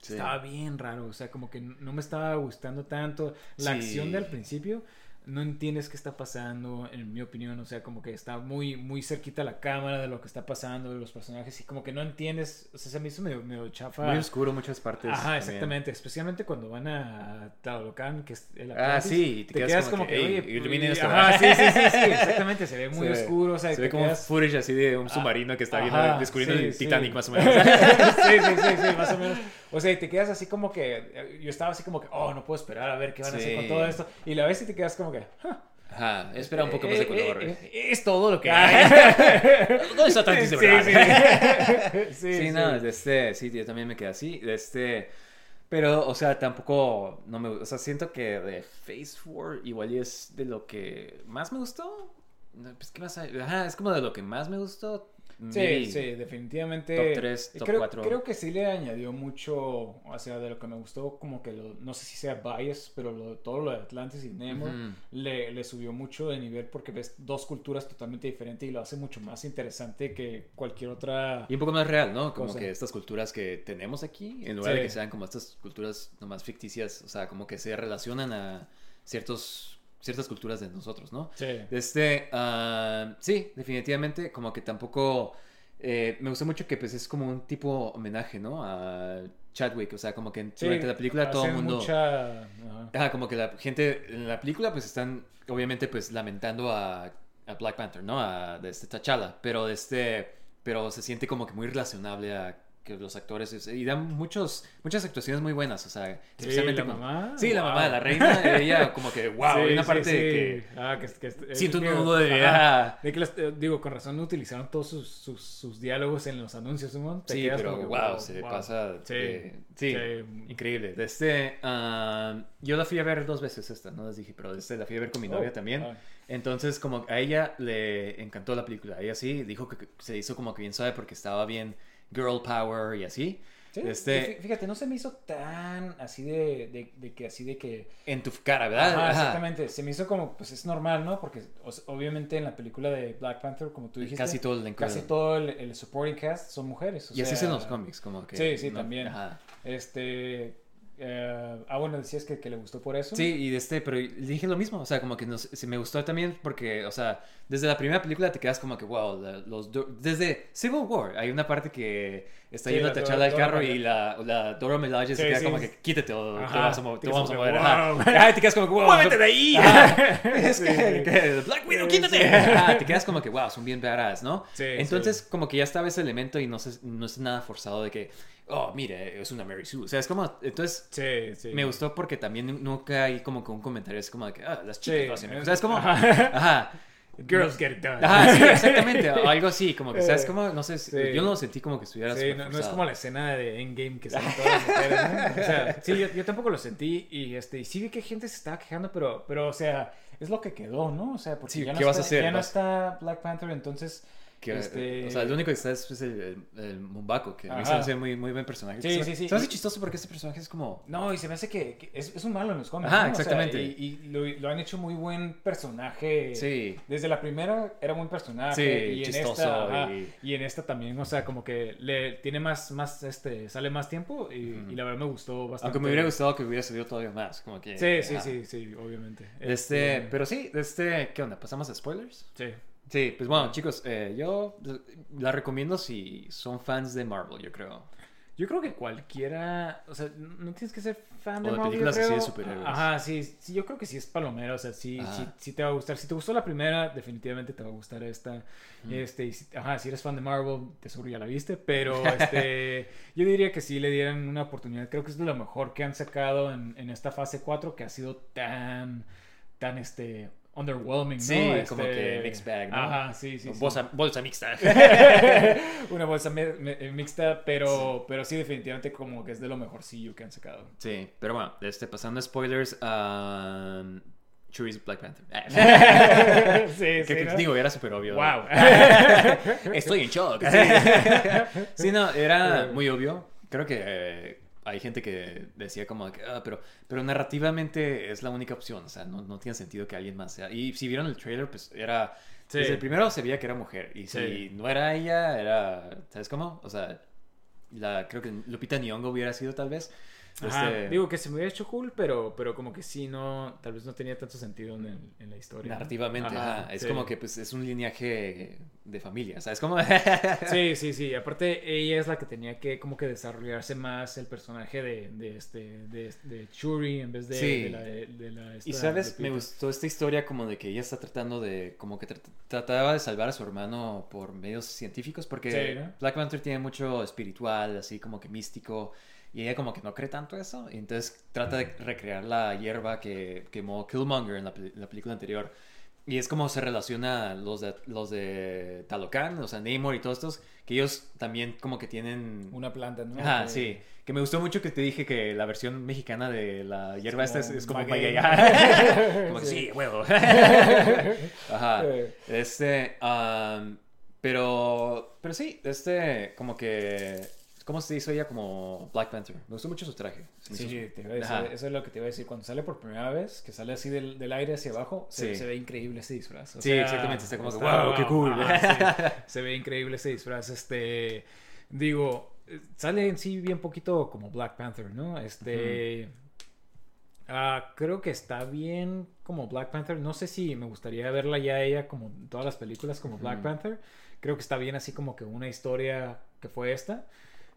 Sí. estaba bien raro, o sea, como que no me estaba gustando tanto la Sí. acción del principio. No entiendes qué está pasando, en mi opinión, o sea, como que está muy, muy cerquita la cámara de lo que está pasando, de los personajes, y como que no entiendes, o sea, se me hizo medio, medio chafa. Muy oscuro muchas partes. Ajá, también. exactamente, especialmente cuando van a Tlalocan, que es el Ah, sí, y te quedas como que, "Ey, oye, iluminen y- esto". Ajá, sí, sí, sí, sí, exactamente, se ve muy Se oscuro, o sea, Se te ve como quedas- footage así de un submarino que está viendo, descubriendo sí, el sí. Titanic más o menos. sí, sí, sí, sí, más o menos. O sea, y te quedas así como que. Yo estaba así como que, oh, no puedo esperar a ver qué van a hacer con todo esto. Y la ves y te quedas como que. "Ah, Ajá, espera un poco más de eh, color. eh, eh, es todo lo que Ah, hay. ¿Dónde está de Sí, sí, sí. Sí, no, de este, sí, yo también me quedé así. De este, pero, o sea, tampoco, no me, o sea, siento que de Phase 4 igual es de lo que más me gustó. No, Pues, ¿qué más hay? Ajá, es como de lo que más me gustó. Sí, sí, definitivamente. Top tres, top creo, cuatro. Creo que sí le añadió mucho, o sea, de lo que me gustó, como que lo, no sé si sea bias, pero lo- todo lo de Atlantis y Nemo le, le subió mucho de nivel porque ves dos culturas totalmente diferentes y lo hace mucho más interesante que cualquier otra. Y un poco más real, ¿no? Como Cosa. que estas culturas que tenemos aquí, en lugar de que sean como estas culturas nomás ficticias, o sea, como que se relacionan a ciertos, ciertas culturas de nosotros, ¿no? Sí. Este, ah, sí, definitivamente, como que tampoco, eh, me gustó mucho que pues es como un tipo homenaje, ¿no? A Chadwick, o sea, como que Sí, durante la película todo el mundo... Mucha... ajá. Ajá, como que la gente en la película pues están obviamente pues lamentando a, a Black Panther, ¿no? A de este T'Challa, pero de este pero se siente como que muy relacionable a que los actores es- y dan muchos muchas actuaciones muy buenas, o sea, Sí, especialmente la con- mamá. Sí, la mamá, la reina, ella como que wow, Sí, hay una sí, parte sí. que Ah, que, que- siento un nudo de ah, de que las- eh, digo, con razón utilizaron todos sus, sus, sus diálogos en los anuncios, ¿no? Sí, pero wow, se wow. pasa. Sí, sí, sí. increíble. De este, ah, yo la fui a ver dos veces esta, no les dije, pero de este la fui a ver con mi novia Oh, también. ah. Entonces, como a ella le encantó la película. A ella sí, dijo que que se hizo como que bien suave porque estaba bien girl power y así. Sí, Este- fíjate, no se me hizo tan así de, de, de que así de que... En tu cara, ¿verdad? Ajá, Ajá. exactamente. Se me hizo como, pues es normal, ¿no? Porque o sea, obviamente en la película de Black Panther, como tú dijiste, Casi todo el casi todo el, el supporting cast son mujeres. o Y así es en los cómics, como que. Sí, sí, no- también. Ajá. Este... eh, ah, bueno, decías que, que le gustó por eso. Sí, y este, pero dije lo mismo, o sea, como que nos, se me gustó también porque, o sea, desde la primera película te quedas como que, wow, la- los desde Civil War hay una parte que está Sí, yendo a Dora- al carro y la, la Dora Milaje se queda sí, como que quítate o te vamos a, te vamos a mover. Ajá. te quedas como que, wow, ¡Muévete de ahí! Es que, Black Widow, quítate. Ajá, te quedas como que, wow, son bien badass, ¿no? Entonces, como que ya estaba ese elemento y no, se- no es nada forzado de que, oh, mire, es una Mary Sue. O sea, es como, entonces, Sí, sí. me gustó porque también nunca hay como que un comentario es como de que, ah, las chicas Sí, lo hacen. O sea, es como, ajá. ajá. Girls get it done. Ajá, sí, exactamente. o algo así, como que, Eh, ¿sabes? Como, no sé, sí. yo no lo sentí como que estuviera Sí, no, no es como la escena de Endgame que salen todas las mujeres, ¿no? O sea, sí, yo, yo tampoco lo sentí y este y sí vi que gente se estaba quejando, pero pero o sea, es lo que quedó, ¿no? O sea, porque Sí, ya, no ¿qué vas a está, hacer? ya no está Black Panther, entonces Que, este- O sea, lo único que está es pues, el, el, el Mumbako, que a mí se me hace muy, muy buen personaje. Sí, sí, sí. Se hace chistoso porque este personaje es como... no, y se me hace que, que es, es un malo en los cómics. Ajá, ¿no? O sea, exactamente. y y lo, lo han hecho muy buen personaje. Sí. Desde la primera era buen personaje. Sí, y en chistoso esta, ajá, y- en esta también, o sea, como que le tiene más, más, este, sale más tiempo y, y la verdad me gustó bastante. Aunque me hubiera gustado que hubiera salido todavía más, como que... Sí, sí, sí, sí, obviamente. Este, pero sí, este, ¿qué onda? ¿Pasamos a spoilers? Sí. Sí, pues bueno, chicos, eh, yo la recomiendo si son fans de Marvel, yo creo. Yo creo que cualquiera, o sea, no tienes que ser fan de O de Marvel, yo películas así de creo. superhéroes. Ajá, sí, sí, yo creo que sí es palomero, o sea, sí, sí, sí te va a gustar. Si te gustó la primera, definitivamente te va a gustar esta. Este, y si- ajá, si eres fan de Marvel, te seguro ya la viste, pero este, yo diría que sí le dieran una oportunidad. Creo que es de lo mejor que han sacado en, en esta fase 4 que ha sido tan, tan, este, underwhelming, ¿no? Sí, Este, como que mixed bag, ¿no? Ajá, sí, sí. sí. bolsa, bolsa mixta. una bolsa me- mixta, pero, pero sí, definitivamente como que es de lo mejorcillo que han sacado. Sí, pero bueno, este, pasando a spoilers, um, Churi's Black Panther. sí, Que- sí, digo, era súper obvio. Wow. Estoy en shock. Sí, no, era muy obvio. Creo que eh, hay gente que decía como que, "Ah, pero, pero narrativamente es la única opción. O sea, no, no tiene sentido que alguien más sea. Y si vieron el trailer, pues era... Sí. Desde el primero se veía que era mujer. Y si Sí. no era ella, era... ¿Sabes cómo? O sea, la, creo que Lupita Nyong'o hubiera sido tal vez. Ajá, Este, Digo que se me hubiera hecho cool, pero, pero como que sí, no, tal vez no tenía tanto sentido en, el- en la historia. ¿no? narrativamente, Ajá, ajá. Es sí. como que pues es un lineaje de familia, ¿sabes cómo? Sí, sí, sí. Aparte, ella es la que tenía que como que desarrollarse más el personaje de, de este, de, de Churi en vez de, Sí. de la... De, la Y sabes, me gustó esta historia como de que ella está tratando de, como que trat- trataba de salvar a su hermano por medios científicos, porque Sí, ¿no? Black Panther tiene mucho espiritual, así como que místico, y ella como que no cree tanto eso, y entonces trata de recrear la hierba que quemó Killmonger en la, la película anterior. Y es como se relaciona los de, los de Talocan, o sea, Namor y todos estos, que ellos también como que tienen... Una planta, ¿no? Ajá, Que- sí. Que me gustó mucho que te dije que la versión mexicana de la hierba esta es, como es como maguey. como que Sí. huevo. Ajá. Eh. Este, am, pero, pero sí, este, como que, ¿cómo se hizo ella como Black Panther? Me gustó mucho su traje. Sí, hizo- sí, te iba a decir, Ajá. eso es lo que te iba a decir. Cuando sale por primera vez, que sale así del, del aire hacia abajo, se, Sí. se ve increíble ese disfraz. O Sí, sea, exactamente, está como que, está- "Wow, qué cool". sí, se ve increíble ese disfraz. Este, digo, sale en sí bien poquito como Black Panther, ¿no? Este, ah, creo que está bien como Black Panther. No sé si me gustaría verla ya ella como en todas las películas como Black. Panther. Creo que está bien así como que una historia que fue esta.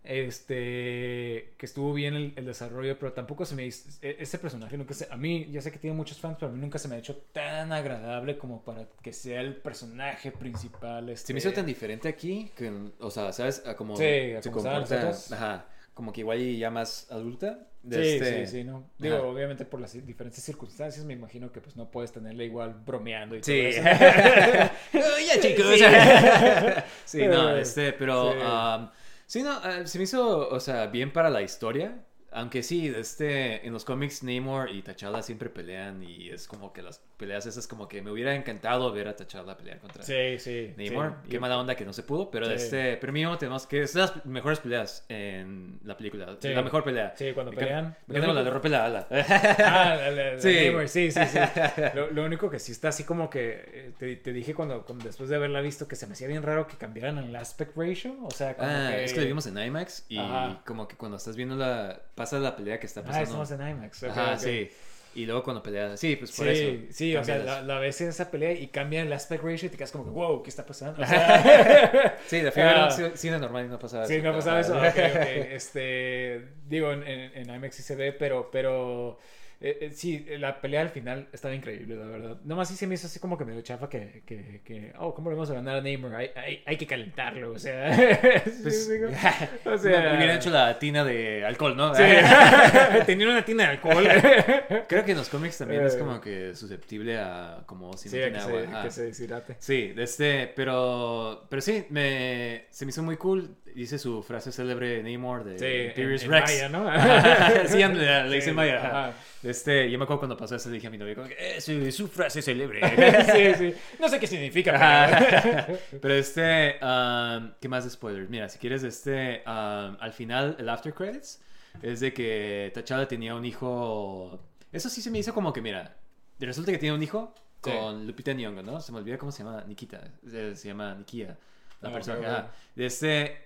Este, que estuvo bien el, el desarrollo, pero tampoco se me e- ese personaje nunca se, a mí, ya sé que tiene muchos fans, pero a mí nunca se me ha hecho tan agradable como para que sea el personaje principal. Este, Se me hizo tan diferente aquí, que, o sea, ¿sabes? Como Sí, se comporta, ajá, como que igual y ya más adulta. Sí, este- sí, sí, no. Digo, Ajá. obviamente por las diferentes circunstancias, me imagino que pues no puedes tenerla igual bromeando y Sí. todo eso. ya, chicos. Sí. Sí, no, este, pero. sí. um, sí, no, eh, se me hizo, o sea, bien para la historia. Aunque sí, este, en los cómics Namor y T'Challa siempre pelean y es como que las peleas esas como que me hubiera encantado ver a T'Challa pelear contra Sí, sí. Namor. sí. Qué mala onda que no se pudo, pero Sí. este, pero mínimo tenemos que es las mejores peleas en la película. Sí. La mejor pelea. Sí, cuando Me pelean. me encanta cuando le rompe la ala. Ah, la- la- la Sí. Namor, sí, sí, sí. Lo, lo único que sí está así como que eh, te, te dije cuando, cuando después de haberla visto que se me hacía bien raro que cambiaran el aspect ratio, o sea, como Ah, que es que lo vimos en IMAX y Ajá. como que cuando estás viendo la pasa la pelea que está Ah, pasando. estamos en IMAX. ok. sí. Y luego cuando pelea, sí, pues por sí, eso. sí, o sea, la, la ves en esa pelea y cambia el aspect ratio y te quedas como que, wow, ¿qué está pasando? O sea, Sí, de fibra Ah. sí- cine normal y no pasaba Sí, eso. no pero- pasaba eso. Este, digo, en, en, en IMAX sí se ve, pero, pero eh, eh, sí, la pelea al final estaba increíble, la verdad. Nomás sí se me hizo así como que medio chafa que, que, que oh, ¿cómo le vamos a ganar a Neymar? Hay, hay, hay que calentarlo, o sea. ¿sí Pues, explico? o no, sea, hubieran hecho la tina de alcohol, ¿no? Sí. Tenía una tina de alcohol. Creo que en los cómics también es Eh. como que susceptible a como si no sí, tiene agua. se, ajá. que se deshidrate. Sí, este, pero, pero sí, me, se me hizo muy cool. Dice su frase célebre Namor de Sí, en, Imperious en Rex. maya, ¿no? Sí, le, le dice Sí, Maya. ajá. Este, yo me acuerdo cuando pasó eso, dije a mi novio, "Eh, su, su frase célebre. sí, sí. No sé qué significa, pero... Este, um, ¿qué más de spoilers? Mira, si quieres, este, um, al final, el after credits, es de que T'Challa tenía un hijo. Eso sí se me hizo como que, mira, resulta que tiene un hijo Sí. con Lupita Nyong'o, ¿no? Se me olvida cómo se llama, Nikita, se, se llama Nikia, la Ah, persona. ok, ajá. ok. De este,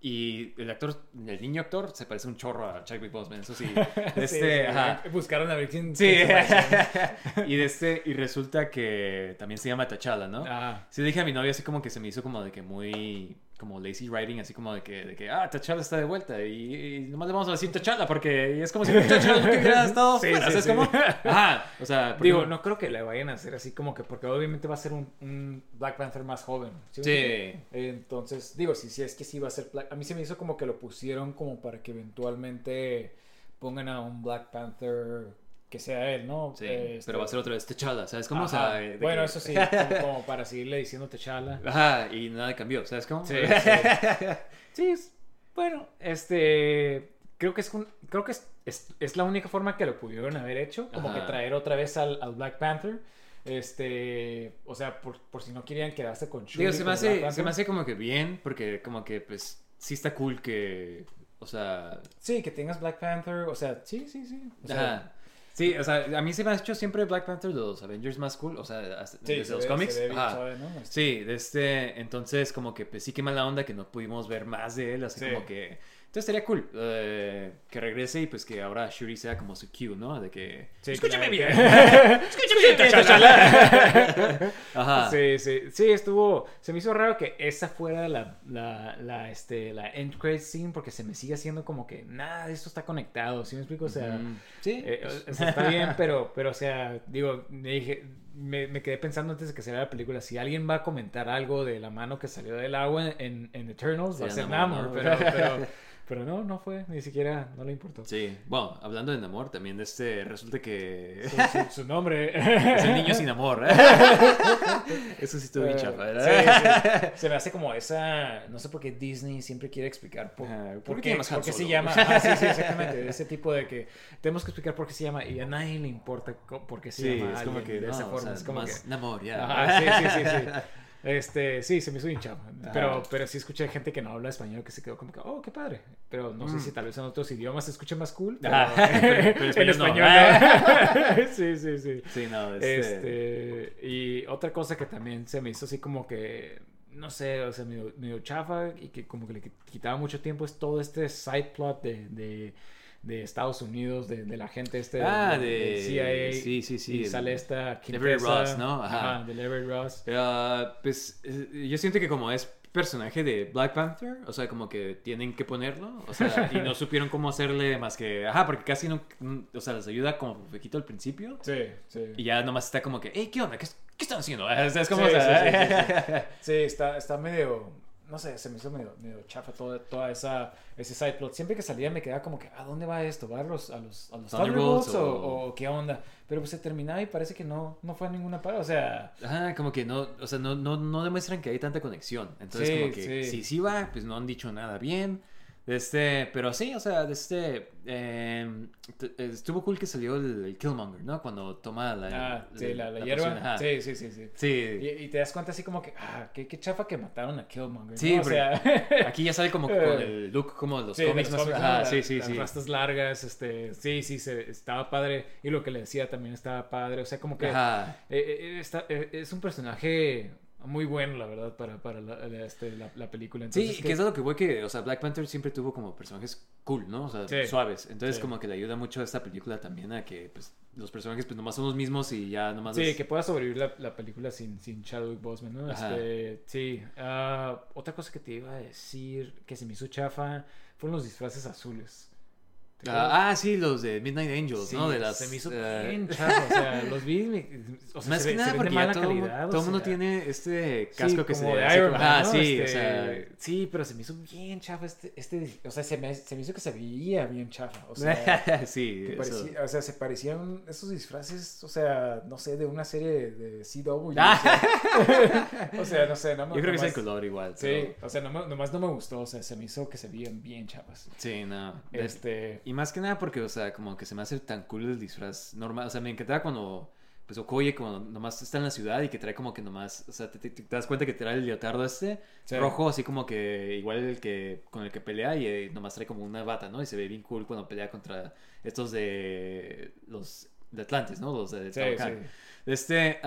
y el actor, el niño actor, se parece un chorro a Chadwick Boseman, eso sí. De Sí, este, ajá. Buscaron a ver quién... Sí, y de este, y resulta que también se llama T'Challa, ¿no? Ah, Sí, dije a mi novia así como que se me hizo como de que muy... como lazy writing, así como de que, de que ah, T'Challa está de vuelta y, y nomás le vamos a decir T'Challa porque es como si T'Challa nunca hubiera estado Sí, fuera, sí, ¿sabes sí. cómo? Ajá, o sea, Digo, no creo que le vayan a hacer así como que, porque obviamente va a ser un, un Black Panther más joven. ¿sí? Entonces, digo, si, si es que sí va a ser Black, a mí se me hizo como que lo pusieron como para que eventualmente pongan a un Black Panther que sea él, ¿no? Sí, Este, pero va a ser otra vez T'Challa, ¿sabes cómo? O sea, bueno, que- eso sí, como, como para seguirle diciendo T'Challa. Ajá, y nada cambió, ¿sabes cómo? Sí, sí. Sí, es- bueno, este creo que es un- creo que es, es, es la única forma que lo pudieron haber hecho, como Ajá. que traer otra vez al, al Black Panther. Este, o sea, por, por si no querían quedarse con Shuri Digo, se me, hace, se me hace como que bien, porque como que pues sí está cool que, o sea, Sí, que tengas Black Panther, o sea, sí, sí, sí. O sea, Ajá. Sí, o sea, a mí se me ha hecho siempre Black Panther de los Avengers más cool, o sea, sí, desde se los ve- cómics. se ve bien Ajá. suave, ¿no? Sí, de este, entonces como que pues sí que mala onda que no pudimos ver más de él, así Sí. como que... Entonces sería cool eh, que regrese y pues que ahora Shuri sea como su Q, ¿no? De que... sí, Escúchame bien. Escúchame bien, T'Challa. Ajá. Sí, sí, sí, estuvo, se me hizo raro que esa fuera la, la, la, este, la end credit scene porque se me sigue haciendo como que nada de esto está conectado, ¿sí me explico? O sea, Mm, sí. eh, pues, o sea, está bien, pero, pero, o sea, digo, me dije, me, me quedé pensando antes de que saliera la película, si alguien va a comentar algo de la mano que salió del agua en, en Eternals, va a ser Namor, pero, pero, pero no, no fue, ni siquiera, no le importó. Sí, bueno, hablando de amor, también de este, resulta que Su, su- su nombre. es el niño sin amor. Eso sí estuvo bien Eh, chafa, sí, ¿verdad? sí. Se me hace como esa. No sé por qué Disney siempre quiere explicar por, Ajá, por ¿por qué por qué se llama. Ah, sí, sí, exactamente. Ese tipo de que tenemos que explicar por qué se llama y a nadie le importa por qué se Sí, llama. es como que de esa no, o forma. sea, es como más que. Namor, ya. Ajá, sí, sí, sí, sí. Este, sí, se me hizo bien chavo. Pero, pero sí escuché gente que no habla español que se quedó como que, oh, qué padre. Pero no sé Mm. si tal vez en otros idiomas se escuche más cool. Pero, Ajá, pero- pero en español no. no. sí, sí, sí. Sí, no, este... Este, y otra cosa que también se me hizo así como que, no sé, o sea, medio, medio chafa y que como que le quitaba mucho tiempo es todo este side plot de, de, de Estados Unidos, de, de la gente este Ah, de- CIA. sí, sí, sí, Y el- sale esta Quintessa, Ross, ¿no? Ajá. Ajá, del Everett Ross. Ah, pues eh, yo siento que como es personaje de Black Panther, o sea, como que tienen que ponerlo, o sea, y no supieron cómo hacerle más que, ajá, porque casi no, o sea, les ayuda como un poquito al principio, Sí, sí. y ya nomás está como que, hey, ¿qué onda? ¿Qué, qué están haciendo? O sea, es como, Sí, o sea, sí, sí, Sí, está, está medio, no sé, se me hizo medio, medio chafa toda, toda esa, ese side plot. Siempre que salía me quedaba como que, ¿a dónde va esto? ¿Va a los, a los, a los Thunderbolts Thunderbolts o, qué onda? Pero pues se terminaba y parece que no, no fue a ninguna parte. O sea, Ajá, como que no, o sea, no, no, no demuestran que hay tanta conexión. Entonces, Sí, como que sí. si sí va, pues no han dicho nada bien. Este, pero sí, o sea, este, eh, t- estuvo cool que salió el, el Killmonger, ¿no? Cuando toma la, ah, sí, la, hierba. Sí, sí, sí, sí. Sí, Y, y te das cuenta así como que, ah, qué, qué chafa que mataron a Killmonger. Sí, ¿no? O sea, aquí ya sale como con el look como de los Sí, cómics los más. cómics, ¿no? sí, sí, las sí. rastas largas, este, sí, sí, se, estaba padre. Y lo que le decía también estaba padre. O sea, como que Ajá. Eh, eh, está- eh, es un personaje muy bueno, la verdad, para, para la, la- este, la, la película. Entonces, Sí, que es a lo que voy que, o sea, Black Panther siempre tuvo como personajes cool, ¿no? O sea, Sí. suaves. Entonces Sí. como que le ayuda mucho a esta película también a que, pues, los personajes pues nomás son los mismos y ya nomás... Sí, que pueda sobrevivir la, la película sin, sin Chadwick Boseman, ¿no? Ajá. Este, sí. Ah, otra cosa que te iba a decir que se me hizo chafa fueron los disfraces azules. Ah, ah, sí, los de Midnight Angels, Sí, ¿no? De las... se me hizo eh, bien chafa, o sea, los vi, me- o sea, Más se, que ve- nada se de porque mala todo, calidad. todo el mundo tiene este sí, casco que se como de hace Iron Man, Ah, ¿no? sí, Este, o sea... Sí, pero se me hizo bien chafa este, este o sea, se me, se me hizo que se veía bien chafa, o sea... sí, parecía- o sea, se parecían esos disfraces, o sea, no sé, de una serie de CW. Ah. O, sea, o sea, no sé, no me- Yo creo que es el nomás- color igual. Sí, pero- o sea, no me- nomás no me gustó, o sea, se me hizo que se veían bien chavas. Sí, no. De- Este, Y más que nada porque, o sea, como que se me hace tan cool el disfraz normal. O sea, me encantaba cuando, pues, Okoye, cuando nomás está en la ciudad y que trae como que nomás, o sea, te, te- te das cuenta que trae el leotardo este, Sí. rojo, así como que igual el que, con el que pelea y eh, nomás trae como una bata, ¿no? Y se ve bien cool cuando pelea contra estos de los de Atlantis, ¿no? Los de sí, Talocan. sí. Este,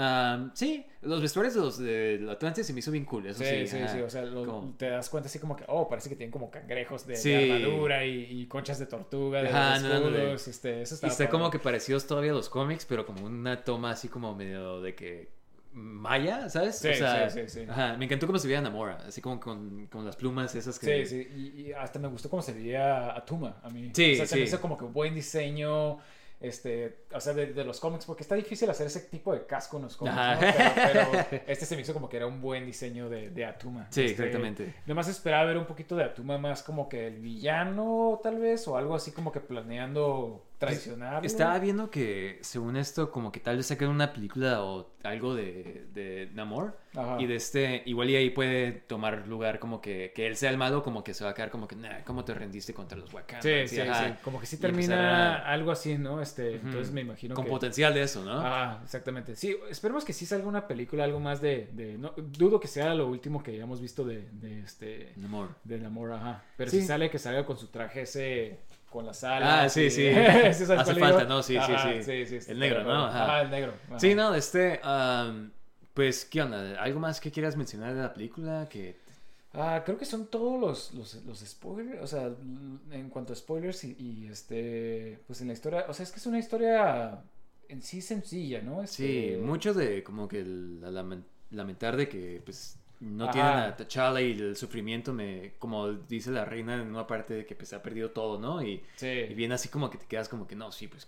sí, los vestuarios de los de Atlantis se me hizo bien cool, eso sí. Sí, sí, o sea, lo- te das cuenta así como que, oh, parece que tienen como cangrejos de, de armadura y, y conchas de tortuga, de Ajá, de no, no, escudos, este, eso Y está como que parecidos todavía a los cómics, pero como una toma así como medio de que maya, ¿sabes? Sí, o sea, sí, sí, sí. Ajá, me encantó cómo se veía Namora, así como con, con las plumas esas que... Sí, sí, y, y hasta me gustó cómo se veía Atuma a mí. Sí, o sea, se me hizo como que buen diseño, este, o sea, de, de los cómics, porque está difícil hacer ese tipo de casco en los cómics. ¿no? pero, pero este se me hizo como que era un buen diseño de, de Atuma. Sí, Este, exactamente. Nomás esperaba ver un poquito de Atuma más como que el villano, tal vez, o algo así como que planeando traicionarlo. Estaba viendo que, según esto, como que tal vez saquen una película o algo de, de Namor. Ajá. Y de este, igual y ahí puede tomar lugar como que, que él sea el malo, como que se va a quedar como que, nah, ¿cómo te rendiste contra los Wakanda? Sí, sí, ajá. sí. Como que sí termina a- algo así, ¿no? Este, entonces me imagino Con que... potencial de eso, ¿no? Ah, exactamente. Sí, esperemos que sí salga una película, algo más de... de- no, dudo que sea lo último que hayamos visto de, de este... Namor. De Namor, ajá. Pero Sí. si sale, que salga con su traje ese... Con las alas. Ah, sí, y- sí. ¿Sí sabes Hace digo? falta, ¿no? Sí, sí, Ajá, sí. sí, sí, está El negro. ¿no? Ajá. Ajá, el negro. ajá. Sí, no, este, am, pues, ¿qué onda? ¿Algo más que quieras mencionar de la película? Que Ah, creo que son todos los, los, los spoilers, o sea, en cuanto a spoilers y, y, este, pues en la historia, o sea, es que es una historia en sí sencilla, ¿no? Sí, Este, mucho de como que el- la lamen- lamentar de que pues no Ajá. tienen a T'Challa y el sufrimiento me como dice la reina en una parte de que pues ha perdido todo, ¿no? Y, Sí. y bien así como que te quedas como que no, sí, pues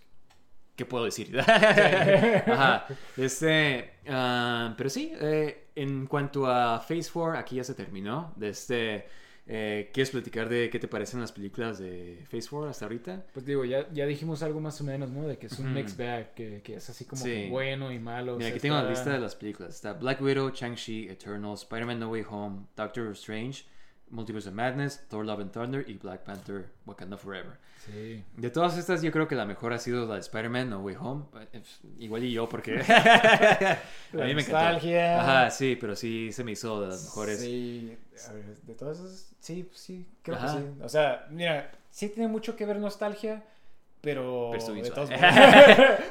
¿qué puedo decir? Ajá. Este, ah, pero sí, eh, en cuanto a Phase 4, aquí ya se terminó. De este, eh, ¿quieres platicar de qué te parecen las películas de Phase 4 hasta ahorita? Pues digo, ya, ya dijimos algo más o menos, ¿no? De que es un Ujú. mixed bag, que, que es así como Sí. bueno y malo. o Mira, sea, aquí tengo la lista de las películas. Está Black Widow, Shang-Chi, Eternal, Spider-Man No Way Home, Doctor Strange, Multiverse of Madness, Thor Love and Thunder y Black Panther Wakanda Forever. Sí. De todas estas, yo creo que la mejor ha sido la de Spider-Man No Way Home. Eh, Igual y yo, porque a La mí me encantó. nostalgia. Ajá, sí, pero sí se me hizo de las mejores. Sí, a ver, de todas esas, sí, pues sí, creo Ajá. que sí. O sea, mira, sí tiene mucho que ver nostalgia, pero... De todos modos-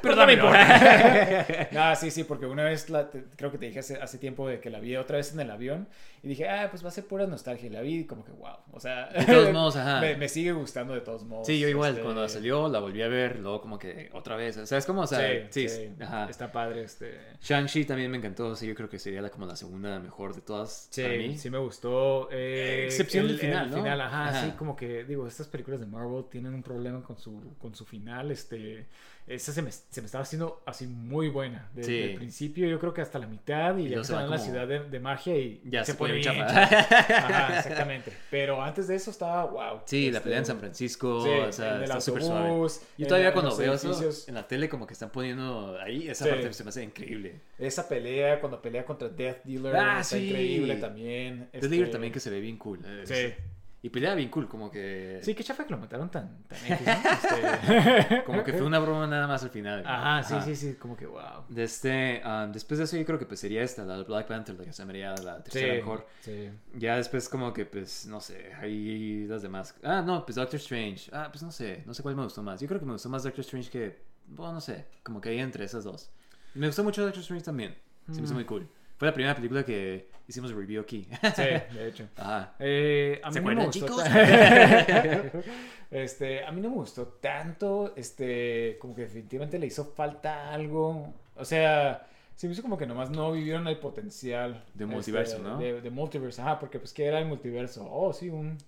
Pero no me importa. Ah, sí, sí, porque una vez, la- te- creo que te dije hace, hace tiempo de que la vi otra vez en el avión y dije, ah, pues va a ser pura nostalgia. Y la vi como que, wow, o sea... De todos modos, ajá. Me, me sigue gustando de todos modos. Sí, yo igual, este, cuando salió la volví a ver, luego como que otra vez. O sea, es como, o sea, sí, sí, sí, ajá. está padre, este... Shang-Chi también me encantó, sí, yo creo que sería la, como la segunda mejor de todas para mí. Sí, sí me gustó. eh, Excepción del el- final, el ¿no? final, ajá, Ajá. sí, como que, digo, estas películas de Marvel tienen un problema con su, con su final, este, esa se me, se me estaba haciendo así muy buena. Desde Sí. el principio, yo creo que hasta la mitad, y, Y ya se se va van a la ciudad de, de magia y Ya se, pone bien. Ajá, exactamente. Pero antes de eso estaba, wow. Sí, la este, pelea en San Francisco, sí, o sea, está súper suave. Yo todavía cuando veo eso en la tele como que están poniendo ahí, esa Sí. parte se me hace increíble. Esa pelea, cuando pelea contra Death Dealer, Ah, está sí. increíble también. Death Dealer este, también que se ve bien cool. eh, Sí. Y pelea bien cool, como que... Sí, qué chafa que lo mataron tan, tan X, ¿no? Este- Como que fue una broma nada más al final. Ajá, sí, sí, sí, como que wow. De este, um, después de eso yo creo que pues sería esta, la de Black Panther, la que se me haría la Sí, tercera mejor. sí. Ya después como que pues, no sé, ahí las demás. Ah, no, pues Doctor Strange. Ah, pues no sé, no sé cuál me gustó más. Yo creo que me gustó más Doctor Strange que, bueno, no sé, como que ahí entre esas dos. Me gustó mucho Doctor Strange también. Se me hizo Mm. muy cool. Fue la primera película que hicimos review aquí. Sí, de hecho. Ajá. Eh, a mí ¿Se no me acuerdan, gustó chicos? este, a mí no me gustó tanto, este, como que definitivamente le hizo falta algo. O sea, se me hizo como que nomás no vivieron el potencial. De este, multiverso, ¿no? De, de multiverso, ajá, porque pues, ¿qué era el multiverso? Oh, sí, un...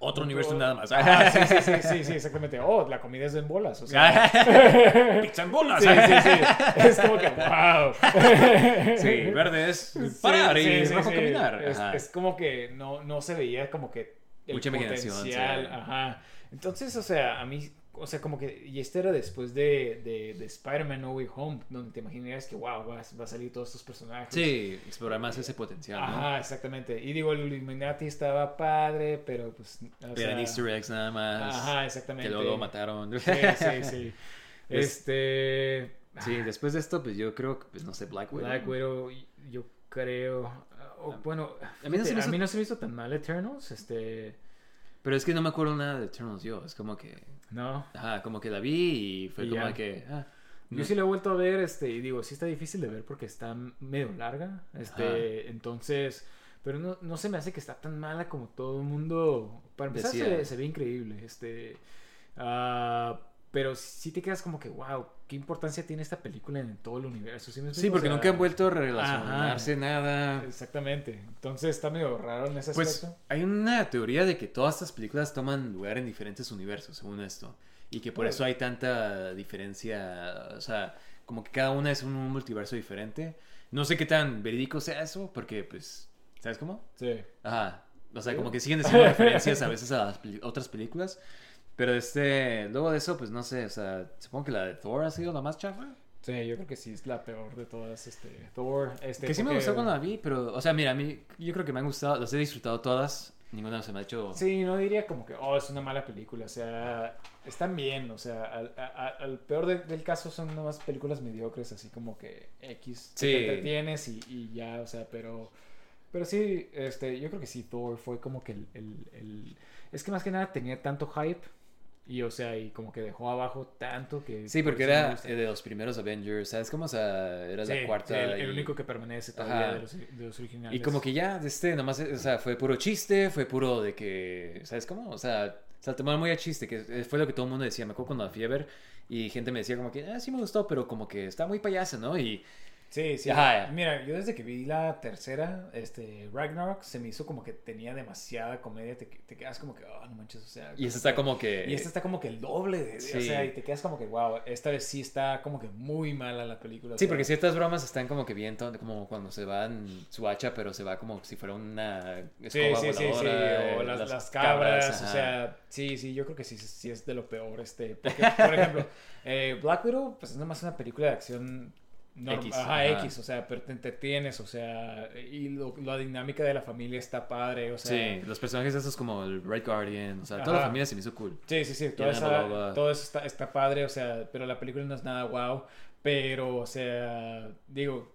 Otro un- universo nada más. Ah, sí, sí, sí, sí, sí, exactamente. Oh, la comida es en bolas, o sea... Pizza en bolas. Sí, sí, sí. Es como que, wow. Sí, verde es parar y rojo caminar. Es, como que no, no se veía como que el Mucha potencial. Ajá. Entonces, o sea, a mí, o sea, como que, y este era después de, de, de Spider-Man No Way Home, donde te imaginarías que, wow, va, a- va a salir todos estos personajes. Sí, explorar más ese potencial, ¿no? Ajá, exactamente. Y digo, el Illuminati estaba padre, pero pues. o sea, easter eggs nada más. Ajá, exactamente. Que luego lo mataron. Sí, sí, sí. Es- Este. Sí, después de esto, pues yo creo que, pues no sé, Black Widow. Black Widow, yo creo. o, bueno, a mí no se me hizo- a mí no se me hizo tan mal Eternals. Este. Pero es que no me acuerdo nada de Eternals yo. Es como que. No. Ajá, como que la vi y fue Y como que. ah, Yo no. sí la he vuelto a ver, este, y digo, sí está difícil de ver porque está medio larga. Este, Ajá. entonces. Pero no, no se me hace que está tan mala como todo el mundo. Para empezar, se se ve increíble. Este. ah, pero sí te quedas como que, wow, ¿qué importancia tiene esta película en todo el universo? ¿Sí, me Sí, porque O sea, nunca han vuelto a relacionarse ajá. nada. Exactamente. Entonces está medio raro en ese Pues aspecto. hay una teoría de que todas estas películas toman lugar en diferentes universos, según esto. Y que por eso hay tanta diferencia, o sea, como que cada una es un multiverso diferente. No sé qué tan verídico sea eso, porque pues, ¿sabes cómo? Sí. Ajá. O sea, Sí. como que siguen haciendo referencias a veces a las otras películas. Pero este, luego de eso, pues no sé, o sea, supongo que la de Thor ha sido la más chafa. Sí, yo creo que sí es la peor de todas, este, Thor, este... Que sí me gustó cuando la vi, pero, o sea, mira, a mí, yo creo que me han gustado, las he disfrutado todas, ninguna se me ha hecho... Sí, no diría como que, oh, es una mala película, o sea, están bien, o sea, al, peor de- del caso son nomás películas mediocres, así como que X, Sí. te entretienes y, y ya, o sea, pero, pero sí, este, yo creo que sí, Thor fue como que el, el- el- es que más que nada tenía tanto hype y, o sea, y como que dejó abajo tanto que... Sí, por porque me era de los primeros Avengers, ¿sabes cómo? O sea, era Sí, la cuarta. el, el único que permanece todavía de los, de los originales. Y como que ya, de este, nomás, o sea, fue puro chiste, fue puro de que, ¿sabes cómo? O sea, se tomaron muy a chiste, que fue lo que todo el mundo decía. Me acuerdo cuando la ver y gente me decía como que, ah, sí me gustó, pero como que está muy payaso, ¿no? Y Sí, sí. Ajá. Mira, yo desde que vi la tercera, este, Ragnarok, se me hizo como que tenía demasiada comedia. Te, te quedas como que, oh, no manches, o sea. y esta está como que... Y esta está como que el doble. de- O sea, y te quedas como que, wow, esta vez sí está como que muy mala la película. o Sí, sea, porque ciertas bromas están como que bien, como cuando se va en su hacha, pero se va como si fuera una Sí, escoba sí, sí, sí. voladora, O eh, las, las cabras, o sea, sí, sí, yo creo que sí, sí es de lo peor. Este, porque, por ejemplo, eh, Black Widow, pues es nomás una película de acción norm- X, ajá, ajá. X, o sea, pero te entretienes, o sea, y lo- la dinámica de la familia está padre, o sea. Sí, los personajes esos como el Red Guardian, o sea, toda la Ajá. familia se me hizo cool. Sí, sí, sí, toda esa- todo eso está, está padre, o sea, pero la película no es nada wow, pero, o sea, digo,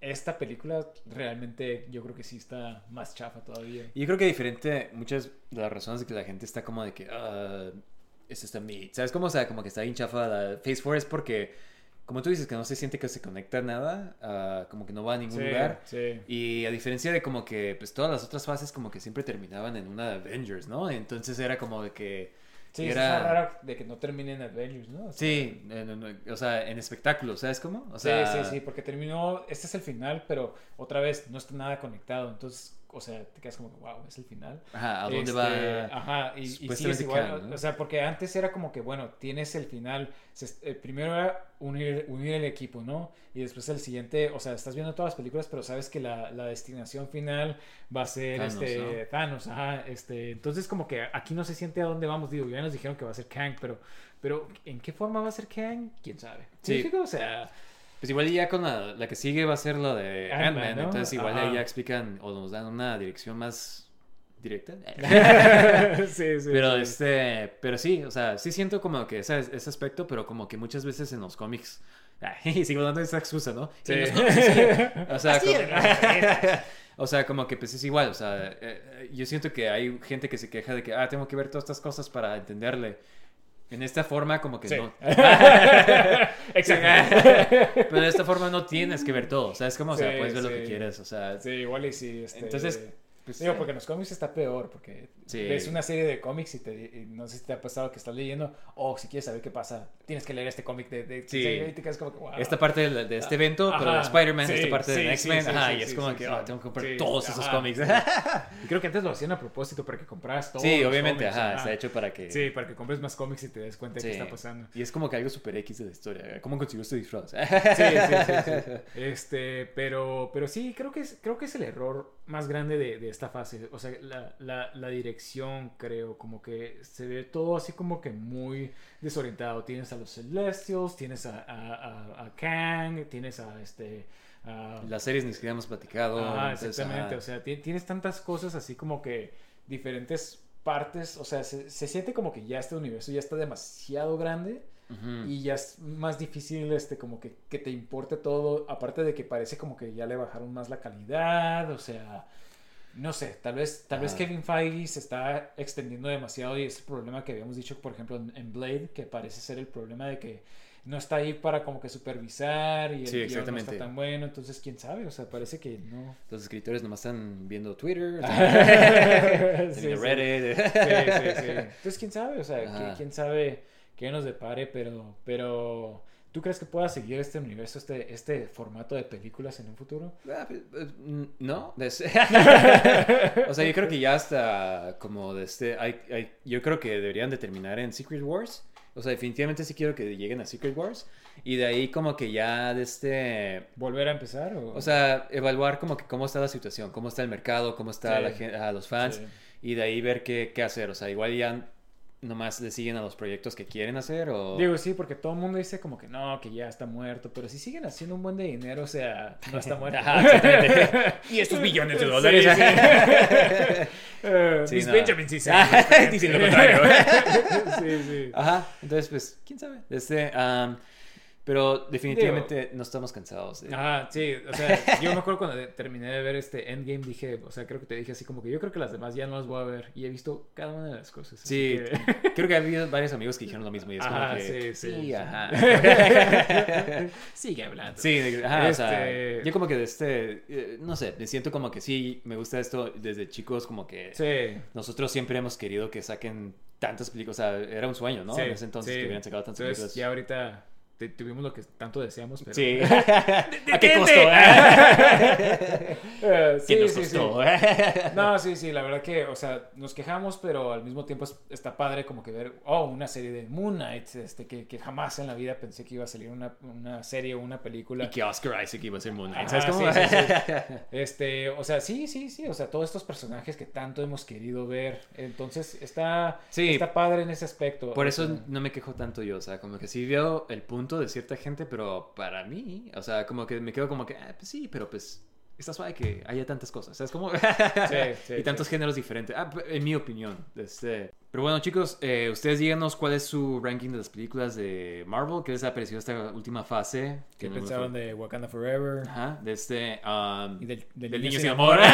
esta película realmente yo creo que sí está más chafa todavía. Y yo creo que diferente, muchas de las razones de que la gente está como de que, ah, esto está mid, ¿sabes cómo? O sea, como que está bien chafa la Phase 4 es porque, como tú dices, que no se siente que se conecta nada, ah, como que no va a ningún Sí, lugar. sí. Y a diferencia de como que, pues todas las otras fases como que siempre terminaban en una Avengers, ¿no? Entonces era como de que... Sí, era... es raro de que no termine en Avengers, ¿no? O sea, Sí, en- en- o sea, en espectáculos, ¿sabes cómo? O Sí, sea, sí, sí, porque terminó, este es el final, pero otra vez no está nada conectado, entonces, o sea, te quedas como, wow, es el final. Ajá, ¿a dónde Este, va? Ajá, y, y sí, Supuestamente es igual, ¿no? o sea, porque antes era como que, bueno, tienes el final, se- eh, primero era unir, unir el equipo, ¿no? Y después el siguiente, o sea, estás viendo todas las películas, pero sabes que la, la destinación final va a ser Thanos, este Thanos, ajá, este, entonces como que aquí no se siente a dónde vamos, digo, ya nos dijeron que va a ser Kang, pero, pero ¿en qué forma va a ser Kang? ¿Quién sabe? Sí, o sea... Pues igual ya con la, la que sigue va a ser la de Ant-Man, entonces igual Ajá. ahí ya explican o nos dan una dirección más directa. sí, sí. pero sí. este, pero sí, o sea, sí siento como que ese, ese aspecto, pero como que muchas veces en los cómics, ay, sigo dando esa excusa, ¿no? Sí. Sí. O sea, como, es. o sea, como que pues es igual, o sea, eh, eh, yo siento que hay gente que se queja de que, ah, tengo que ver todas estas cosas para entenderle. En esta forma como que Sí. no. Exacto. Pero de esta forma no tienes que ver todo, ¿sabes cómo? O sea, puedes ver lo que quieres, o sea... Sí, igual y sí. Este... Entonces, pues, Digo, sí. porque en los cómics está peor, porque Sí. ves una serie de cómics y, te, y no sé si te ha pasado que estás leyendo, o si quieres saber qué pasa, tienes que leer este cómic de, de Sí. y te quedas como que, wow. Esta parte de, de este evento, pero de Ajá, Spider-Man, esta parte de X-Men, ajá, y es como que, ah, tengo que comprar todos esos ajá. cómics. Y creo que antes lo hacían a propósito para que compraras todos sí, los obviamente, cómics, ajá, ajá. está hecho para que... Sí, para que compres más cómics y te des cuenta de qué está pasando. Y es como que algo super X de la historia. ¿Cómo consiguió este disfraz? Sí, sí, sí, sí. Este, pero, pero sí, creo que es, creo que es el error más grande de, de esta fase. O sea, la, la, la dirección, creo, como que se ve todo así como que muy desorientado. Tienes a los Celestials, tienes a, a, a, a Kang, tienes a este. Las series ni siquiera hemos platicado. Entonces, exactamente. ajá. O sea, ti- tienes tantas cosas así como que diferentes partes. O sea, se, se siente como que ya este universo ya está demasiado grande. Y ya es más difícil, este, como que, que te importe todo. Aparte de que parece como que ya le bajaron más la calidad. O sea, no sé, tal vez, tal vez. Kevin Feige se está extendiendo demasiado y es el problema que habíamos dicho, por ejemplo, en, en Blade, que parece ser el problema de que no está ahí para como que supervisar y el Sí, guion no está tan bueno. Entonces, quién sabe, o sea, parece que no. Los escritores nomás están viendo Twitter, Sí, sí. Reddit. Sí, sí, sí. Entonces, quién sabe, o sea, Ajá. quién sabe qué nos depare, pero, pero ¿Tú crees que pueda seguir este universo, este, este formato de películas en un futuro? Ah, pues, mm, No, o sea, yo creo que ya hasta como de este, hay, hay- yo creo que deberían de terminar en Secret Wars. O sea, definitivamente sí quiero que lleguen a Secret Wars. Y de ahí como que ya de este, ¿Volver a empezar? O, o sea, evaluar como que cómo está la situación, cómo está el mercado, cómo está Sí. la gen- a los fans. Sí. Y de ahí ver qué, qué hacer. O sea, igual ya nomás le siguen a los proyectos que quieren hacer o... Digo, sí, porque todo el mundo dice como que no, que ya está muerto, pero si siguen haciendo un buen de dinero, o sea, no está muerto. Ajá, exactamente. y estos billones de dólares. Sí, sí. Eh, Sí, Miss no. Benjamin sí se Dicen lo contrario. sí, sí. Ajá, entonces pues, quién sabe. Este, pero definitivamente no estamos cansados. de- Ajá, sí, o sea, yo me acuerdo cuando terminé de ver este Endgame, dije, o sea, creo que te dije así como que yo creo que las demás ya no las voy a ver y he visto cada una de las cosas. Sí, que- creo que ha habido varios amigos que dijeron lo mismo y es Ajá, como que... sí, sí, sí. ajá. Sigue hablando. Sí, ajá, o sea, Este- yo como que de este, eh, no sé, me siento como que sí, me gusta esto desde chicos, como que Sí. nosotros siempre hemos querido que saquen tantas películas, o sea, era un sueño, ¿no? En ese entonces que hubieran sacado tantas Entonces, películas. ya ahorita tuvimos lo que tanto deseamos, pero... Sí. ¿A qué costo? Eh, sí, ¿Qué nos sí, sí. costó? No, sí, sí, la verdad que, o sea, nos quejamos, pero al mismo tiempo es- está padre como que ver, oh, una serie de Moon Knight, este, que, que jamás en la vida pensé que iba a salir una, una serie o una película. Y que Oscar Isaac iba a ser Moon Knight. ¿Sabes cómo? sí, sí. Este, o sea, sí, sí, sí, o sea, todos estos personajes que tanto hemos querido ver, entonces está, está padre en ese aspecto. Por eso sea, no me quejo tanto yo, o sea, como que sí veo el punto de cierta gente, pero para mí, o sea, como que me quedo como que, ah, pues sí, pero pues está suave que haya tantas cosas, ¿sabes? Como... sí, y tantos sí. géneros diferentes, ah, en mi opinión. Este... Pero bueno, chicos, eh, ustedes díganos cuál es su ranking de las películas de Marvel, qué les ha parecido esta última fase. ¿Qué no- pensaban de Wakanda Forever? Ajá, de este... um, Y del, del del niño niño sin amor.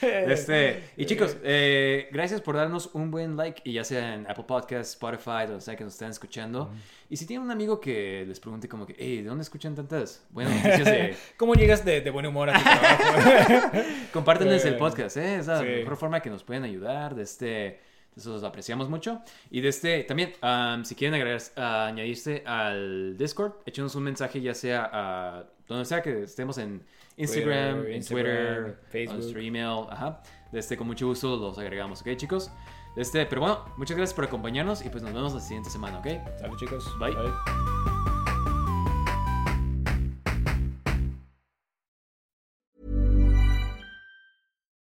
Este, y chicos, eh, gracias por darnos un buen like, y ya sea en Apple Podcasts, Spotify, donde sea que nos estén escuchando. Y si tienen un amigo que les pregunte como que, hey, ¿de dónde escuchan tantas buenas noticias de... ¿Cómo llegas de, de buen humor a tu trabajo? Compártanles el podcast, ¿eh? Es la sí. mejor forma que nos pueden ayudar, de este... Eso los apreciamos mucho. Y de este, también, um, si quieren agregar, ah, añadirse al Discord, échenos un mensaje, ya sea a donde sea que estemos en Instagram, Twitter, en Instagram, Twitter, Facebook. nuestro email, ajá. De este, con mucho gusto los agregamos, ¿ok, chicos? De este, pero bueno, muchas gracias por acompañarnos y pues nos vemos la siguiente semana, ¿ok? Salud, chicos. Bye.